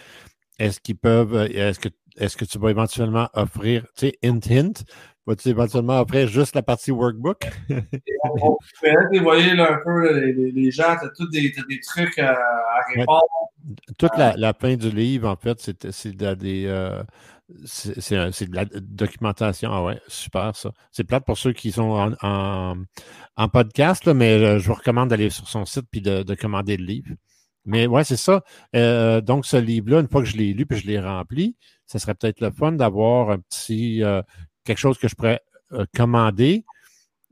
est-ce qu'ils peuvent euh, est-ce que est-ce que tu vas éventuellement offrir, tu sais, hint hint, vas-tu éventuellement offrir juste la partie workbook? on peut voyez là, un peu les, les, gens, tu as tous des, des, trucs à, répondre. toute la, la, fin du livre, en fait, c'est des. Euh, c'est de la documentation. Ah ouais, super ça. C'est plate pour ceux qui sont en, en, podcast, là, mais euh, je vous recommande d'aller sur son site puis de, de, commander le livre. Mais ouais, c'est ça. Euh, donc, ce livre-là, une fois que je l'ai lu puis je l'ai rempli, ça serait peut-être le fun d'avoir un petit euh, quelque chose que je pourrais commander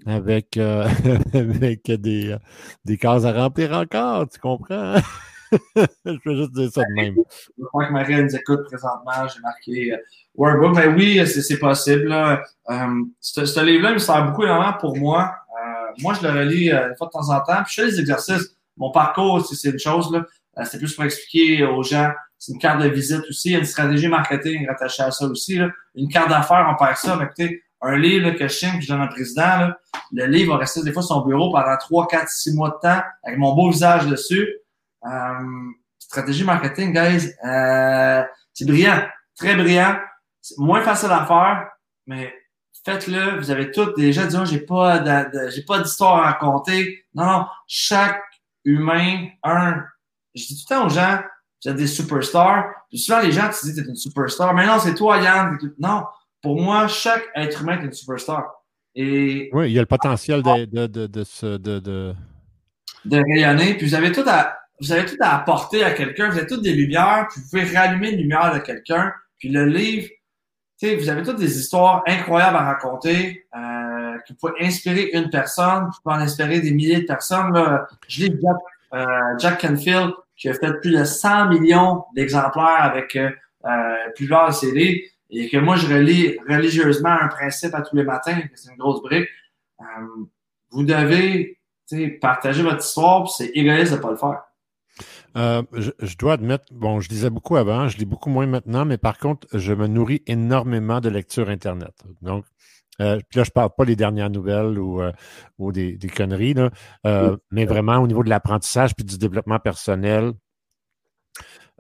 avec, avec des, des cases à remplir encore, tu comprends? je peux juste dire ça de même. Je crois que Marie nous écoute présentement. J'ai marqué euh, Workbook. Mais oui, c'est possible. Euh, ce, livre-là, il me sert beaucoup énormément pour moi. Euh, moi, je le relis une fois de temps en temps. Puis je fais des exercices. Mon parcours, c'est une chose. c'est plus pour expliquer aux gens. C'est une carte de visite aussi. Il y a une stratégie marketing rattachée à ça aussi. Une carte d'affaires, on perd ça. Mais écoutez, un livre que je signe, que je donne au président, le livre va rester des fois sur son bureau pendant 3, 4, 6 mois de temps avec mon beau visage dessus. Euh, stratégie marketing, guys, euh, c'est brillant, très brillant. C'est moins facile à faire, mais faites-le. Vous avez toutes déjà dit, j'ai pas j'ai pas d'histoire à raconter. Non, non. Chaque humain, un, je dis tout le temps aux gens, vous êtes des superstars. Puis souvent, les gens, tu dis, t'es une superstar. Mais non, c'est toi, Yann. Non. Pour moi, chaque être humain est une superstar. Et. Oui, il y a le potentiel de, de, de, de, de, de... de rayonner. Puis vous avez tout à, vous avez tout à apporter à quelqu'un, vous avez toutes des lumières, puis vous pouvez rallumer une lumière de quelqu'un, puis le livre, tu sais, vous avez toutes des histoires incroyables à raconter, euh, qui peuvent inspirer une personne, qui peuvent en inspirer des milliers de personnes. Là. Je lis Jack, euh, Jack Canfield, qui a fait plus de 100 millions d'exemplaires avec euh, plusieurs séries, et que moi, je relis religieusement un principe à tous les matins, c'est une grosse brique. Euh, vous devez partager votre histoire, c'est égoïste de pas le faire. Euh, je, dois admettre, bon, je lisais beaucoup avant, je lis beaucoup moins maintenant, mais par contre, je me nourris énormément de lecture Internet. Donc, euh, puis là, je parle pas des dernières nouvelles ou, euh, ou des, des, conneries, là, mais vraiment au niveau de l'apprentissage puis du développement personnel.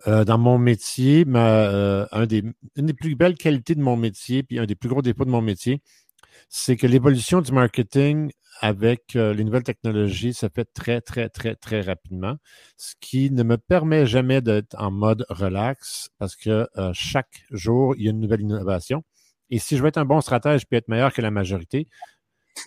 dans mon métier, ma, un des, une des plus belles qualités de mon métier, puis un des plus gros défauts de mon métier, c'est que l'évolution du marketing avec euh, les nouvelles technologies ça fait très, très, très, très rapidement, ce qui ne me permet jamais d'être en mode relax parce que euh, chaque jour, il y a une nouvelle innovation. Et si je veux être un bon stratège puis être meilleur que la majorité,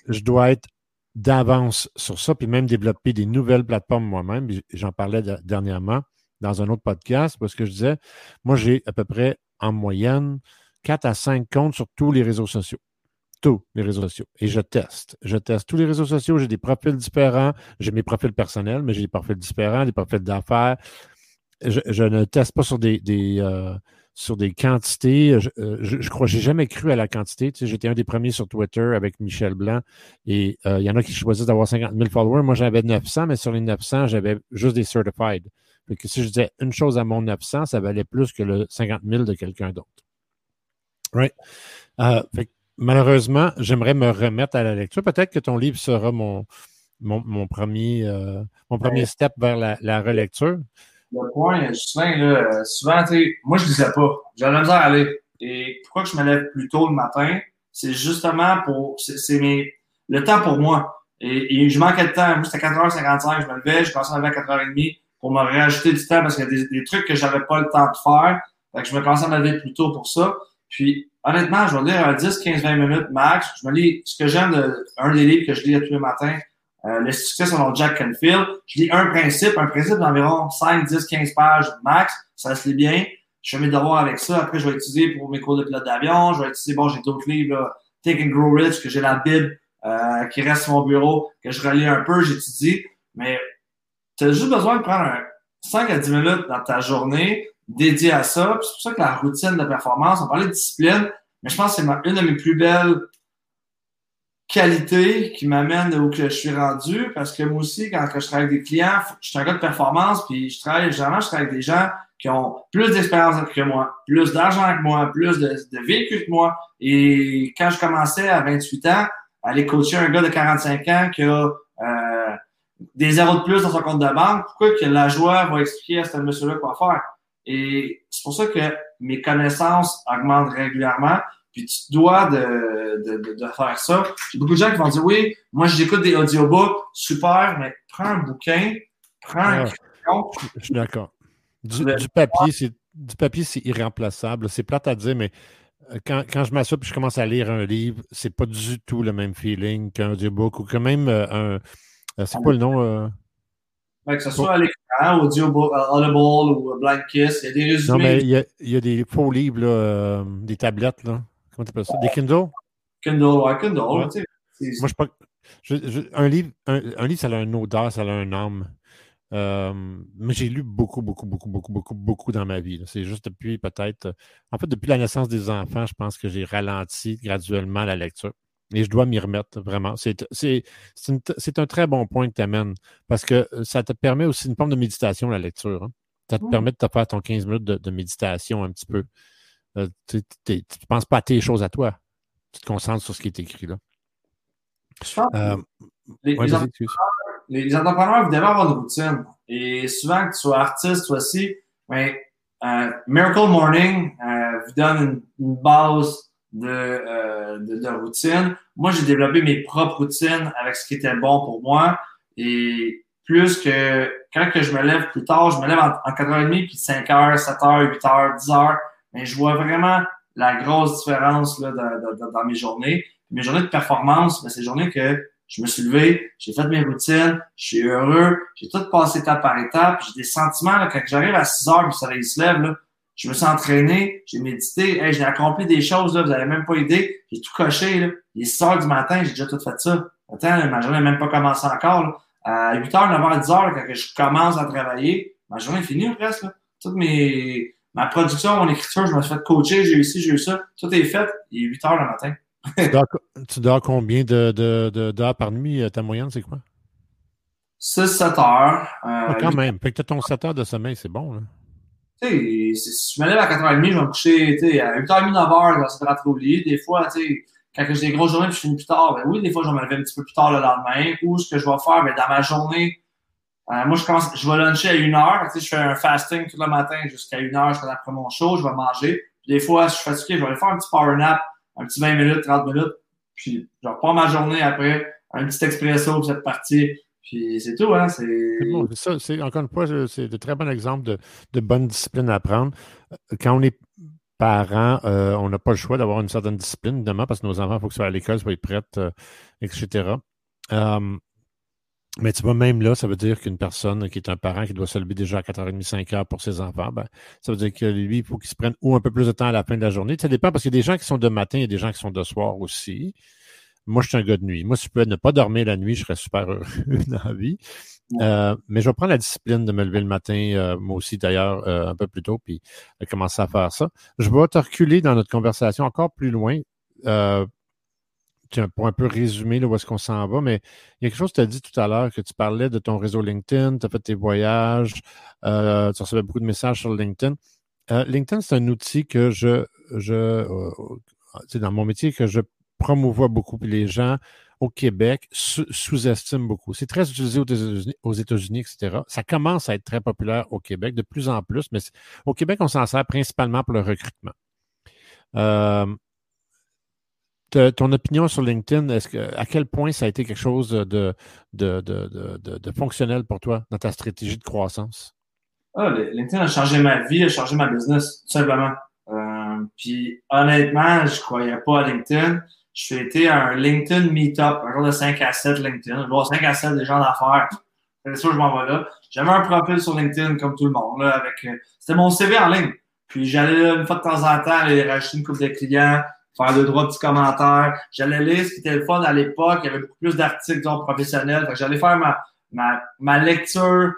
je dois être d'avance sur ça, puis même développer des nouvelles plateformes moi-même. J'en parlais dernièrement dans un autre podcast parce que je disais, moi, j'ai à peu près en moyenne 4 à 5 comptes sur tous les réseaux sociaux tous les réseaux sociaux et je teste. Je teste tous les réseaux sociaux. J'ai des profils différents. J'ai mes profils personnels, mais j'ai des profils différents, des profils d'affaires. Je, ne teste pas sur des, euh, sur des quantités. Je, euh, je, je crois, j'ai jamais cru à la quantité. Tu sais, j'étais un des premiers sur Twitter avec Michel Blanc et euh, il y en a qui choisissent d'avoir 50 000 followers. Moi, j'avais 900, mais sur les 900, j'avais juste des certified. Fait que si je disais une chose à mon 900, ça valait plus que le 50 000 de quelqu'un d'autre. Right? fait malheureusement, j'aimerais me remettre à la lecture. Peut-être que ton livre sera mon, mon, premier, euh, mon premier step vers la, relecture. Le point, Justin, là, souvent, moi, je ne lisais pas. J'avais la misère à aller. Et pourquoi je me lève plus tôt le matin? C'est justement pour. C'est le temps pour moi. Et, je manquais de temps. Moi, c'était 4h55, je me levais, je commençais à me lever à 4h30 pour me rajouter du temps parce qu'il y a des, des trucs que j'avais pas le temps de faire. Fait que je me commençais à me lever plus tôt pour ça. Puis, honnêtement, je vais lire un 10, 15, 20 minutes max. Je me lis ce que j'aime de un des livres que je lis tous les matins, euh, Le succès selon Jack Canfield. Je lis un principe, un principe d'environ 5, 10, 15 pages max. Ça se lit bien. Je fais mes devoirs avec ça. Après, je vais utiliser pour mes cours de pilote d'avion. Je vais utiliser, bon, j'ai d'autres livres, là, Take and Grow Rich, que j'ai la Bible euh, qui reste sur mon bureau, que je relis un peu, j'étudie. Mais tu as juste besoin de prendre un 5 à 10 minutes dans ta journée dédié à ça. C'est pour ça que la routine de performance, on parlait de discipline, mais je pense que c'est une de mes plus belles qualités qui m'amène où que je suis rendu parce que moi aussi, quand je travaille avec des clients, je suis un gars de performance, puis je travaille, généralement, je travaille avec des gens qui ont plus d'expérience que moi, plus d'argent que moi, plus de, de vécu que moi. Et quand je commençais à 28 ans, aller coacher un gars de 45 ans qui a euh, des zéros de plus dans son compte de banque, pourquoi que la joie va expliquer à ce monsieur-là quoi faire? Et c'est pour ça que mes connaissances augmentent régulièrement. Puis tu dois de, de, de, faire ça. J'ai beaucoup de gens qui vont dire oui, moi j'écoute des audiobooks, super, mais prends un bouquin, prends un crayon. Je suis d'accord. Du, papier, c'est du papier, c'est irremplaçable. C'est plate à dire, mais euh, quand, quand je m'assois et je commence à lire un livre, c'est pas du tout le même feeling qu'un audiobook ou quand même euh, un. Euh, c'est pas le nom? Que ce soit à l'écran, Audible Audible ou Blind Kiss, il y a des résumés. Non, mais il y a, il y a des faux livres, là, des tablettes, là. Comment tu appelles ça? Des Kindle? Kindle, ouais, Kindle. Ouais. Moi, je pas. un, livre, un, un, livre, ça a un odeur, ça a un âme. Euh, mais j'ai lu beaucoup, beaucoup, beaucoup, beaucoup, beaucoup, beaucoup dans ma vie. C'est juste depuis peut-être. En fait, depuis la naissance des enfants, je pense que j'ai ralenti graduellement la lecture. Et je dois m'y remettre vraiment. C'est un très bon point que tu amènes parce que ça te permet aussi une forme de méditation, la lecture. Hein. Ça te permet de te faire ton 15 minutes de, méditation un petit peu. Euh, tu ne penses pas à tes choses à toi. Tu te concentres sur ce qui est écrit là. Euh, les, les, entrepreneurs, vous devez avoir une routine. Et souvent, que tu sois artiste, toi aussi, ben, euh, Miracle Morning euh, vous donne une, base de, euh, de, de, routine. Moi, j'ai développé mes propres routines avec ce qui était bon pour moi. Et plus que quand que je me lève plus tard, je me lève en, en 4h30, puis 5h, 7h, 8h, 10h, mais je vois vraiment la grosse différence là, dans, dans mes journées. Mes journées de performance, ben, c'est des journées que je me suis levé, j'ai fait mes routines, je suis heureux, j'ai tout passé étape par étape, j'ai des sentiments, là, quand j'arrive à 6 heures, le soleil se lève, là, je me suis entraîné, j'ai médité, j'ai accompli des choses, là, vous n'avez même pas idée, j'ai tout coché, là. Il est 6 heures du matin, j'ai déjà tout fait ça. Attends, ma journée n'a même pas commencé encore, là. À 8 h 9 h 10 h quand je commence à travailler, ma journée est finie presque, là. Toutes mes, ma production, mon écriture, je me suis fait coacher, j'ai eu ci, j'ai eu ça. Tout est fait, il est 8 heures le matin tu, dors, combien de, de, d'heures par nuit? Euh, ta moyenne, c'est quoi? 6-7 heures. Euh, ah, quand même. As ton 7 heures de sommeil, c'est bon. Là. Si je me lève à 4h30, je vais me coucher à 8h30, 9h, je vais rentrer au lit. Des fois, quand j'ai des grosses journées et je finis plus tard, ben oui, des fois, je vais me lever un petit peu plus tard le lendemain. Ou ce que je vais faire, ben, dans ma journée, euh, moi, je commence, je vais luncher à 1h. Tu sais, je fais un fasting tout le matin jusqu'à 1h, je fais après mon show, je vais manger. Puis des fois, si je suis fatigué, je vais aller faire un petit power nap un petit 20 minutes, 30 minutes, puis je reprends ma journée après, un petit expresso pour cette partie, puis c'est tout, hein? C'est encore une fois, c'est de très bons exemples de, de bonne discipline à apprendre. Quand on est parent, euh, on n'a pas le choix d'avoir une certaine discipline, évidemment, parce que nos enfants, il faut qu'ils soient à l'école, soient prêts, euh, etc. Mais tu vois, même là, ça veut dire qu'une personne qui est un parent qui doit se lever déjà à 4h30, 5h pour ses enfants, ben, ça veut dire que lui, il faut qu'il se prenne ou un peu plus de temps à la fin de la journée. Ça dépend parce qu'il y a des gens qui sont de matin et des gens qui sont de soir aussi. Moi, je suis un gars de nuit. Moi, si je pouvais ne pas dormir la nuit, je serais super heureux dans la vie. Euh, mais je vais prendre la discipline de me lever le matin, euh, moi aussi d'ailleurs, euh, un peu plus tôt, puis commencer à faire ça. Je vais te reculer dans notre conversation encore plus loin pour un peu résumer là, où est-ce qu'on s'en va, mais il y a quelque chose que tu as dit tout à l'heure, que tu parlais de ton réseau LinkedIn, tu as fait tes voyages, euh, tu recevais beaucoup de messages sur LinkedIn. Euh, LinkedIn, c'est un outil que je, je euh, dans mon métier, que je promouvois beaucoup, puis les gens au Québec sous-estiment beaucoup. C'est très utilisé aux États-Unis, etc. Ça commence à être très populaire au Québec, de plus en plus, mais au Québec, on s'en sert principalement pour le recrutement. Euh, ton opinion sur LinkedIn, est-ce que, à quel point ça a été quelque chose de, de, de, de, fonctionnel pour toi dans ta stratégie de croissance? Ah, LinkedIn a changé ma vie, a changé ma business, tout simplement. Euh, puis honnêtement, je croyais pas à LinkedIn. Été à un LinkedIn Meetup, un jour de 5 à 7 LinkedIn. Je vois 5 à 7 des gens d'affaires. C'est sûr, je m'en vais là. J'avais un profil sur LinkedIn comme tout le monde. Là, avec, euh, c'était mon CV en ligne. Puis j'allais une fois de temps en temps aller rajouter une coupe de clients, faire deux, trois petits commentaires. J'allais lire ce qui était le fun à l'époque. Il y avait beaucoup plus d'articles professionnels. J'allais faire ma, ma, ma lecture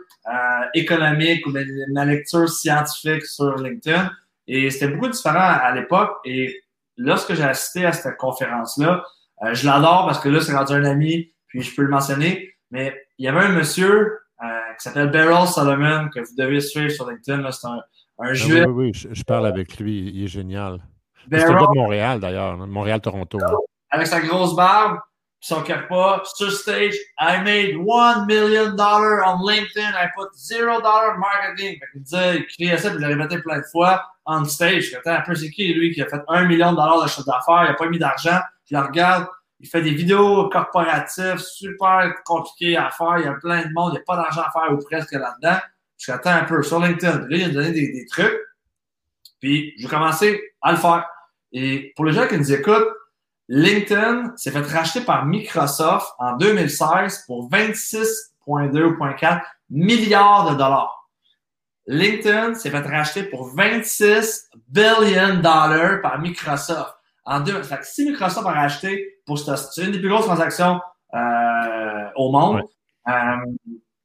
économique ou ma lecture scientifique sur LinkedIn. Et c'était beaucoup différent à l'époque. Et lorsque j'ai assisté à cette conférence-là, euh, je l'adore parce que là, c'est rendu un ami, puis je peux le mentionner. Mais il y avait un monsieur euh, qui s'appelle Beryl Solomon, que vous devez suivre sur LinkedIn. C'est un, un ah juif. Oui, oui, je, parle avec lui. Il est génial. C'est un de Montréal, d'ailleurs. Montréal-Toronto. Avec sa grosse barbe, son pas. Sur stage, I made one million dollars on LinkedIn. I put zero dollar marketing. il disait, il criait ça, puis il l'a répété plein de fois on stage. Attends, un peu, c'est qui, lui, qui a fait un million de dollars de chiffre d'affaires, il n'a pas mis d'argent. Je le regarde, il fait des vidéos corporatives super compliquées à faire. Il y a plein de monde, il n'y a pas d'argent à faire ou presque là-dedans. Je attends un peu sur LinkedIn. Là, il a donné des, des trucs. Puis, je vais commencer à le faire. Et pour les gens qui nous écoutent, LinkedIn s'est fait racheter par Microsoft en 2016 pour 26,2 ou 0.4 milliards de dollars. LinkedIn s'est fait racheter pour 26 billion dollars par Microsoft. En deux, fait que si Microsoft a racheté pour c'est une des plus grosses transactions euh, au monde. Euh,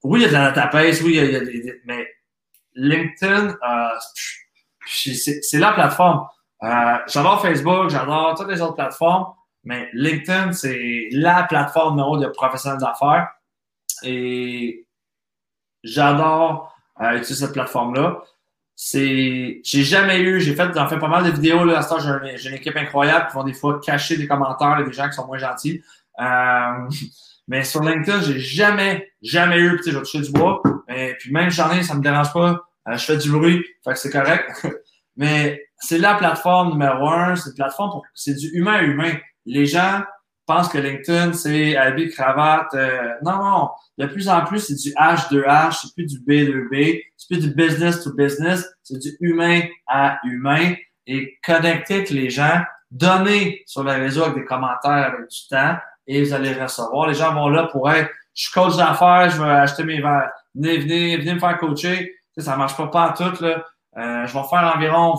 oui, il y a de la oui, il y a, des, mais LinkedIn, euh, c'est la plateforme. Euh, j'adore Facebook, j'adore toutes les autres plateformes, mais LinkedIn, c'est la plateforme numéro de professionnels d'affaires. Et j'adore à utiliser cette plateforme-là. C'est, j'ai jamais eu, j'ai fait, j'en fais pas mal de vidéos, là, à ce temps, j'ai, une équipe incroyable qui vont des fois cacher des commentaires, des gens qui sont moins gentils. Euh, mais sur LinkedIn, j'ai jamais, jamais eu, tu sais, je vais toucher du bois. Mais, puis même j'en ai, ça me dérange pas. Euh, je fais du bruit, fait que c'est correct. mais c'est la plateforme numéro un, c'est une plateforme pour, c'est du humain à humain. Les gens pensent que LinkedIn, c'est habit, cravate. Euh, non, non. De plus en plus, c'est du H2H, c'est plus du B2B, c'est plus du business to business, c'est du humain à humain. Et connecter avec les gens, donner sur le réseau avec des commentaires avec du temps, et vous allez recevoir. Les gens vont là pour être, je suis coach d'affaires, je veux acheter mes verres. Venez, venez, venez me faire coacher. Ça, ça marche pas, pas à tout, là. Euh, je vais faire environ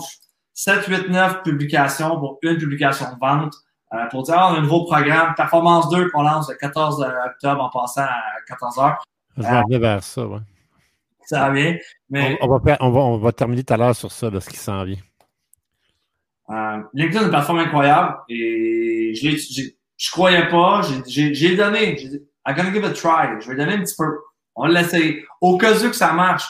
7, 8, 9 publications pour une publication de vente. Euh, pour dire, on a un nouveau programme, Performance 2 qu'on lance le 14 octobre en passant à 14 heures. Je vais aller vers ça, oui. Ça va bien. Mais... On, va, on, va, terminer tout à l'heure sur ça, de ce qui s'en vient. Euh, LinkedIn est une plateforme incroyable et je ne croyais pas. J'ai donné. J'ai dit, I'm gonna give it a try. Je vais donner un petit peu. On va l'essayer. Au cas où que ça marche.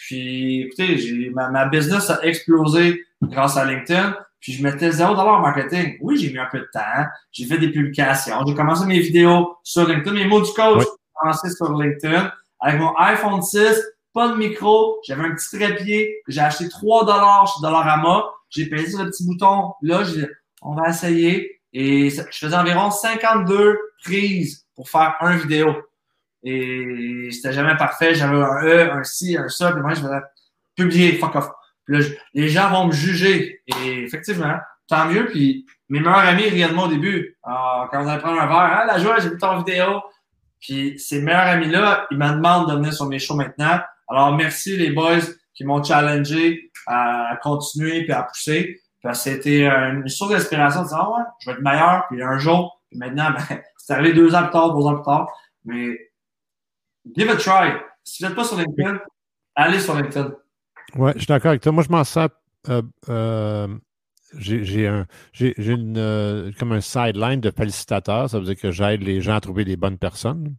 Puis, écoutez, ma, ma business a explosé grâce à LinkedIn. Puis je mettais 0 en marketing. Oui, j'ai mis un peu de temps. J'ai fait des publications. J'ai commencé mes vidéos sur LinkedIn. Mes mots du coach, j'ai commencé sur LinkedIn. Avec mon iPhone 6, pas de micro. J'avais un petit trépied que j'ai acheté 3 dollars chez Dollarama. J'ai payé sur le petit bouton. Là, j'ai on va essayer. Et je faisais environ 52 prises pour faire un vidéo. Et c'était jamais parfait. J'avais un E, un C, un ça. Puis moi, je faisais publier, fuck off les gens vont me juger. Et effectivement, tant mieux. Puis mes meilleurs amis moi au début. Ah, quand vous allez prendre un verre, ah, la joie, j'ai vu ton vidéo. Puis ces meilleurs amis-là, ils me demandent de venir sur mes shows maintenant. Alors merci les boys qui m'ont challengé à continuer puis à pousser. c'était une source d'inspiration de dire, ah ouais, je vais être meilleur. Puis un jour, puis maintenant, ben, c'est arrivé deux ans plus tard, trois ans plus tard. Mais give a try. Si vous n'êtes pas sur LinkedIn, allez sur LinkedIn. Oui, je suis d'accord avec toi. Moi, je m'en sers. Euh, euh, j'ai un, une, euh, comme un sideline de félicitateur. Ça veut dire que j'aide les gens à trouver les bonnes personnes.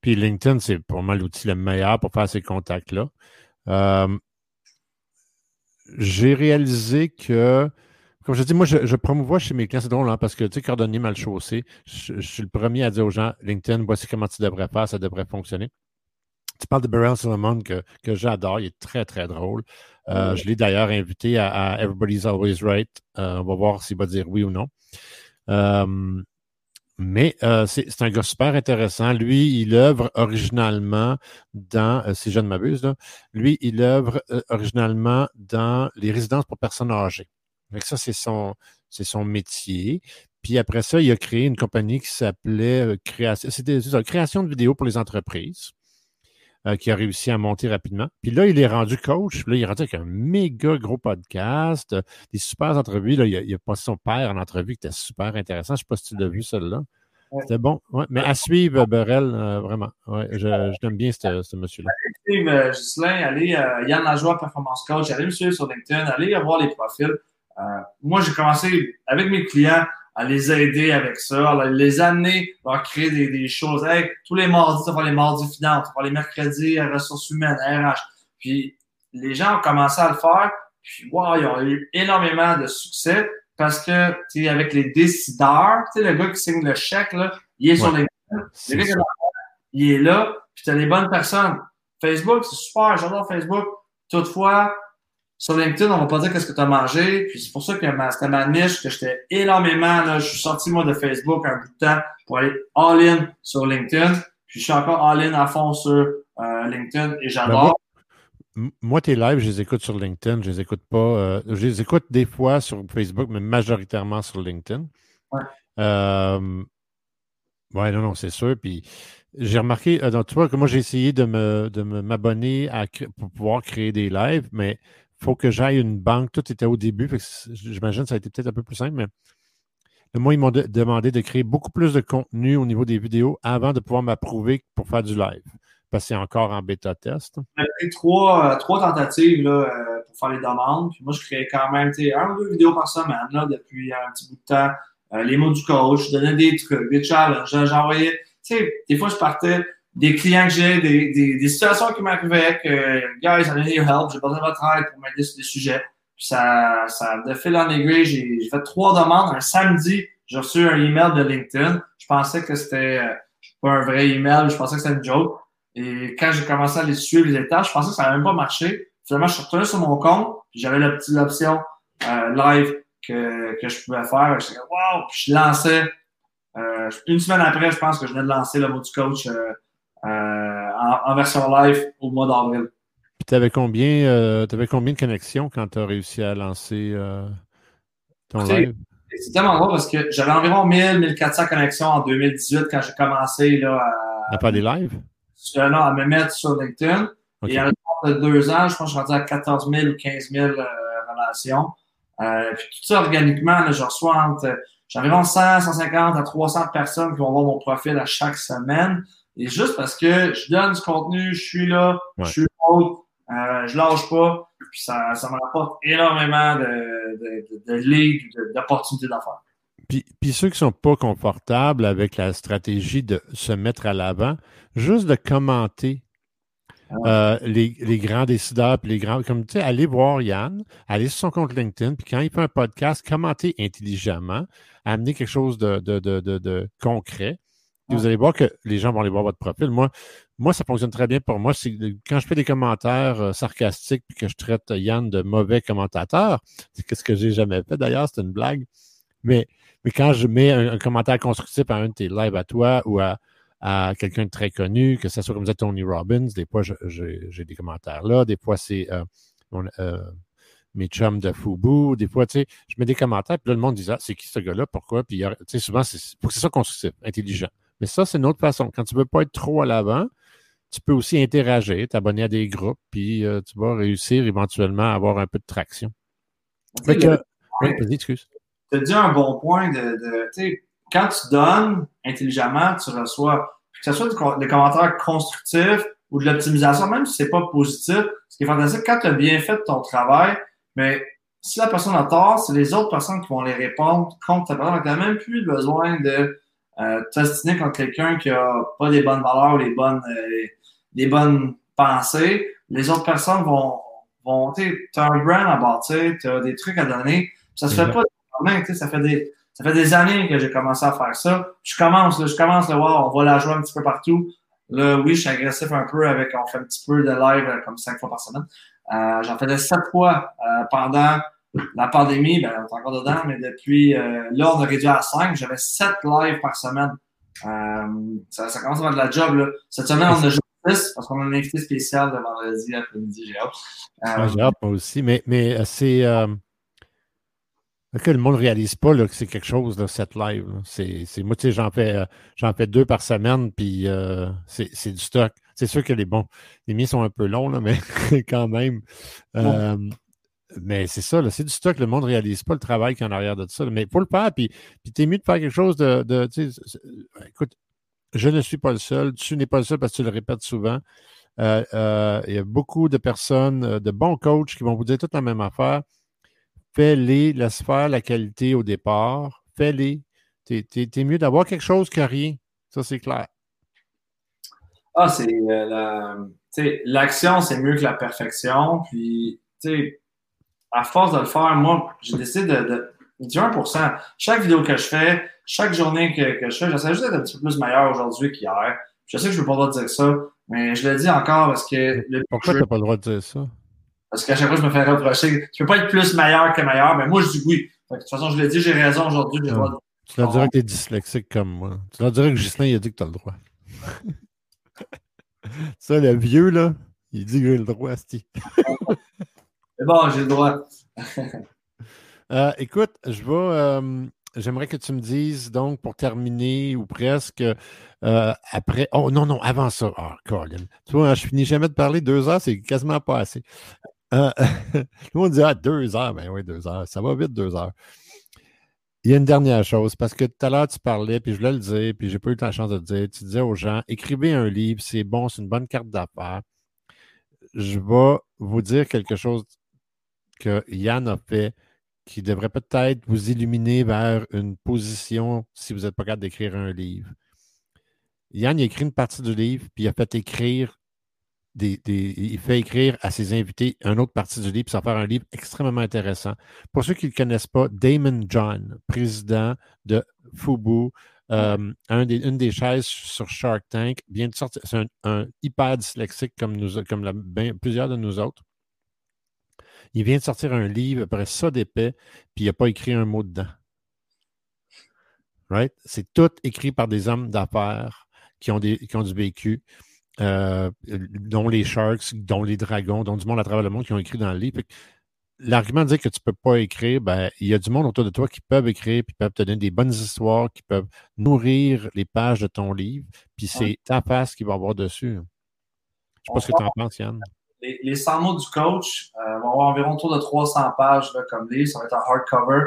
Puis LinkedIn, c'est pour moi l'outil le meilleur pour faire ces contacts-là. j'ai réalisé que, comme je dis, moi, je, je promouvois chez mes clients, c'est drôle, hein, parce que, tu sais, cordonnier mal chaussé, je, je, suis le premier à dire aux gens, LinkedIn, voici comment tu devrais faire, ça devrait fonctionner. Tu parles de Beryl Solomon que, que j'adore. Il est très, très drôle. Euh, je l'ai d'ailleurs invité à, Everybody's Always Right. Euh, on va voir s'il va dire oui ou non. Euh, mais c'est un gars super intéressant. Lui, il œuvre originalement dans, si je ne m'abuse, lui, il œuvre originalement dans les résidences pour personnes âgées. Donc ça, c'est son, c'est son métier. Puis après ça, il a créé une compagnie qui s'appelait Création, création de vidéos pour les entreprises. Euh, qui a réussi à monter rapidement. Puis là, il est rendu coach. Là, il est rendu avec un méga gros podcast, euh, des super entrevues. Là, il, a, passé son père en entrevue qui était super intéressant. Je ne sais pas si tu l'as vu, celle-là. C'était bon. Ouais. Mais à suivre, Berel, vraiment. Ouais, je, je bien ce, monsieur-là. Allez Gislain, allez, Yann Lajoie, Performance Coach, allez me suivre sur LinkedIn, allez voir les profils. Moi, j'ai commencé avec mes clients à les aider avec ça, à les amener à créer des, des choses. Hey, tous les mardis, ça va les mardis finances, ça va les mercredis à ressources humaines, RH. Puis les gens ont commencé à le faire, puis wow, ils ont eu énormément de succès parce que tu avec les décideurs, tu sais, le gars qui signe le chèque, là, il est sur les le gars il est là, puis tu as les bonnes personnes. Facebook, c'est super, j'adore Facebook. Toutefois, sur LinkedIn, on va pas dire qu'est-ce que tu as mangé. Puis c'est pour ça que c'était ma niche, que j'étais énormément, là, je suis sorti moi de Facebook un bout de temps pour aller all-in sur LinkedIn. Puis je suis encore all-in à fond sur euh, LinkedIn et j'adore. Ben, moi, tes lives, je les écoute sur LinkedIn, je les écoute pas. Euh, je les écoute des fois sur Facebook, mais majoritairement sur LinkedIn. Ouais. Euh, ouais, non, non, c'est sûr. Puis j'ai remarqué, euh, tu vois, que moi, j'ai essayé de me de m'abonner pour pouvoir créer des lives, mais faut que j'aille une banque. Tout était au début. J'imagine que ça a été peut-être un peu plus simple, mais moi, ils m'ont demandé de créer beaucoup plus de contenu au niveau des vidéos avant de pouvoir m'approuver pour faire du live. Parce que c'est encore en bêta test. J'ai trois, euh, trois tentatives là, euh, pour faire les demandes. Puis moi, je créais quand même un ou deux vidéos par semaine là, depuis un petit bout de temps. Euh, les mots du coach, je donnais des trucs, des challenges. J'envoyais, tu sais, des fois, je partais des clients que j'ai, des, des, des, situations qui m'arrivaient, que, guys, I need your help, j'ai besoin de votre aide pour m'aider sur des sujets. Puis ça, ça, de fil en aiguille, j'ai fait trois demandes. Un samedi, j'ai reçu un email de LinkedIn. Je pensais que c'était euh, pas un vrai email, je pensais que c'était une joke. Et quand j'ai commencé à les suivre les étapes, je pensais que ça n'avait même pas marché. Finalement, je suis retourné sur mon compte, j'avais l'option euh, live que, que je pouvais faire. Je wow! Puis je lançais. Euh, une semaine après, je pense que je venais de lancer le mot du coach euh, euh, en, version live au mois d'avril. Puis tu avais combien, euh, avais combien de connexions quand tu as réussi à lancer euh, ton live? C'est tellement drôle parce que j'avais environ 1000, 1400 connexions en 2018 quand j'ai commencé là, à, à faire des lives? non, à me mettre sur LinkedIn. Et à de deux ans, je pense que je suis rendu à 14 000 ou 15 000 relations. Euh, puis tout ça organiquement, là, je reçois entre, j'ai environ 100, 150 à 300 personnes qui vont voir mon profil à chaque semaine. Et juste parce que je donne du contenu, je suis là, je suis haut, euh, je lâche pas, puis ça, ça me rapporte énormément de, de, d'opportunités d'affaires. Puis, puis, ceux qui sont pas confortables avec la stratégie de se mettre à l'avant, juste de commenter ah. euh, les, les, grands décideurs, puis les grands, comme tu sais, allez voir Yann, allez sur son compte LinkedIn, puis quand il fait un podcast, commenter intelligemment, amener quelque chose de, de, de, de concret vous allez voir que les gens vont aller voir votre profil. Moi, moi, ça fonctionne très bien pour moi. C'est quand je fais des commentaires euh, sarcastiques puis que je traite Yann de mauvais commentateur, c'est ce que j'ai jamais fait d'ailleurs, c'est une blague. Mais, mais quand je mets un, commentaire constructif à un de tes lives à toi ou à, à quelqu'un de très connu, que ce soit comme ça Tony Robbins, des fois j'ai des commentaires là, des fois c'est euh, euh, mes chums de Fubu, des fois, tu sais, je mets des commentaires, puis là, le monde dit, ah, c'est qui ce gars-là, pourquoi? Puis, tu sais, souvent, c'est faut que c'est ça constructif, intelligent. Mais ça, c'est une autre façon. Quand tu ne veux pas être trop à l'avant, tu peux aussi interagir, t'abonner à des groupes, puis euh, tu vas réussir éventuellement à avoir un peu de traction. oui, vas-y, excuse. Tu as dit un bon point de, sais, quand tu donnes intelligemment, tu reçois, que ce soit des commentaires constructifs ou de l'optimisation, même si c'est pas positif, ce qui est fantastique, quand tu as bien fait ton travail, mais si la personne a tort, c'est les autres personnes qui vont les répondre contre ta personne. Tu n'as même plus besoin de euh, t'ostiner contre quelqu'un qui a pas des bonnes valeurs ou les bonnes, euh, les bonnes pensées, les autres personnes vont, vont tu as un brand à bâtir, tu as des trucs à donner. Ça se fait pas sais ça fait des, ça fait des années que j'ai commencé à faire ça. Je commence, là, je commence à voir, on va la jouer un petit peu partout. Là, oui, je suis agressif un peu avec, on fait un petit peu de live euh, comme cinq fois par semaine. Euh, J'en faisais sept fois euh, pendant la pandémie, ben, on est encore dedans, mais depuis euh, là, on a réduit à 5. J'avais 7 lives par semaine. Euh, ça, ça, commence à faire de la job. Là. Cette semaine, on a juste 6 parce qu'on a un invité spécial de vendredi après-midi. J'ai hâte. Euh, j'ai hâte, moi aussi. Mais, mais euh, c'est. Que le monde ne réalise pas là, que c'est quelque chose, là, cette live. C'est, c'est, moi, tu sais, j'en fais, j'en fais deux par semaine, puis c'est, c'est du stock. C'est sûr que les bons, les miens sont un peu longs, là, mais quand même. Mais c'est ça, c'est du stock. Le monde ne réalise pas le travail qui est en arrière de ça. Mais il faut le faire, puis, puis tu es mieux de faire quelque chose de. de écoute, je ne suis pas le seul. Tu n'es pas le seul parce que tu le répètes souvent. Euh, euh, il y a beaucoup de personnes, euh, de bons coachs qui vont vous dire toute la même affaire. Fais-les, laisse faire la qualité au départ. Fais-les. Tu es, mieux d'avoir quelque chose que rien. Ça, c'est clair. Ah, c'est l'action, c'est mieux que la perfection. Puis, tu sais, à force de le faire, moi, j'ai décidé de, de, du 1%. Chaque vidéo que je fais, chaque journée que, que je fais, j'essaie juste d'être un petit peu plus meilleur aujourd'hui qu'hier. Je sais que je ne peux pas dire ça, mais je le dis encore parce que. Pourquoi tu n'as pas le droit de dire ça? Parce qu'à chaque fois, je me fais reprocher. Tu peux pas être plus meilleur que meilleur, mais moi, je dis oui. de toute façon, je l'ai dit, j'ai raison aujourd'hui. Tu leur dirais que tu es dyslexique comme moi. Tu leur dirais que Gislain, il a dit que tu as le droit. ça, le vieux, là, il dit que j'ai le droit, Asti. Bon, j'ai le droit. Euh, écoute, je vais. Euh, j'aimerais que tu me dises, donc, pour terminer ou presque, euh, après. Oh non, non, avant ça. Oh, Colin. Tu vois, je finis jamais de parler. Deux heures, c'est quasiment pas assez. Tout le monde dit Ah, deux heures. Ben oui, deux heures. Ça va vite, deux heures. Il y a une dernière chose, parce que tout à l'heure, tu parlais, puis je voulais le dire, puis j'ai pas eu la chance de le dire. Tu disais aux gens écrivez un livre, c'est bon, c'est une bonne carte d'affaires. Je vais vous dire quelque chose que Yann a fait qui devrait peut-être vous illuminer vers une position si vous n'êtes pas capable d'écrire un livre. Yann a écrit une partie du livre, puis il a fait écrire des, il fait écrire à ses invités une autre partie du livre, puis ça va faire un livre extrêmement intéressant. Pour ceux qui ne le connaissent pas, Damon John, président de Fubu, euh, un des, une des chaises sur Shark Tank, vient de sortir. C'est un, hyper dyslexique comme, nous, comme ben, plusieurs de nous autres. Il vient de sortir un livre après ça d'épais, puis il n'a pas écrit un mot dedans. Right? C'est tout écrit par des hommes d'affaires qui ont, des, qui ont du vécu, euh, dont les Sharks, dont les Dragons, dont du monde à travers le monde qui ont écrit dans le livre. L'argument de dire que tu ne peux pas écrire, ben, il y a du monde autour de toi qui peuvent écrire, puis peuvent te donner des bonnes histoires, qui peuvent nourrir les pages de ton livre, puis c'est ta face qui va avoir dessus. Je ne sais pas ce que tu en penses, Yann les, 100 mots du coach euh, vont avoir environ autour de 300 pages comme livre. Ça va être un hardcover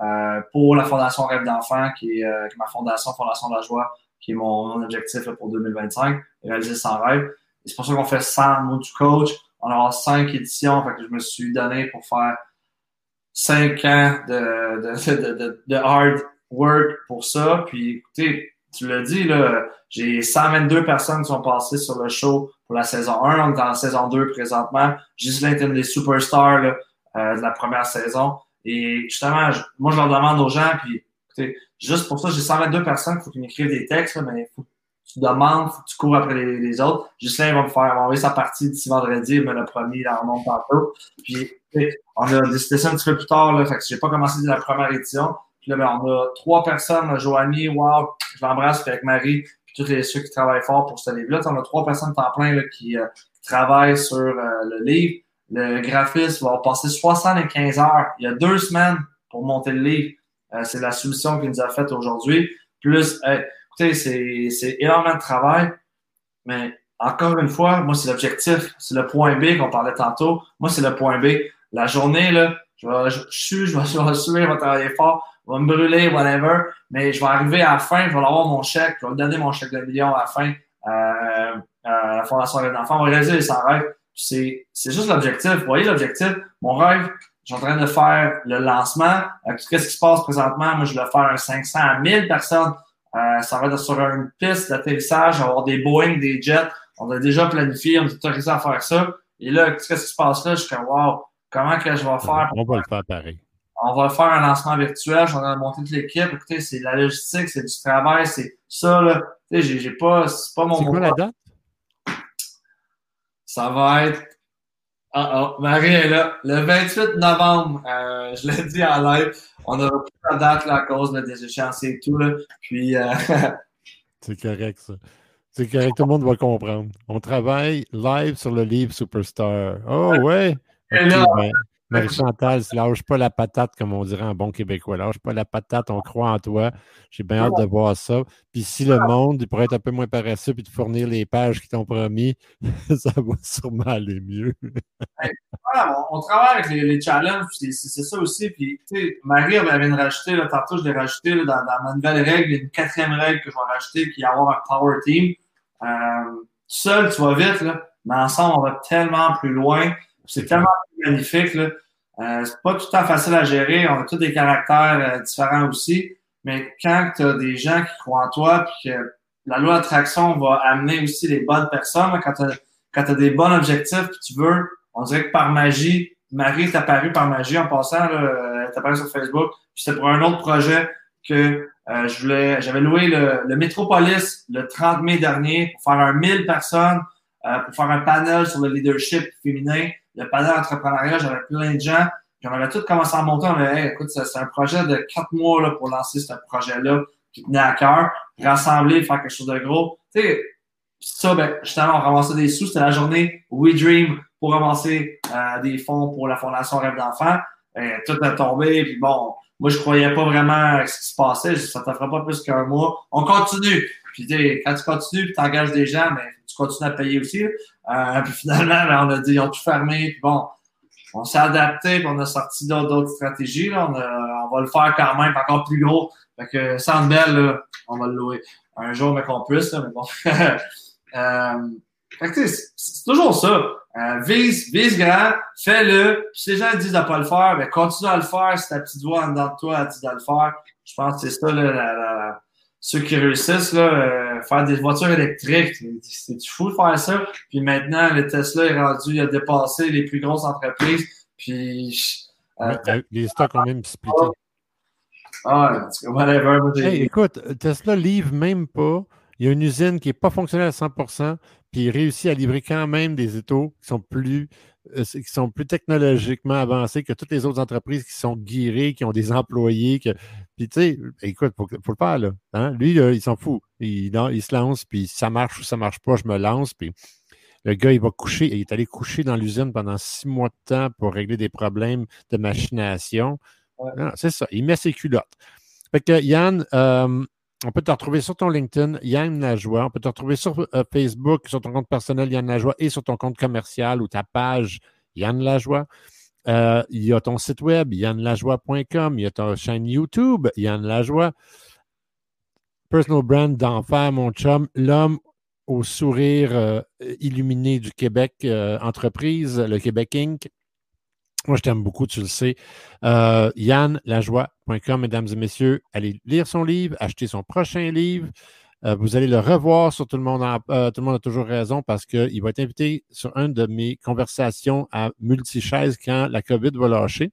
euh, pour la Fondation Rêve d'enfant, qui, euh, qui, est ma fondation, Fondation de la joie, qui est mon, objectif pour 2025, réaliser sans rêve. Et c'est pour ça qu'on fait 100 mots du coach. On aura 5 éditions, fait que je me suis donné pour faire 5 ans de, de, de, de hard work pour ça. Puis écoutez, tu l'as dit, là, j'ai 122 personnes qui sont passées sur le show pour la saison 1. On est dans la saison 2 présentement. Ghislain est une des superstars là, euh, de la première saison. Et justement, moi, je leur demande aux gens, puis écoutez, juste pour ça, j'ai 122 personnes, il faut qu'ils m'écrivent des textes, mais il faut que tu demandes, faut que tu cours après les, autres. Ghislain va me faire envoyer sa partie d'ici vendredi, il me l'a promis, il en remonte tantôt. Puis, on a décidé ça un petit peu plus tard, là, fait que j'ai pas commencé la première édition. Puis là, ben, on a trois personnes, Joanie, wow, je l'embrasse, avec Marie, puis tous les ceux qui travaillent fort pour ce livre-là. On a trois personnes temps plein là, qui, euh, travaillent sur euh, le livre. Le graphiste va passer 75 heures. Il y a deux semaines pour monter le livre. Euh, c'est la solution qu'il nous a faite aujourd'hui. Plus, écoutez, c'est énormément de travail, mais encore une fois, moi, c'est l'objectif. C'est le point B qu'on parlait tantôt. Moi, c'est le point B. La journée, là, je vais, je, je, je, vais, je vais suivre, je vais travailler fort va me brûler, whatever, mais je vais arriver à la fin, je vais avoir mon chèque, je vais donner mon chèque de million à la fin euh, à la Fondation Rêve d'enfant. On va réaliser sans rêve. C'est, c'est juste l'objectif. Vous voyez l'objectif? Mon rêve, je suis en train de faire le lancement. Euh, qu'est-ce qui se passe présentement? Moi, je vais faire un 500 à 1000 personnes. Euh, ça va être sur une piste d'atterrissage, avoir des Boeing, des jets. On a déjà planifié, on est autorisé à faire ça. Et là, qu'est-ce qui se passe là? Je suis comme, wow, comment que je vais faire? On va le faire pareil on va faire un lancement virtuel, je vais monter toute l'équipe. Écoutez, c'est de la logistique, c'est du travail, c'est ça, là. Tu sais, j'ai pas, c'est pas mon. C'est quoi la date? Ça va être. Ah, oh, Marie est là. Le 28 novembre, euh, je l'ai dit en live, on aura plus la date là, à cause des échéanciers et tout. Là. Puis. Euh... c'est correct, ça. C'est correct, tout le monde va comprendre. On travaille live sur le livre Superstar. Oh, ouais. Ben, Marie-Chantal, lâche pas la patate, comme on dirait en bon québécois. Lâche pas la patate, on croit en toi. J'ai bien hâte de voir ça. Puis si le monde il pourrait être un peu moins paresseux et te fournir les pages qu'ils t'ont promis, ça va sûrement aller mieux. on, travaille avec les, challenges, c'est ça aussi. Puis, Marie elle vient de rajouter, là, tantôt je l'ai rajouté dans, dans, ma nouvelle règle, une quatrième règle que je vais rajouter qui est avoir un power team. Euh, seul, tu vas vite, là, mais ensemble, on va tellement plus loin. C'est tellement magnifique. Là. Euh, c'est pas tout le temps facile à gérer. On a tous des caractères euh, différents aussi. Mais quand tu as des gens qui croient en toi, puis que la loi d'attraction va amener aussi les bonnes personnes, quand tu as, des bons objectifs, puis tu veux, on dirait que par magie, Marie est apparue par magie en passant, là, elle est apparue sur Facebook. Puis c'était pour un autre projet que euh, je voulais, j'avais loué le, le Métropolis le 30 mai dernier pour faire un 1000 personnes, euh, pour faire un panel sur le leadership féminin, le panel entrepreneuriat, j'avais plein de gens. Puis on avait tout commencé à monter. On avait, écoute, c'est un projet de quatre mois là, pour lancer ce projet-là qui tenait à cœur, rassembler, faire quelque chose de gros. Tu sais, ça, ben, justement, on ramassait des sous. C'était la journée We Dream pour ramasser euh, des fonds pour la Fondation Rêve d'enfants. Ben, tout a tombé, puis bon, moi, je croyais pas vraiment à ce qui se passait. Ça ne fera pas plus qu'un mois. On continue. Puis, quand tu continues, tu engages des gens, mais tu continues à payer aussi. Euh, puis finalement, ben, on a dit, ils ont tout fermé. Puis bon, on s'est adapté, puis on a sorti d'autres stratégies. Là. On, va le faire quand même encore plus gros. Fait que Sandbell, on va le louer un jour, mais qu'on puisse. Mais bon. euh, c'est toujours ça. Euh, vise, vise grand, fais-le. si les gens disent de ne pas le faire, ben continue à le faire si ta petite voix en dedans de toi a dit de le faire. Je pense que c'est ça, là, la, ceux qui réussissent, là, faire des voitures électriques. C'est fou de faire ça. Puis maintenant, le Tesla est rendu, il a dépassé les plus grosses entreprises. Puis euh, les stocks ont même splitté. Ah, whatever. écoute, Tesla livre même pas. Il y a une usine qui n'est pas fonctionnelle à 100% puis il réussit à livrer quand même des étaux qui sont plus, euh, qui sont plus technologiquement avancés que toutes les autres entreprises qui sont guirées, qui ont des employés. Que, puis tu sais, écoute, il faut, le faire, là. Hein. Lui, il s'en fout. Il, il, se lance, puis ça marche ou ça marche pas, je me lance, puis le gars, il va coucher. Il est allé coucher dans l'usine pendant six mois de temps pour régler des problèmes de machination. C'est ça. Il met ses culottes. Fait que Yann, euh, on peut te retrouver sur ton LinkedIn, Yann Lajoie. On peut te retrouver sur euh, Facebook, sur ton compte personnel, Yann Lajoie, et sur ton compte commercial ou ta page, Yann Lajoie. Euh, il y a ton site web, yannlajoie.com. Il y a ta chaîne YouTube, Yann Lajoie. Personal brand d'enfer, mon chum. L'homme au sourire euh, illuminé du Québec entreprise, le Québec Inc. Moi, je t'aime beaucoup, tu le sais. Euh, YannLajoie.com, mesdames et messieurs, allez lire son livre, acheter son prochain livre. Euh, vous allez le revoir sur Tout le monde, euh, Tout le monde a toujours raison parce qu'il va être invité sur une de mes conversations à multi-chaises quand la COVID va lâcher.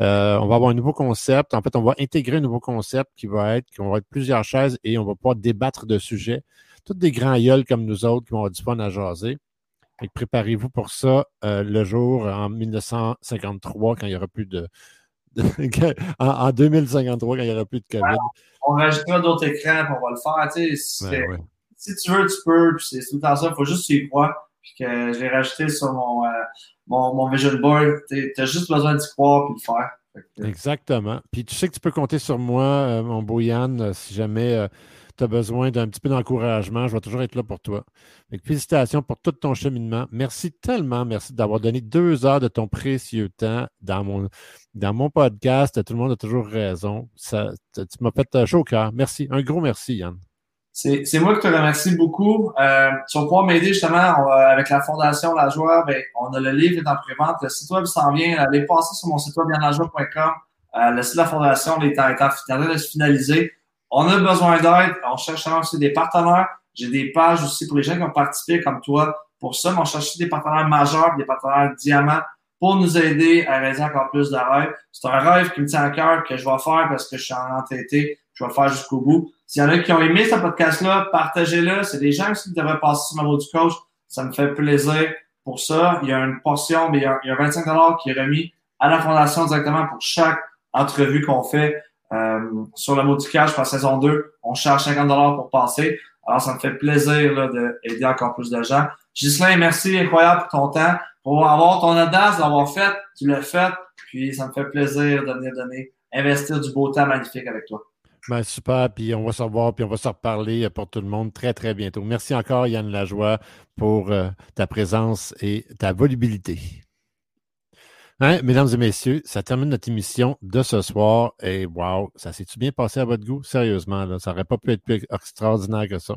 Euh, on va avoir un nouveau concept. En fait, on va intégrer un nouveau concept qui va être qu'on va être plusieurs chaises et on va pouvoir débattre de sujets. Toutes des grands gueules comme nous autres qui vont avoir du fun à jaser. Préparez-vous pour ça euh, le jour en 1953, quand il n'y aura plus de. En, 2053, quand il n'y aura plus de COVID. on rajoutera d'autres écrans, et on va le faire. Ben si tu veux, tu peux. c'est tout le temps ça. Il faut juste que tu y crois. Puis que je l'ai rajouté sur mon, euh, mon, mon, vision board. Tu as juste besoin d'y croire et de le faire. Exactement. Puis tu sais que tu peux compter sur moi, euh, mon beau Yann, si jamais besoin d'un petit peu d'encouragement, je vais toujours être là pour toi. félicitations pour tout ton cheminement. Merci tellement, merci d'avoir donné deux heures de ton précieux temps dans mon, dans mon podcast. Tout le monde a toujours raison. Tu m'as fait chaud au cœur. Merci. Un gros merci, Yann. C'est moi qui te remercie beaucoup. Euh, tu vas pouvoir m'aider justement avec la Fondation La Joie. Ben, on a le livre est en prévente. Le site web s'en vient. Allez passer sur mon site web. Euh, le site de la Fondation est en train de se finaliser. On a besoin d'aide. On cherche aussi des partenaires. J'ai des pages aussi pour les gens qui ont participé comme toi. Pour ça, on cherche aussi des partenaires majeurs, des partenaires diamants pour nous aider à réaliser encore plus de rêves. C'est un rêve qui me tient à cœur que je vais faire parce que je suis en entêté. Je vais le faire jusqu'au bout. S'il y en a qui ont aimé ce podcast-là, partagez-le. C'est des gens qui devraient passer sur ma du coach. Ça me fait plaisir pour ça. Il y a une portion, mais il y a, il y a 25 qui est remis à la fondation directement pour chaque entrevue qu'on fait. Euh, sur le modifiage pour la saison 2, on charge 50 pour passer. Alors, ça me fait plaisir d'aider encore plus de gens. Ghislain, merci incroyable pour ton temps, pour avoir ton audace d'avoir fait. Tu l'as fait. Puis, ça me fait plaisir de venir donner, investir du beau temps magnifique avec toi. Ben, super, puis on va se revoir, puis on va se reparler pour tout le monde très, très bientôt. Merci encore, Yann Lajoie, pour euh, ta présence et ta volubilité. Hein, mesdames et messieurs, ça termine notre émission de ce soir. Et wow, ça s'est-tu bien passé à votre goût? Sérieusement, là, ça n'aurait pas pu être plus extraordinaire que ça.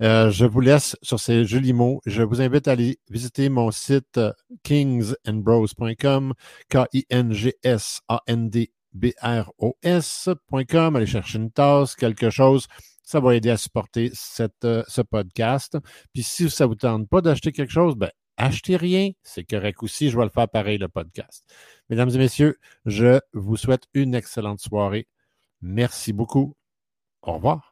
Euh, je vous laisse sur ces jolis mots. Je vous invite à aller visiter mon site euh, kingsandbros.com, K-I-N-G-S-A-N-D-B-R-O-S.com. Allez chercher une tasse, quelque chose. Ça va aider à supporter cette, euh, ce podcast. Puis si ça ne vous tente pas d'acheter quelque chose, ben, achetez rien. C'est correct aussi. Je vais le faire pareil, le podcast. Mesdames et messieurs, je vous souhaite une excellente soirée. Merci beaucoup. Au revoir.